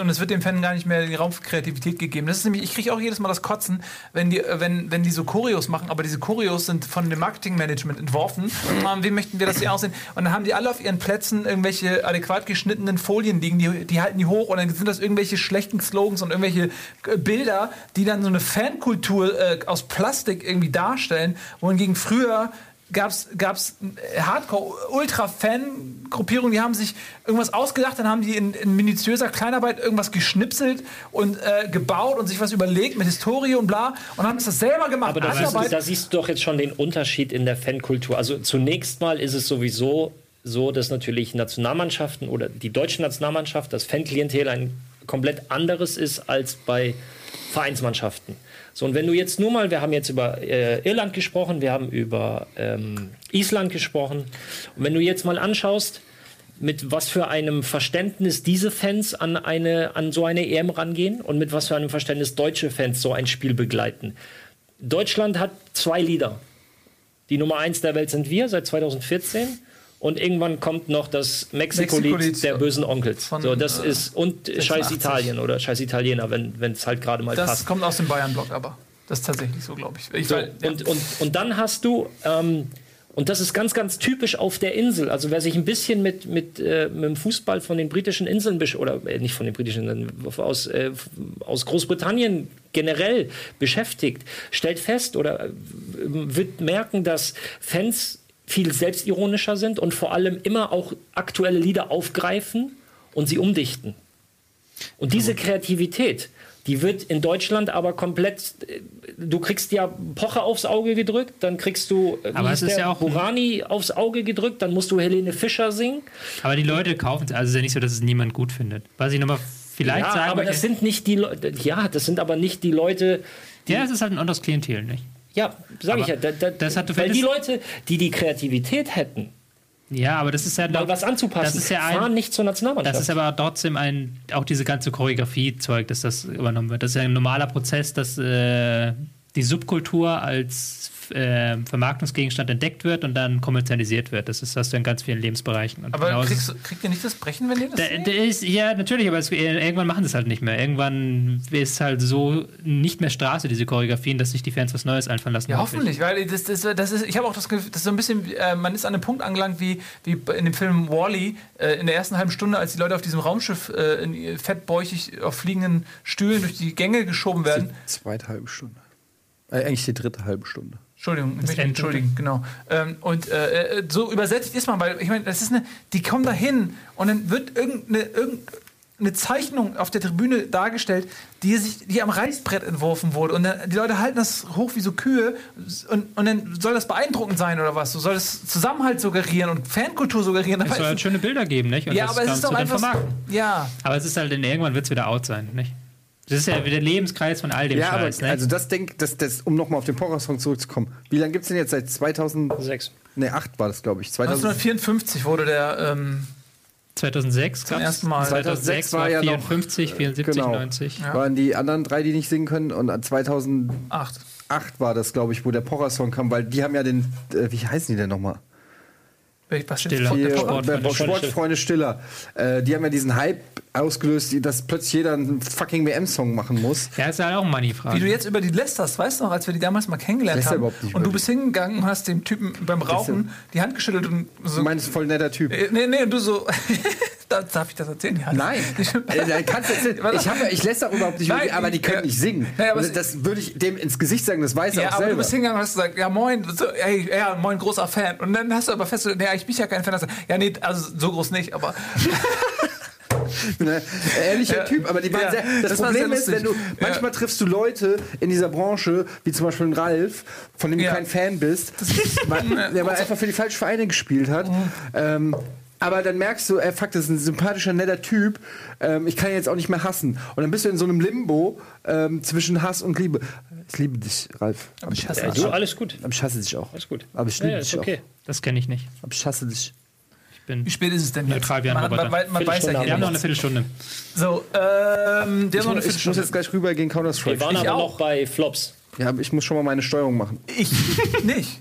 und es wird dem Fan gar nicht mehr den Raum für Kreativität gegeben. Das ist nämlich, ich kriege auch jedes Mal das Kotzen, wenn die, äh, wenn, wenn die so Choreos machen, aber diese Choreos sind von dem Marketingmanagement entworfen. Ähm, wie möchten wir, dass sie aussehen? Und dann haben die alle auf ihren Plätzen irgendwelche adäquat geschnittenen Folien liegen, die, die halten die hoch und dann sind das irgendwelche schlechten Slogans und irgendwelche äh, Bilder, die dann so eine Fankultur äh, aus Plastik irgendwie darstellen, wohingegen früher gab's gab's Hardcore-Ultra-Fan-Gruppierungen, die haben sich irgendwas ausgedacht, dann haben die in, in minutiöser Kleinarbeit irgendwas geschnipselt und äh, gebaut und sich was überlegt mit Historie und bla und haben das selber gemacht. Aber da siehst, du, da siehst du doch jetzt schon den Unterschied in der Fankultur. Also zunächst mal ist es sowieso so, dass natürlich Nationalmannschaften oder die deutsche Nationalmannschaft, das Fanklientel ein komplett anderes ist als bei Vereinsmannschaften. So, und wenn du jetzt nur mal, wir haben jetzt über äh, Irland gesprochen, wir haben über ähm, Island gesprochen, und wenn du jetzt mal anschaust, mit was für einem Verständnis diese Fans an, eine, an so eine EM rangehen und mit was für einem Verständnis deutsche Fans so ein Spiel begleiten. Deutschland hat zwei Lieder. Die Nummer eins der Welt sind wir seit 2014. Und irgendwann kommt noch das Mexiko-Lied Mexiko-Lied der bösen Onkels. von, So, das äh, ist, und 86. Scheiß Italien oder Scheiß Italiener, wenn es halt gerade mal das passt. kommt aus dem Bayern-Block, aber das ist tatsächlich so, glaube ich. ich So, weil, ja. und, und, und dann hast du, ähm, und das ist ganz, ganz typisch auf der Insel. Also wer sich ein bisschen mit, mit, äh, mit dem Fußball von den britischen Inseln, oder äh, nicht von den britischen Inseln, aus, äh, aus Großbritannien generell beschäftigt, stellt fest oder äh, wird merken, dass Fans viel selbstironischer sind und vor allem immer auch aktuelle Lieder aufgreifen und sie umdichten. Und diese Kreativität, Die wird in Deutschland aber komplett. äh, Du kriegst ja Pocher aufs Auge gedrückt, dann kriegst du äh, Aber es ist ja auch Burani aufs Auge gedrückt, dann musst du Helene Fischer singen. Aber die Leute kaufen es. Also es ist ja nicht so, dass es niemand gut findet. Was ich nochmal vielleicht Ja, sagen aber das sind nicht die Leute. Ja, das sind aber nicht die Leute. Ja, es ist halt ein anderes Klientel, nicht? Ja, sag ich ja. Da, da, das hat- weil die Leute, die die Kreativität hätten, Ja, aber das ist ja mal was anzupassen, Das ist ja ein, fahren nicht zur Nationalmannschaft. Das ist aber trotzdem ein, auch diese ganze Choreografie-Zeug, dass das übernommen wird. Das ist ja ein normaler Prozess, dass äh, die Subkultur als äh, Vermarktungsgegenstand entdeckt wird und dann kommerzialisiert wird. Das ist das in ganz vielen Lebensbereichen. Und Aber kriegst, du- kriegt ihr nicht das Brechen, wenn ihr das da, da ist, ja, natürlich, aber es, irgendwann machen sie es halt nicht mehr. Irgendwann ist halt so nicht mehr Straße, diese Choreografien, dass sich die Fans was Neues einfallen lassen. Ja, hoffe ich. hoffentlich, weil das, das, das ist, ich habe auch das Gefühl, das ist so ein bisschen, äh, man ist an einem Punkt angelangt wie, wie in dem Film Wally äh, in der ersten halben Stunde, als die Leute auf diesem Raumschiff äh, in ihr fettbäuchig auf fliegenden Stühlen durch die Gänge geschoben werden. Zweite halbe Stunde. Äh, eigentlich die dritte halbe Stunde. Entschuldigung, ich möchte mich entschuldigen, genau. Ähm, und äh, äh, so übersetzt ist man, weil ich meine, das ist eine, die kommen da hin und dann wird irgendeine, irgendeine Zeichnung auf der Tribüne dargestellt, die, sich, die am Reißbrett entworfen wurde. Und dann, die Leute halten das hoch wie so Kühe und, und dann soll das beeindruckend sein oder was? So soll das Zusammenhalt suggerieren und Fankultur suggerieren. Es soll halt schöne Bilder geben, nicht? Und ja, aber es ist doch einfach. Ja, Aber es ist halt, in, irgendwann wird es wieder out sein, nicht? Das ist ja wieder der Lebenskreis von all dem Ja, aber Scheiß, ne? also das denk, das, das, um nochmal auf den Pocher-Song zurückzukommen. Wie lange gibt es denn jetzt? Seit 2000, Sechs. ne, 8 war das, glaube ich. 2000, 1954 wurde der. Ähm, 2006 Zum ersten Mal. 2006 war war ja noch- 54, 74, genau. 90. Ja. waren die anderen drei, die nicht singen können. Und an 2008 acht. war das, glaube ich, wo der Pocher-Song kam, weil die haben ja den, äh, wie heißen die denn nochmal? Was Stiller. Die? Sportfreunde Sport, Sportfreunde Stiller. Äh, die haben ja diesen Hype ausgelöst, dass plötzlich jeder einen fucking WM-Song machen muss. Ja, ist halt auch eine Money-Frage. Wie du jetzt über die lästerst, weißt du noch, als wir die damals mal kennengelernt Läster haben. überhaupt nicht und du bist hingegangen und hast dem Typen beim Rauchen die Hand geschüttelt und so. Du meinst, voll netter Typ. Äh, nee, nee, und du so. Da- Darf ich das erzählen? Ja. Nein, äh, ich, hab, ja- ich lässt auch überhaupt nicht, Nein, aber die können ja. nicht singen. Ja, aber Und es- das würde ich dem ins Gesicht sagen, das weiß er Ja, auch aber selber. du bist hingegangen und hast gesagt, ja moin, so, ey, ja, moin, großer Fan. Und dann hast du aber festgestellt, nee, ich bin ja kein Fan. Hast Ja, nee, also so groß nicht, aber Ich bin ein ehrlicher Ja. Typ, aber die waren Ja, sehr, das, das Problem sehr ist, wenn du, manchmal triffst du Leute in dieser Branche, wie zum Beispiel einen Ralf, von dem Ja. du kein Fan bist, weil, der mal einfach für die falschen Vereine gespielt hat. Mhm. Ähm, aber dann merkst du, ey, fuck, das ist ein sympathischer, netter Typ. Ähm, ich kann ihn jetzt auch nicht mehr hassen. Und dann bist du in so einem Limbo ähm, zwischen Hass und Liebe. Ich liebe dich, Ralf. Aber ich hasse, Ja, du, alles gut. aber ich hasse dich auch. Alles gut. Aber ich Ja, liebe ja, dich ist okay. Das kenne ich nicht. auch. Aber ich hasse dich. Bin. wie spät ist es denn jetzt? Neutral wie ein man, hat- man, Roboter. man, man weiß ja Viertelstunde Wir haben noch eine Viertelstunde. So, ähm, der Ich, noch eine muss- ich muss Viertelstunde. jetzt gleich rüber gegen Wir Counter-Strike. waren Ich aber auch. noch bei Flops. Ja, aber ich muss schon mal meine Steuerung machen. Ich nicht.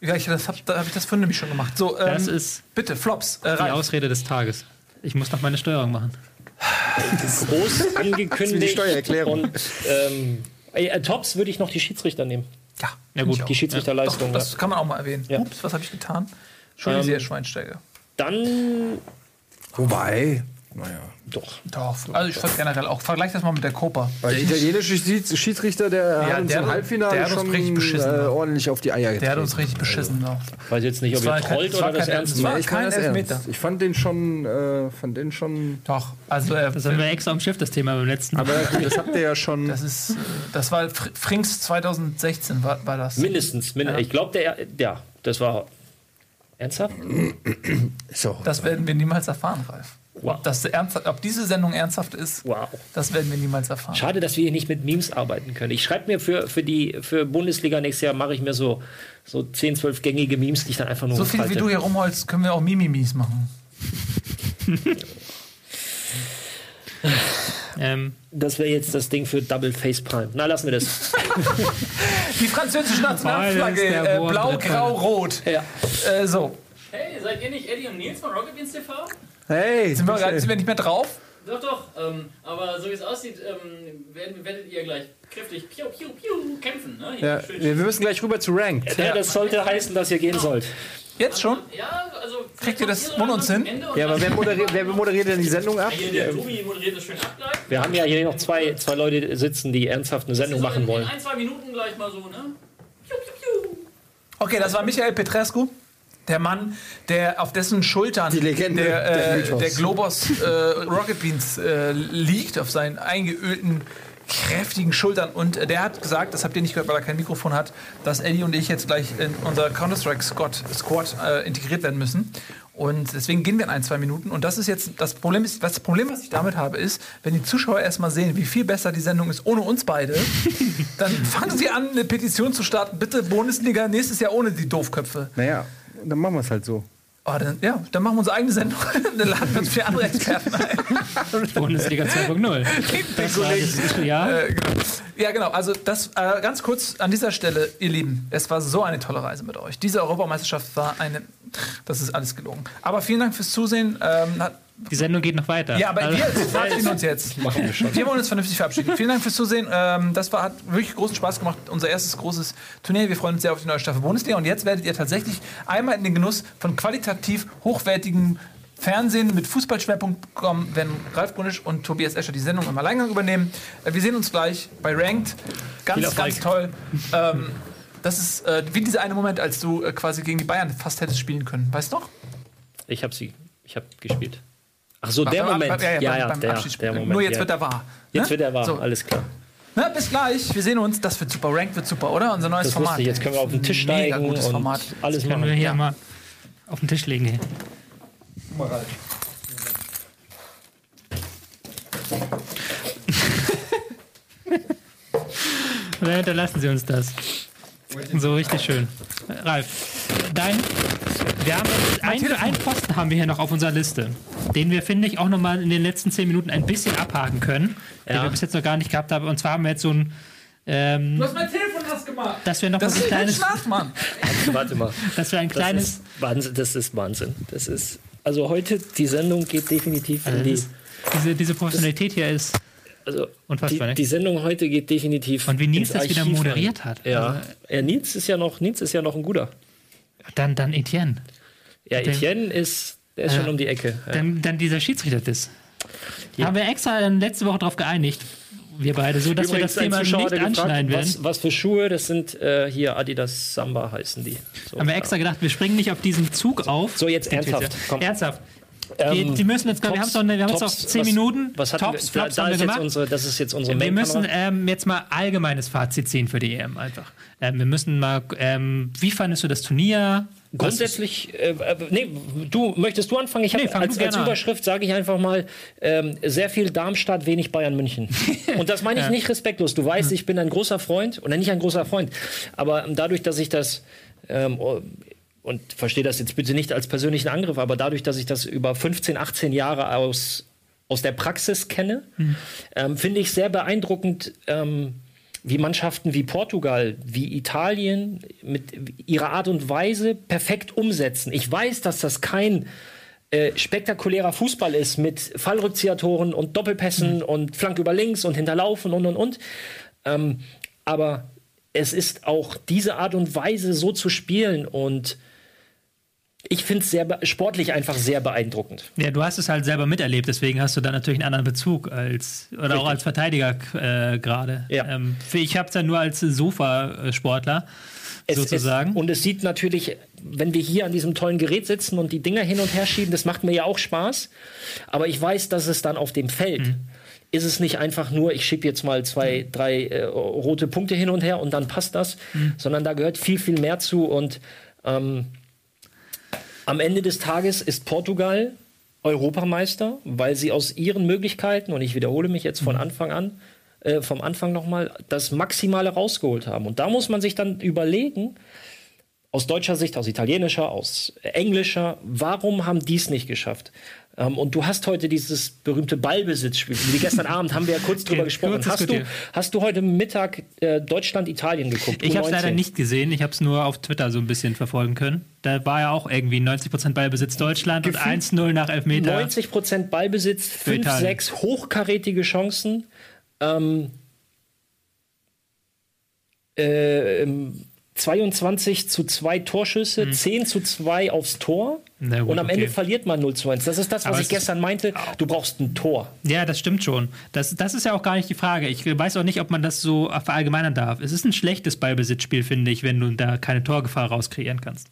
Ja, ich, das hab, da habe ich das vorhin nämlich schon gemacht. So, ähm, Das ist bitte, Flops. Äh, die Ralf. Ausrede des Tages. Ich muss noch meine Steuerung machen. Groß angekündigt. Steuererklärung. Und ähm, äh, Tops würde ich noch die Schiedsrichter nehmen. Ja, Ja, gut. Die Schiedsrichterleistung. Doch, das kann man auch mal erwähnen. Ja. Ups, was habe ich getan? Entschuldigung, Ähm, sehr Schweinsteiger. Dann Wobei, naja. doch. Doch, also ich fand generell auch. Vergleich das mal mit der Copa. Der italienische Schieds- Schiedsrichter, der hat uns der im hat- Halbfinale der hat uns schon richtig beschissen, äh, ne? ordentlich auf die Eier getreten. Der hat uns richtig beschissen. Ja. Weiß jetzt nicht, ob ihr kein- trollt war oder das kein- ernst meint. ich kein Elfmeter. Ich fand den schon, äh, fand den schon. Doch, also äh, Das haben wir extra am Schiff, das Thema beim letzten Mal. Aber das habt ihr ja schon. das ist, das war Fr- Frings 2016 war, war das. Mindestens. Min Ich glaube, der, ja, das war ernsthaft. so. Das werden wir niemals erfahren, Ralf. Wow. Ob, das ernsthaft, ob diese Sendung ernsthaft ist, Wow. das werden wir niemals erfahren. Schade, dass wir hier nicht mit Memes arbeiten können. Ich schreibe mir für, für die für Bundesliga nächstes Jahr mache ich mir so, so 10, 12 gängige Memes, die ich dann einfach nur So viel wie hochhalte. du hier rumholst, können wir auch Mimimis machen. Ähm, Das wäre jetzt das Ding für Double Face Prime. Na, lassen wir das. Die französische Nationalflagge, äh, blau, grau, rot. ja. Äh, so, Hey, seid ihr nicht Eddie und Nils von Rocket Beans TV? Hey, sind wir, sind wir nicht mehr drauf? Doch, doch. Ähm, aber so wie es aussieht, ähm, werden, werdet ihr gleich kräftig piu, piu, piu kämpfen. Ne? Ja, schön- wir müssen gleich rüber zu Ranked. ja, das sollte heißen, dass ihr gehen sollt. Jetzt schon? Ja, also. Kriegt ihr das ohne uns hin? Ja, aber wer moderiert, wer moderiert denn die Sendung ab? Hier, der Tobi moderiert das schön ab gleich. Wir haben ja hier noch zwei, zwei Leute sitzen, die ernsthaft eine Sendung machen wollen. In ein, zwei Minuten gleich mal so, ne? Piu, piu, piu. Okay, das war Michael Petrescu. Der Mann, der auf dessen Schultern Die Legende, der, der äh, Mythos. der Globos äh, Rocket Beans äh, liegt, auf seinen eingeölten kräftigen Schultern. Und äh, der hat gesagt, das habt ihr nicht gehört, weil er kein Mikrofon hat, dass Eddie und ich jetzt gleich in unser Counter-Strike Squad, Squad äh, integriert werden müssen. Und deswegen gehen wir in ein, zwei Minuten. Und das ist jetzt das Problem, ist, was, das Problem, was ich damit habe, ist, wenn die Zuschauer erstmal sehen, wie viel besser die Sendung ist ohne uns beide, dann fangen sie an, eine Petition zu starten. Bitte Bundesliga nächstes Jahr ohne die Doofköpfe. Naja, dann machen wir es halt so. Oh, dann, ja, dann machen wir unsere eigene Sendung. dann laden wir uns vier andere Experten ein. Bundesliga 2.0. Das war das, ja. Äh, genau. Ja, genau. Also das äh, ganz kurz an dieser Stelle, ihr Lieben, es war so eine tolle Reise mit euch. Diese Europameisterschaft war eine, das ist alles gelogen. Aber vielen Dank fürs Zusehen. Ähm, hat, Die Sendung geht noch weiter. ja, aber Also- wir verabschieden uns jetzt. Machen wir schon. Wir wollen uns vernünftig verabschieden. Vielen Dank fürs Zusehen. Ähm, das war, hat wirklich großen Spaß gemacht. Unser erstes großes Turnier. Wir freuen uns sehr auf die neue Staffel Bundesliga. Und jetzt werdet ihr tatsächlich einmal in den Genuss von qualitativ hochwertigem Fernsehen mit Fußballschwerpunkt kommen, wenn Ralf Brunisch und Tobias Escher die Sendung im Alleingang übernehmen. Äh, wir sehen uns gleich bei Ranked. Ganz, ganz toll. Ähm, das ist äh, wie dieser eine Moment, als du äh, quasi gegen die Bayern fast hättest spielen können. Weißt du noch? Ich habe sie, ich habe gespielt. Ach so, der Moment. Ja, beim- ja, beim der, Abschiedsspiel. der Moment. Nur jetzt ja. wird er wahr. Jetzt ne? wird er wahr, So. alles klar. Na, bis gleich. Wir sehen uns. Das wird super. Rank wird super, oder? Unser neues Das Format. ich. Jetzt können wir auf den Tisch Mega steigen gutes und Format. alles Können wir machen. hier Ja. mal auf den Tisch legen. Hier. Dann hinterlassen Sie uns das. So richtig schön. Ralf, dein. Wir haben einen, einen Posten haben wir hier noch auf unserer Liste, den wir, finde ich, auch nochmal in den letzten zehn Minuten ein bisschen abhaken können, den Ja. wir bis jetzt noch gar nicht gehabt haben. Und zwar haben wir jetzt so ein, ähm, Du hast mein Telefon nass gemacht. dass wir noch mal Das ein ist kein kleines, Schlaf, Mann. Warte mal. dass wir ein Das kleines, ist Wahnsinn. Das ist Wahnsinn. Das ist also heute die Sendung geht definitiv in also die. das, diese, diese Professionalität hier ist Also unfassbar. die, ne? die Sendung heute geht definitiv. Und wie Nils das wieder Archiv moderiert rein. hat. Ja. Also- ja, Nils ist ja noch, Nils ist ja noch ein guter. Dann, dann Etienne. Ja, Der- Etienne ist, der ist Ja. schon um die Ecke. Ja. Dann, dann dieser Schiedsrichter-Diss. Ja. haben wir extra letzte Woche darauf geeinigt, wir beide, so dass Übrigens, wir das Thema Zuschauer nicht gefragt, anschneiden werden. Was, was für Schuhe? Das sind äh, hier Adidas Samba heißen die. So, haben wir extra gedacht, wir springen nicht auf diesen Zug auf. So, jetzt ernsthaft, komm. Ernsthaft. Ähm, die, die müssen jetzt, wir haben es noch, wir jetzt noch Tops, 10 was- Minuten. Was hatten Tops, wir, Flops da, da haben wir ist jetzt gemacht. unsere, das ist jetzt unsere wir müssen ähm, jetzt mal allgemeines Fazit ziehen für die EM einfach. Ähm, wir müssen mal, ähm, wie fandest du das Turnier? Grundsätzlich, äh, äh, nee, du möchtest du anfangen? Ich habe Nee, als, als. Überschrift sage ich einfach mal ähm, sehr viel Darmstadt, wenig Bayern München. Und das meine ich nicht respektlos. Du weißt, ich bin ein großer Freund oder nicht ein großer Freund, aber dadurch, dass ich das ähm, und verstehe das jetzt bitte nicht als persönlichen Angriff, aber dadurch, dass ich das über 15, 18 Jahre aus aus der Praxis kenne, ähm, finde ich sehr beeindruckend. Wie Mannschaften wie Portugal, wie Italien mit ihrer Art und Weise perfekt umsetzen. Ich weiß, dass das kein äh, spektakulärer Fußball ist mit Fallrückziehertoren und Doppelpässen und Flank über links und Hinterlaufen und und und. Ähm, aber es ist auch diese Art und Weise so zu spielen und ich finde es sehr sportlich einfach sehr beeindruckend. Ja, du hast es halt selber miterlebt, deswegen hast du da natürlich einen anderen Bezug als oder auch Richtig. als Verteidiger äh, gerade. Ja. Ähm, ich habe es ja nur als Sofa-Sportler Es, sozusagen. Es, und es sieht natürlich, wenn wir hier an diesem tollen Gerät sitzen und die Dinger hin und her schieben, das macht mir ja auch Spaß. Aber ich weiß, dass es dann auf dem Feld Mhm. ist es nicht einfach nur, ich schiebe jetzt mal zwei, drei äh, rote Punkte hin und her und dann passt das, Mhm. sondern da gehört viel, viel mehr zu. Und ähm, am Ende des Tages ist Portugal Europameister, weil sie aus ihren Möglichkeiten, und ich wiederhole mich jetzt Mhm. von Anfang an, äh, vom Anfang nochmal, das Maximale rausgeholt haben. Und da muss man sich dann überlegen, aus deutscher Sicht, aus italienischer, aus englischer, warum haben die es nicht geschafft? Ähm, und du hast heute dieses berühmte Ballbesitzspiel. Wie gestern Abend haben wir ja kurz drüber Okay, gesprochen. Hast du, hast du heute Mittag äh, Deutschland-Italien geguckt? Ich habe es U19? leider nicht gesehen, ich habe es nur auf Twitter so ein bisschen verfolgen können. Da war ja auch irgendwie 90% Ballbesitz Deutschland und 1-0 nach Elfmeter. 90 Prozent Ballbesitz, 5, Italien. 6 hochkarätige Chancen. Ähm, äh, ähm, 22 zu 2 Torschüsse, 10 zu 2 aufs Tor. Gut, und am Ende okay. verliert man 0 zu 1. Das ist das, was Aber ich gestern meinte. Du brauchst ein Tor. Ja, das stimmt schon. Das, das ist ja auch gar nicht die Frage. Ich weiß auch nicht, ob man das so verallgemeinern darf. Es ist ein schlechtes Ballbesitzspiel, finde ich, wenn du da keine Torgefahr rauskreieren kannst.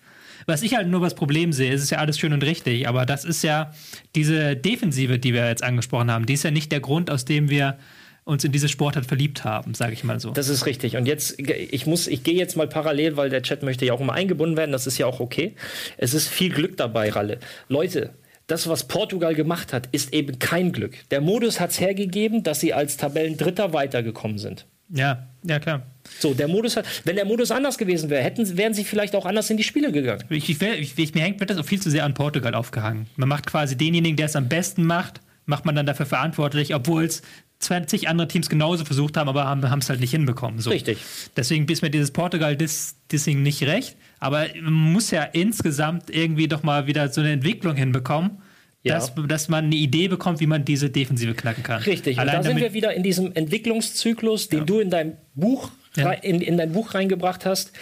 Was ich halt nur das Problem sehe, ist es ja alles schön und richtig, aber das ist ja diese Defensive, die wir jetzt angesprochen haben, die ist ja nicht der Grund, aus dem wir uns in diese Sportart verliebt haben, sage ich mal so. Das ist richtig. Und jetzt, ich muss, ich gehe jetzt mal parallel, weil der Chat möchte ja auch immer eingebunden werden. Das ist ja auch okay. Es ist viel Glück dabei, Ralle. Leute, das, was Portugal gemacht hat, ist eben kein Glück. Der Modus hat es hergegeben, dass sie als Tabellendritter weitergekommen sind. ja, ja klar. So, der Modus hat, wenn der Modus anders gewesen wäre, hätten, wären sie vielleicht auch anders in die Spiele gegangen. Ich, ich, ich, ich, mir hängt wird das auch viel zu sehr an Portugal aufgehangen. Man macht quasi denjenigen, der es am besten macht, macht man dann dafür verantwortlich, obwohl es 20 andere Teams genauso versucht haben, aber haben es halt nicht hinbekommen. So. Richtig. Deswegen ist mir dieses Portugal-Dissing nicht recht. Aber man muss ja insgesamt irgendwie doch mal wieder so eine Entwicklung hinbekommen, Ja. dass, dass man eine Idee bekommt, wie man diese Defensive knacken kann. Richtig. Und Allein da sind wir wieder in diesem Entwicklungszyklus, den du in dein Buch Ja. in, in dein Buch reingebracht hast.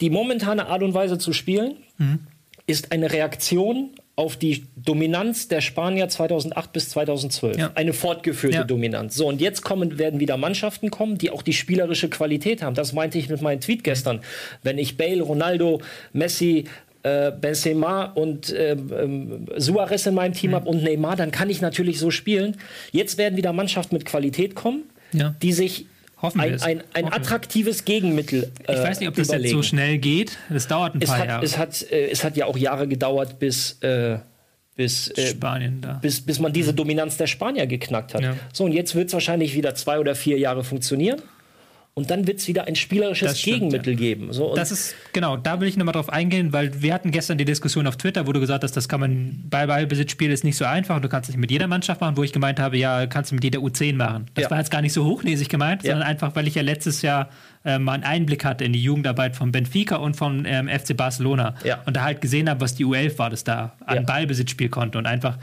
Die momentane Art und Weise zu spielen Mhm. ist eine Reaktion auf die Dominanz der Spanier 2008 bis 2012. Ja. Eine fortgeführte Ja. Dominanz. So, und jetzt kommen, werden wieder Mannschaften kommen, die auch die spielerische Qualität haben. Das meinte ich mit meinem Tweet gestern. Wenn ich Bale, Ronaldo, Messi, äh, Benzema und ähm, ähm, Suarez in meinem Team habe und Neymar, dann kann ich natürlich so spielen. Jetzt werden wieder Mannschaften mit Qualität kommen, Ja. die sich Hoffen ein, ein, ein attraktives Gegenmittel äh, ich weiß nicht, ob das überlegen. jetzt so schnell geht. Das dauert ein es paar hat, Jahre. es, hat, äh, es hat ja auch Jahre gedauert, bis, äh, bis, äh, Spanien da. bis, bis man diese Dominanz der Spanier geknackt hat. Ja. So, und jetzt wird es wahrscheinlich wieder zwei oder vier Jahre funktionieren. Und dann wird es wieder ein spielerisches stimmt, Gegenmittel geben. So, Das ist, genau, da will ich nochmal drauf eingehen, weil wir hatten gestern die Diskussion auf Twitter, wo du gesagt hast, das kann man bei Ballbesitzspiel ist nicht so einfach und du kannst es nicht mit jeder Mannschaft machen, wo ich gemeint habe, ja, kannst du mit jeder U10 machen. Das Ja. war jetzt gar nicht so hochnäsig gemeint, Ja. sondern einfach, weil ich ja letztes Jahr äh, mal einen Einblick hatte in die Jugendarbeit von Benfica und von ähm, FC Barcelona Ja. und da halt gesehen habe, was die U11 war, das da an Ja. Ballbesitzspiel konnte und einfach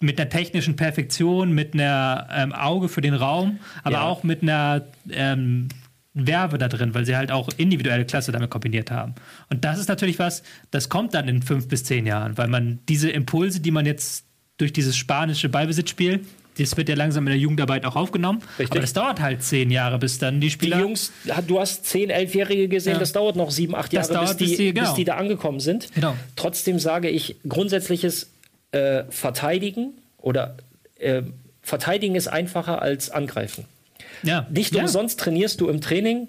mit einer technischen Perfektion, mit einer ähm, Auge für den Raum, aber Ja. auch mit einer ähm, Werbe da drin, weil sie halt auch individuelle Klasse damit kombiniert haben. Und das ist natürlich was, das kommt dann in fünf bis zehn Jahren, weil man diese Impulse, die man jetzt durch dieses spanische Ballbesitzspiel, das wird ja langsam in der Jugendarbeit auch aufgenommen, Richtig. aber das dauert halt zehn Jahre, bis dann die die Spieler... Jungs, du hast 10, 11-Jährige gesehen, Ja. das dauert noch sieben, acht Jahre, bis dauert, die, bis die- genau. bis die da angekommen sind. Genau. Trotzdem sage ich, grundsätzliches äh, Verteidigen oder äh, Verteidigen ist einfacher als Angreifen. Ja. Nicht ja. umsonst trainierst du im Training.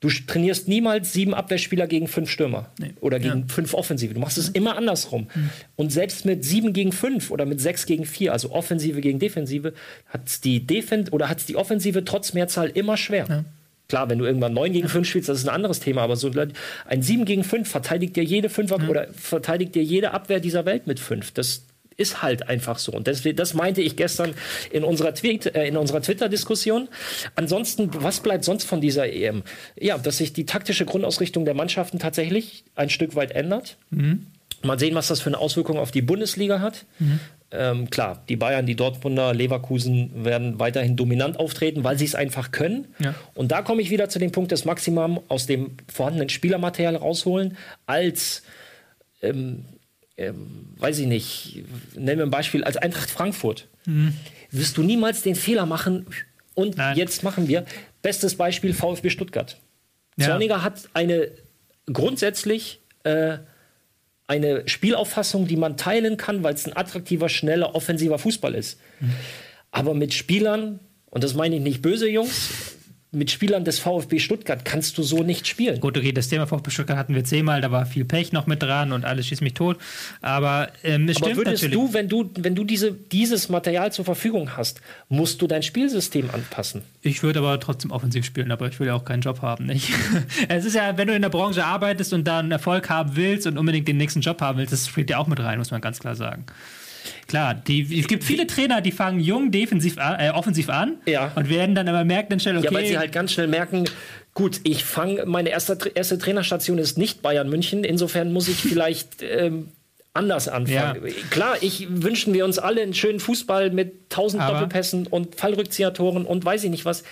Du trainierst niemals sieben Abwehrspieler gegen fünf Stürmer Nee. oder gegen Ja. Mhm. fünf Offensive. Du machst es immer andersrum. Und selbst mit sieben gegen fünf oder mit sechs gegen vier, also Offensive gegen Defensive, hat die Defen oder hat's die Offensive trotz Mehrzahl immer schwer. Klar, wenn du irgendwann 9 gegen 5 spielst, das ist ein anderes Thema, aber so ein 7 gegen 5 verteidigt dir jede Fünfer oder verteidigt dir jede Abwehr dieser Welt mit 5. Das ist halt einfach so. Und deswegen, das meinte ich gestern in unserer, Tweet, äh, in unserer Twitter-Diskussion. Ansonsten, was bleibt sonst von dieser EM? Ja, dass sich die taktische Grundausrichtung der Mannschaften tatsächlich ein Stück weit ändert. Mal sehen, was das für eine Auswirkung auf die Bundesliga hat. Ähm, klar, die Bayern, die Dortmunder, Leverkusen werden weiterhin dominant auftreten, weil sie es einfach können. Ja. Und da komme ich wieder zu dem Punkt, das Maximum aus dem vorhandenen Spielermaterial rausholen, als, ähm, ähm, weiß ich nicht, nennen wir ein Beispiel, als Eintracht Frankfurt. Wirst du niemals den Fehler machen und Nein. jetzt machen wir, bestes Beispiel VfB Stuttgart. Ja. Zorniger hat eine grundsätzlich äh, eine Spielauffassung, die man teilen kann, weil es ein attraktiver, schneller, offensiver Fußball ist. Aber mit Spielern, und das meine ich nicht böse Jungs, mit Spielern des VfB Stuttgart kannst du so nicht spielen. Gut, okay, das Thema VfB Stuttgart hatten wir zehnmal, da war viel Pech noch mit dran und alles schießt mich tot. Aber ähm, es Aber stimmt würdest natürlich. du, wenn du, wenn du diese, dieses Material zur Verfügung hast, musst du dein Spielsystem anpassen. Ich würde aber trotzdem offensiv spielen, aber ich will ja auch keinen Job haben, nicht? es ist ja, wenn du in der Branche arbeitest und da einen Erfolg haben willst und unbedingt den nächsten Job haben willst, das spielt ja auch mit rein, muss man ganz klar sagen. Klar, die, es gibt viele Trainer, die fangen jung defensiv an, äh, offensiv an Ja. und werden dann aber merken dann schnell, okay, Ja, weil sie halt ganz schnell merken, gut, ich fange, meine erste, erste Trainerstation ist nicht Bayern München, insofern muss ich vielleicht ähm, anders anfangen. Klar, ich wünschen wir uns alle einen schönen Fußball mit tausend Aber- Doppelpässen und Fallrückziehertoren und weiß ich nicht was.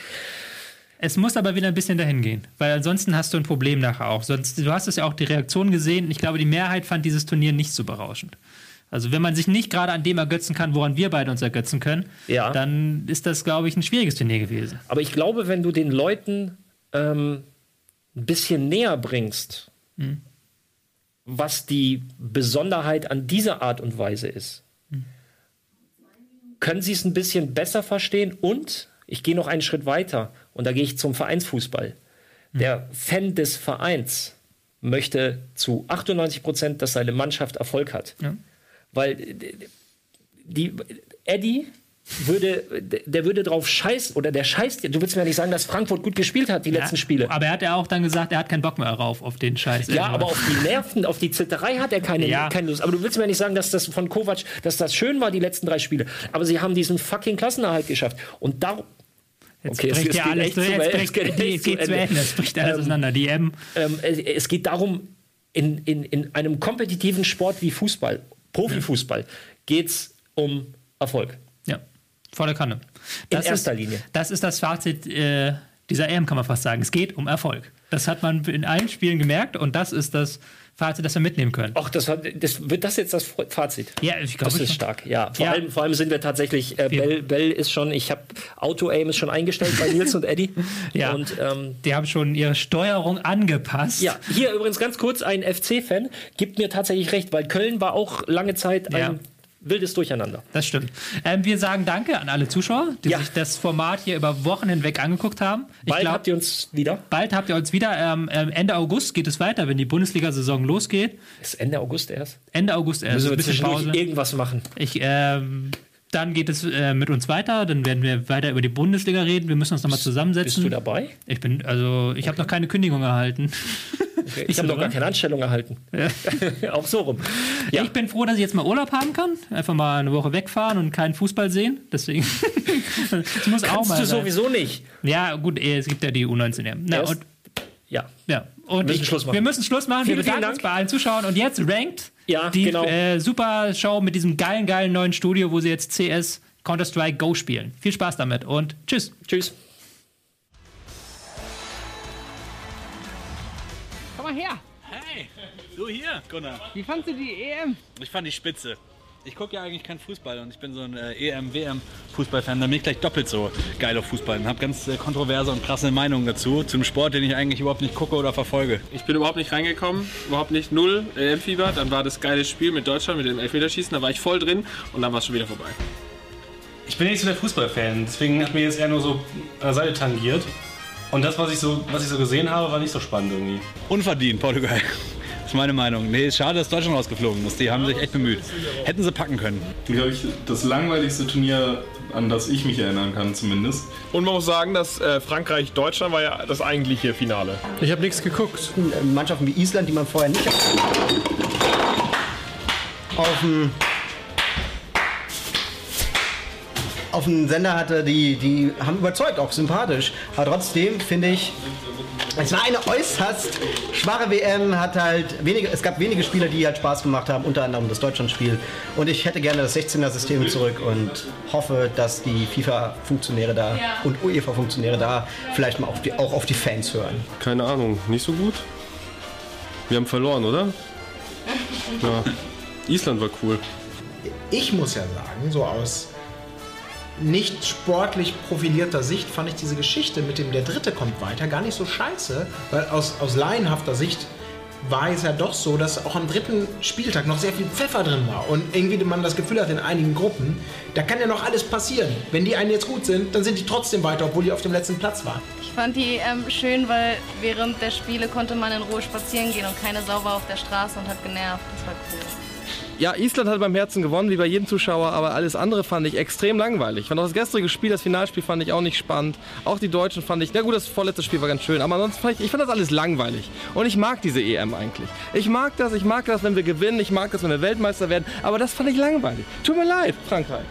Es muss aber wieder ein bisschen dahin gehen, weil ansonsten hast du ein Problem nachher auch. Sonst, du hast es ja auch die Reaktion gesehen. Ich glaube, die Mehrheit fand dieses Turnier nicht so berauschend. Also wenn man sich nicht gerade an dem ergötzen kann, woran wir beide uns ergötzen können, Ja. dann ist das, glaube ich, ein schwieriges Turnier gewesen. Aber ich glaube, wenn du den Leuten ähm, ein bisschen näher bringst, was die Besonderheit an dieser Art und Weise ist, können sie es ein bisschen besser verstehen und ich gehe noch einen Schritt weiter und da gehe ich zum Vereinsfußball. Der Fan des Vereins möchte zu 98 Prozent, dass seine Mannschaft Erfolg hat. Ja. Weil die Eddie würde, der würde drauf scheißen, oder der scheißt, du willst mir ja nicht sagen, dass Frankfurt gut gespielt hat, die letzten Spiele. Aber er hat ja auch dann gesagt, er hat keinen Bock mehr darauf, auf den Scheiß. Ja, aber auf die Nerven, auf die Zitterei hat er keine, Ja. keine Lust. Aber du willst mir nicht sagen, dass das von Kovac, dass das schön war, die letzten drei Spiele. Aber sie haben diesen fucking Klassenerhalt geschafft. Und darum. Jetzt Okay, es- bricht ja alles zu- Jetzt es bricht, geht die, geht zu Ende. Es bricht alles Ähm, auseinander. Die M. Ähm, es, es geht darum, in, in, in einem kompetitiven Sport wie Fußball, Profifußball, geht es um Erfolg. Ja, volle Kanne. In Das erster ist, Linie. Das ist das Fazit äh, dieser EM, kann man fast sagen. Es geht um Erfolg. Das hat man in allen Spielen gemerkt und das ist das Fazit, das wir mitnehmen können. Ach, das, das wird das jetzt das Fazit. Ja, ich glaube, Das ist stark, ja. Vor, Ja. Allem, vor allem sind wir tatsächlich, äh, Bell, Bell ist schon, ich habe Auto-Aim ist schon eingestellt bei Nils und Eddie. Ja. Und ähm, Die haben schon ihre Steuerung angepasst. ja, hier übrigens ganz kurz, ein FC-Fan gibt mir tatsächlich recht, weil Köln war auch lange Zeit ein Ja. Wildes Durcheinander. Das stimmt. Ähm, wir sagen Danke an alle Zuschauer, die Ja. sich das Format hier über Wochen hinweg angeguckt haben. Ich Bald glaub, habt ihr uns wieder. bald habt ihr uns wieder. Ähm, ähm, Ende August geht es weiter, wenn die Bundesliga-Saison losgeht. Ist Ende August erst. Ende August erst. Müssen wir zwischendurch Pause. irgendwas machen. Ich, ähm, dann geht es äh, mit uns weiter. Dann werden wir weiter über die Bundesliga reden. Wir müssen uns nochmal Bist zusammensetzen. du dabei? Ich bin, also, ich habe noch keine Kündigung erhalten. Okay. Bist Ich habe noch gar dabei? keine Anstellung erhalten. Auch so rum. Ja. Ich bin froh, dass ich jetzt mal Urlaub haben kann. Einfach mal eine Woche wegfahren und keinen Fußball sehen. Deswegen. das muss auch Kannst mal du sein. sowieso nicht. Ja, gut, eh, es gibt ja die U19 EM. Na, und, Ja. ja. und müssen ich, Schluss machen. wir müssen Schluss machen. Wir Vielen, vielen bedanken uns bei allen Zuschauern. Und jetzt Ranked. Ja, die genau. äh, super Show mit diesem geilen, geilen neuen Studio, wo sie jetzt CS Counter-Strike Go spielen. Viel Spaß damit und tschüss. Tschüss. Komm mal her. Hey, du hier, Gunnar. Wie fandst du die EM? Ich fand die spitze. Ich gucke ja eigentlich keinen Fußball und ich bin so ein äh, EM, WM Fußballfan. Da bin ich gleich doppelt so geil auf Fußball und habe ganz äh, kontroverse und krasse Meinungen dazu, zum Sport, den ich eigentlich überhaupt nicht gucke oder verfolge. Ich bin überhaupt nicht reingekommen, überhaupt nicht null EM-Fieber. Dann war das geile Spiel mit Deutschland, mit dem Elfmeterschießen, da war ich voll drin und dann war es schon wieder vorbei. Ich bin nicht so der Fußballfan, deswegen hat mir jetzt eher nur so an der Seite tangiert. Und das, was ich so, was ich so gesehen habe, war nicht so spannend irgendwie. Unverdient, Portugal. Das ist meine Meinung. Nee, ist schade, dass Deutschland rausgeflogen ist. Die haben sich echt bemüht. Hätten sie packen können. glaube ich, das langweiligste Turnier, an das ich mich erinnern kann zumindest. Und man muss sagen, dass äh, Frankreich-Deutschland war ja das eigentliche Finale. Ich habe nichts geguckt. Mannschaften wie Island, die man vorher nicht auf dem auf dem Sender hatte, die, die haben überzeugt, auch sympathisch. Aber trotzdem finde ich, es war eine äußerst schwache WM, hat halt wenige, es gab wenige Spieler, die halt Spaß gemacht haben, unter anderem das Deutschlandspiel. Und ich hätte gerne das 16er-System zurück und hoffe, dass die FIFA-Funktionäre da und UEFA-Funktionäre da vielleicht mal auf die, auch auf die Fans hören. Keine Ahnung, nicht so gut. Wir haben verloren, oder? Ja. Island war cool. Ich muss ja sagen, so aus nicht sportlich profilierter Sicht fand ich diese Geschichte mit dem der Dritte kommt weiter gar nicht so scheiße, weil aus, aus laienhafter Sicht war es ja doch so, dass auch am dritten Spieltag noch sehr viel Pfeffer drin war und irgendwie man das Gefühl hat in einigen Gruppen, da kann ja noch alles passieren. Wenn die einen jetzt gut sind, dann sind die trotzdem weiter, obwohl die auf dem letzten Platz waren. Ich fand die ähm, schön, weil während der Spiele konnte man in Ruhe spazieren gehen und keine Sau war auf der Straße und hat genervt. Das war cool. Ja, Island hat beim Herzen gewonnen, wie bei jedem Zuschauer, aber alles andere fand ich extrem langweilig. Ich fand auch das gestrige Spiel, das Finalspiel fand ich auch nicht spannend. Auch die Deutschen fand ich, na gut, das vorletzte Spiel war ganz schön, aber ansonsten fand ich, ich fand das alles langweilig. Und ich mag diese EM eigentlich. Ich mag das, ich mag das, wenn wir gewinnen, ich mag das, wenn wir Weltmeister werden, aber das fand ich langweilig. Tut mir leid, Frankreich.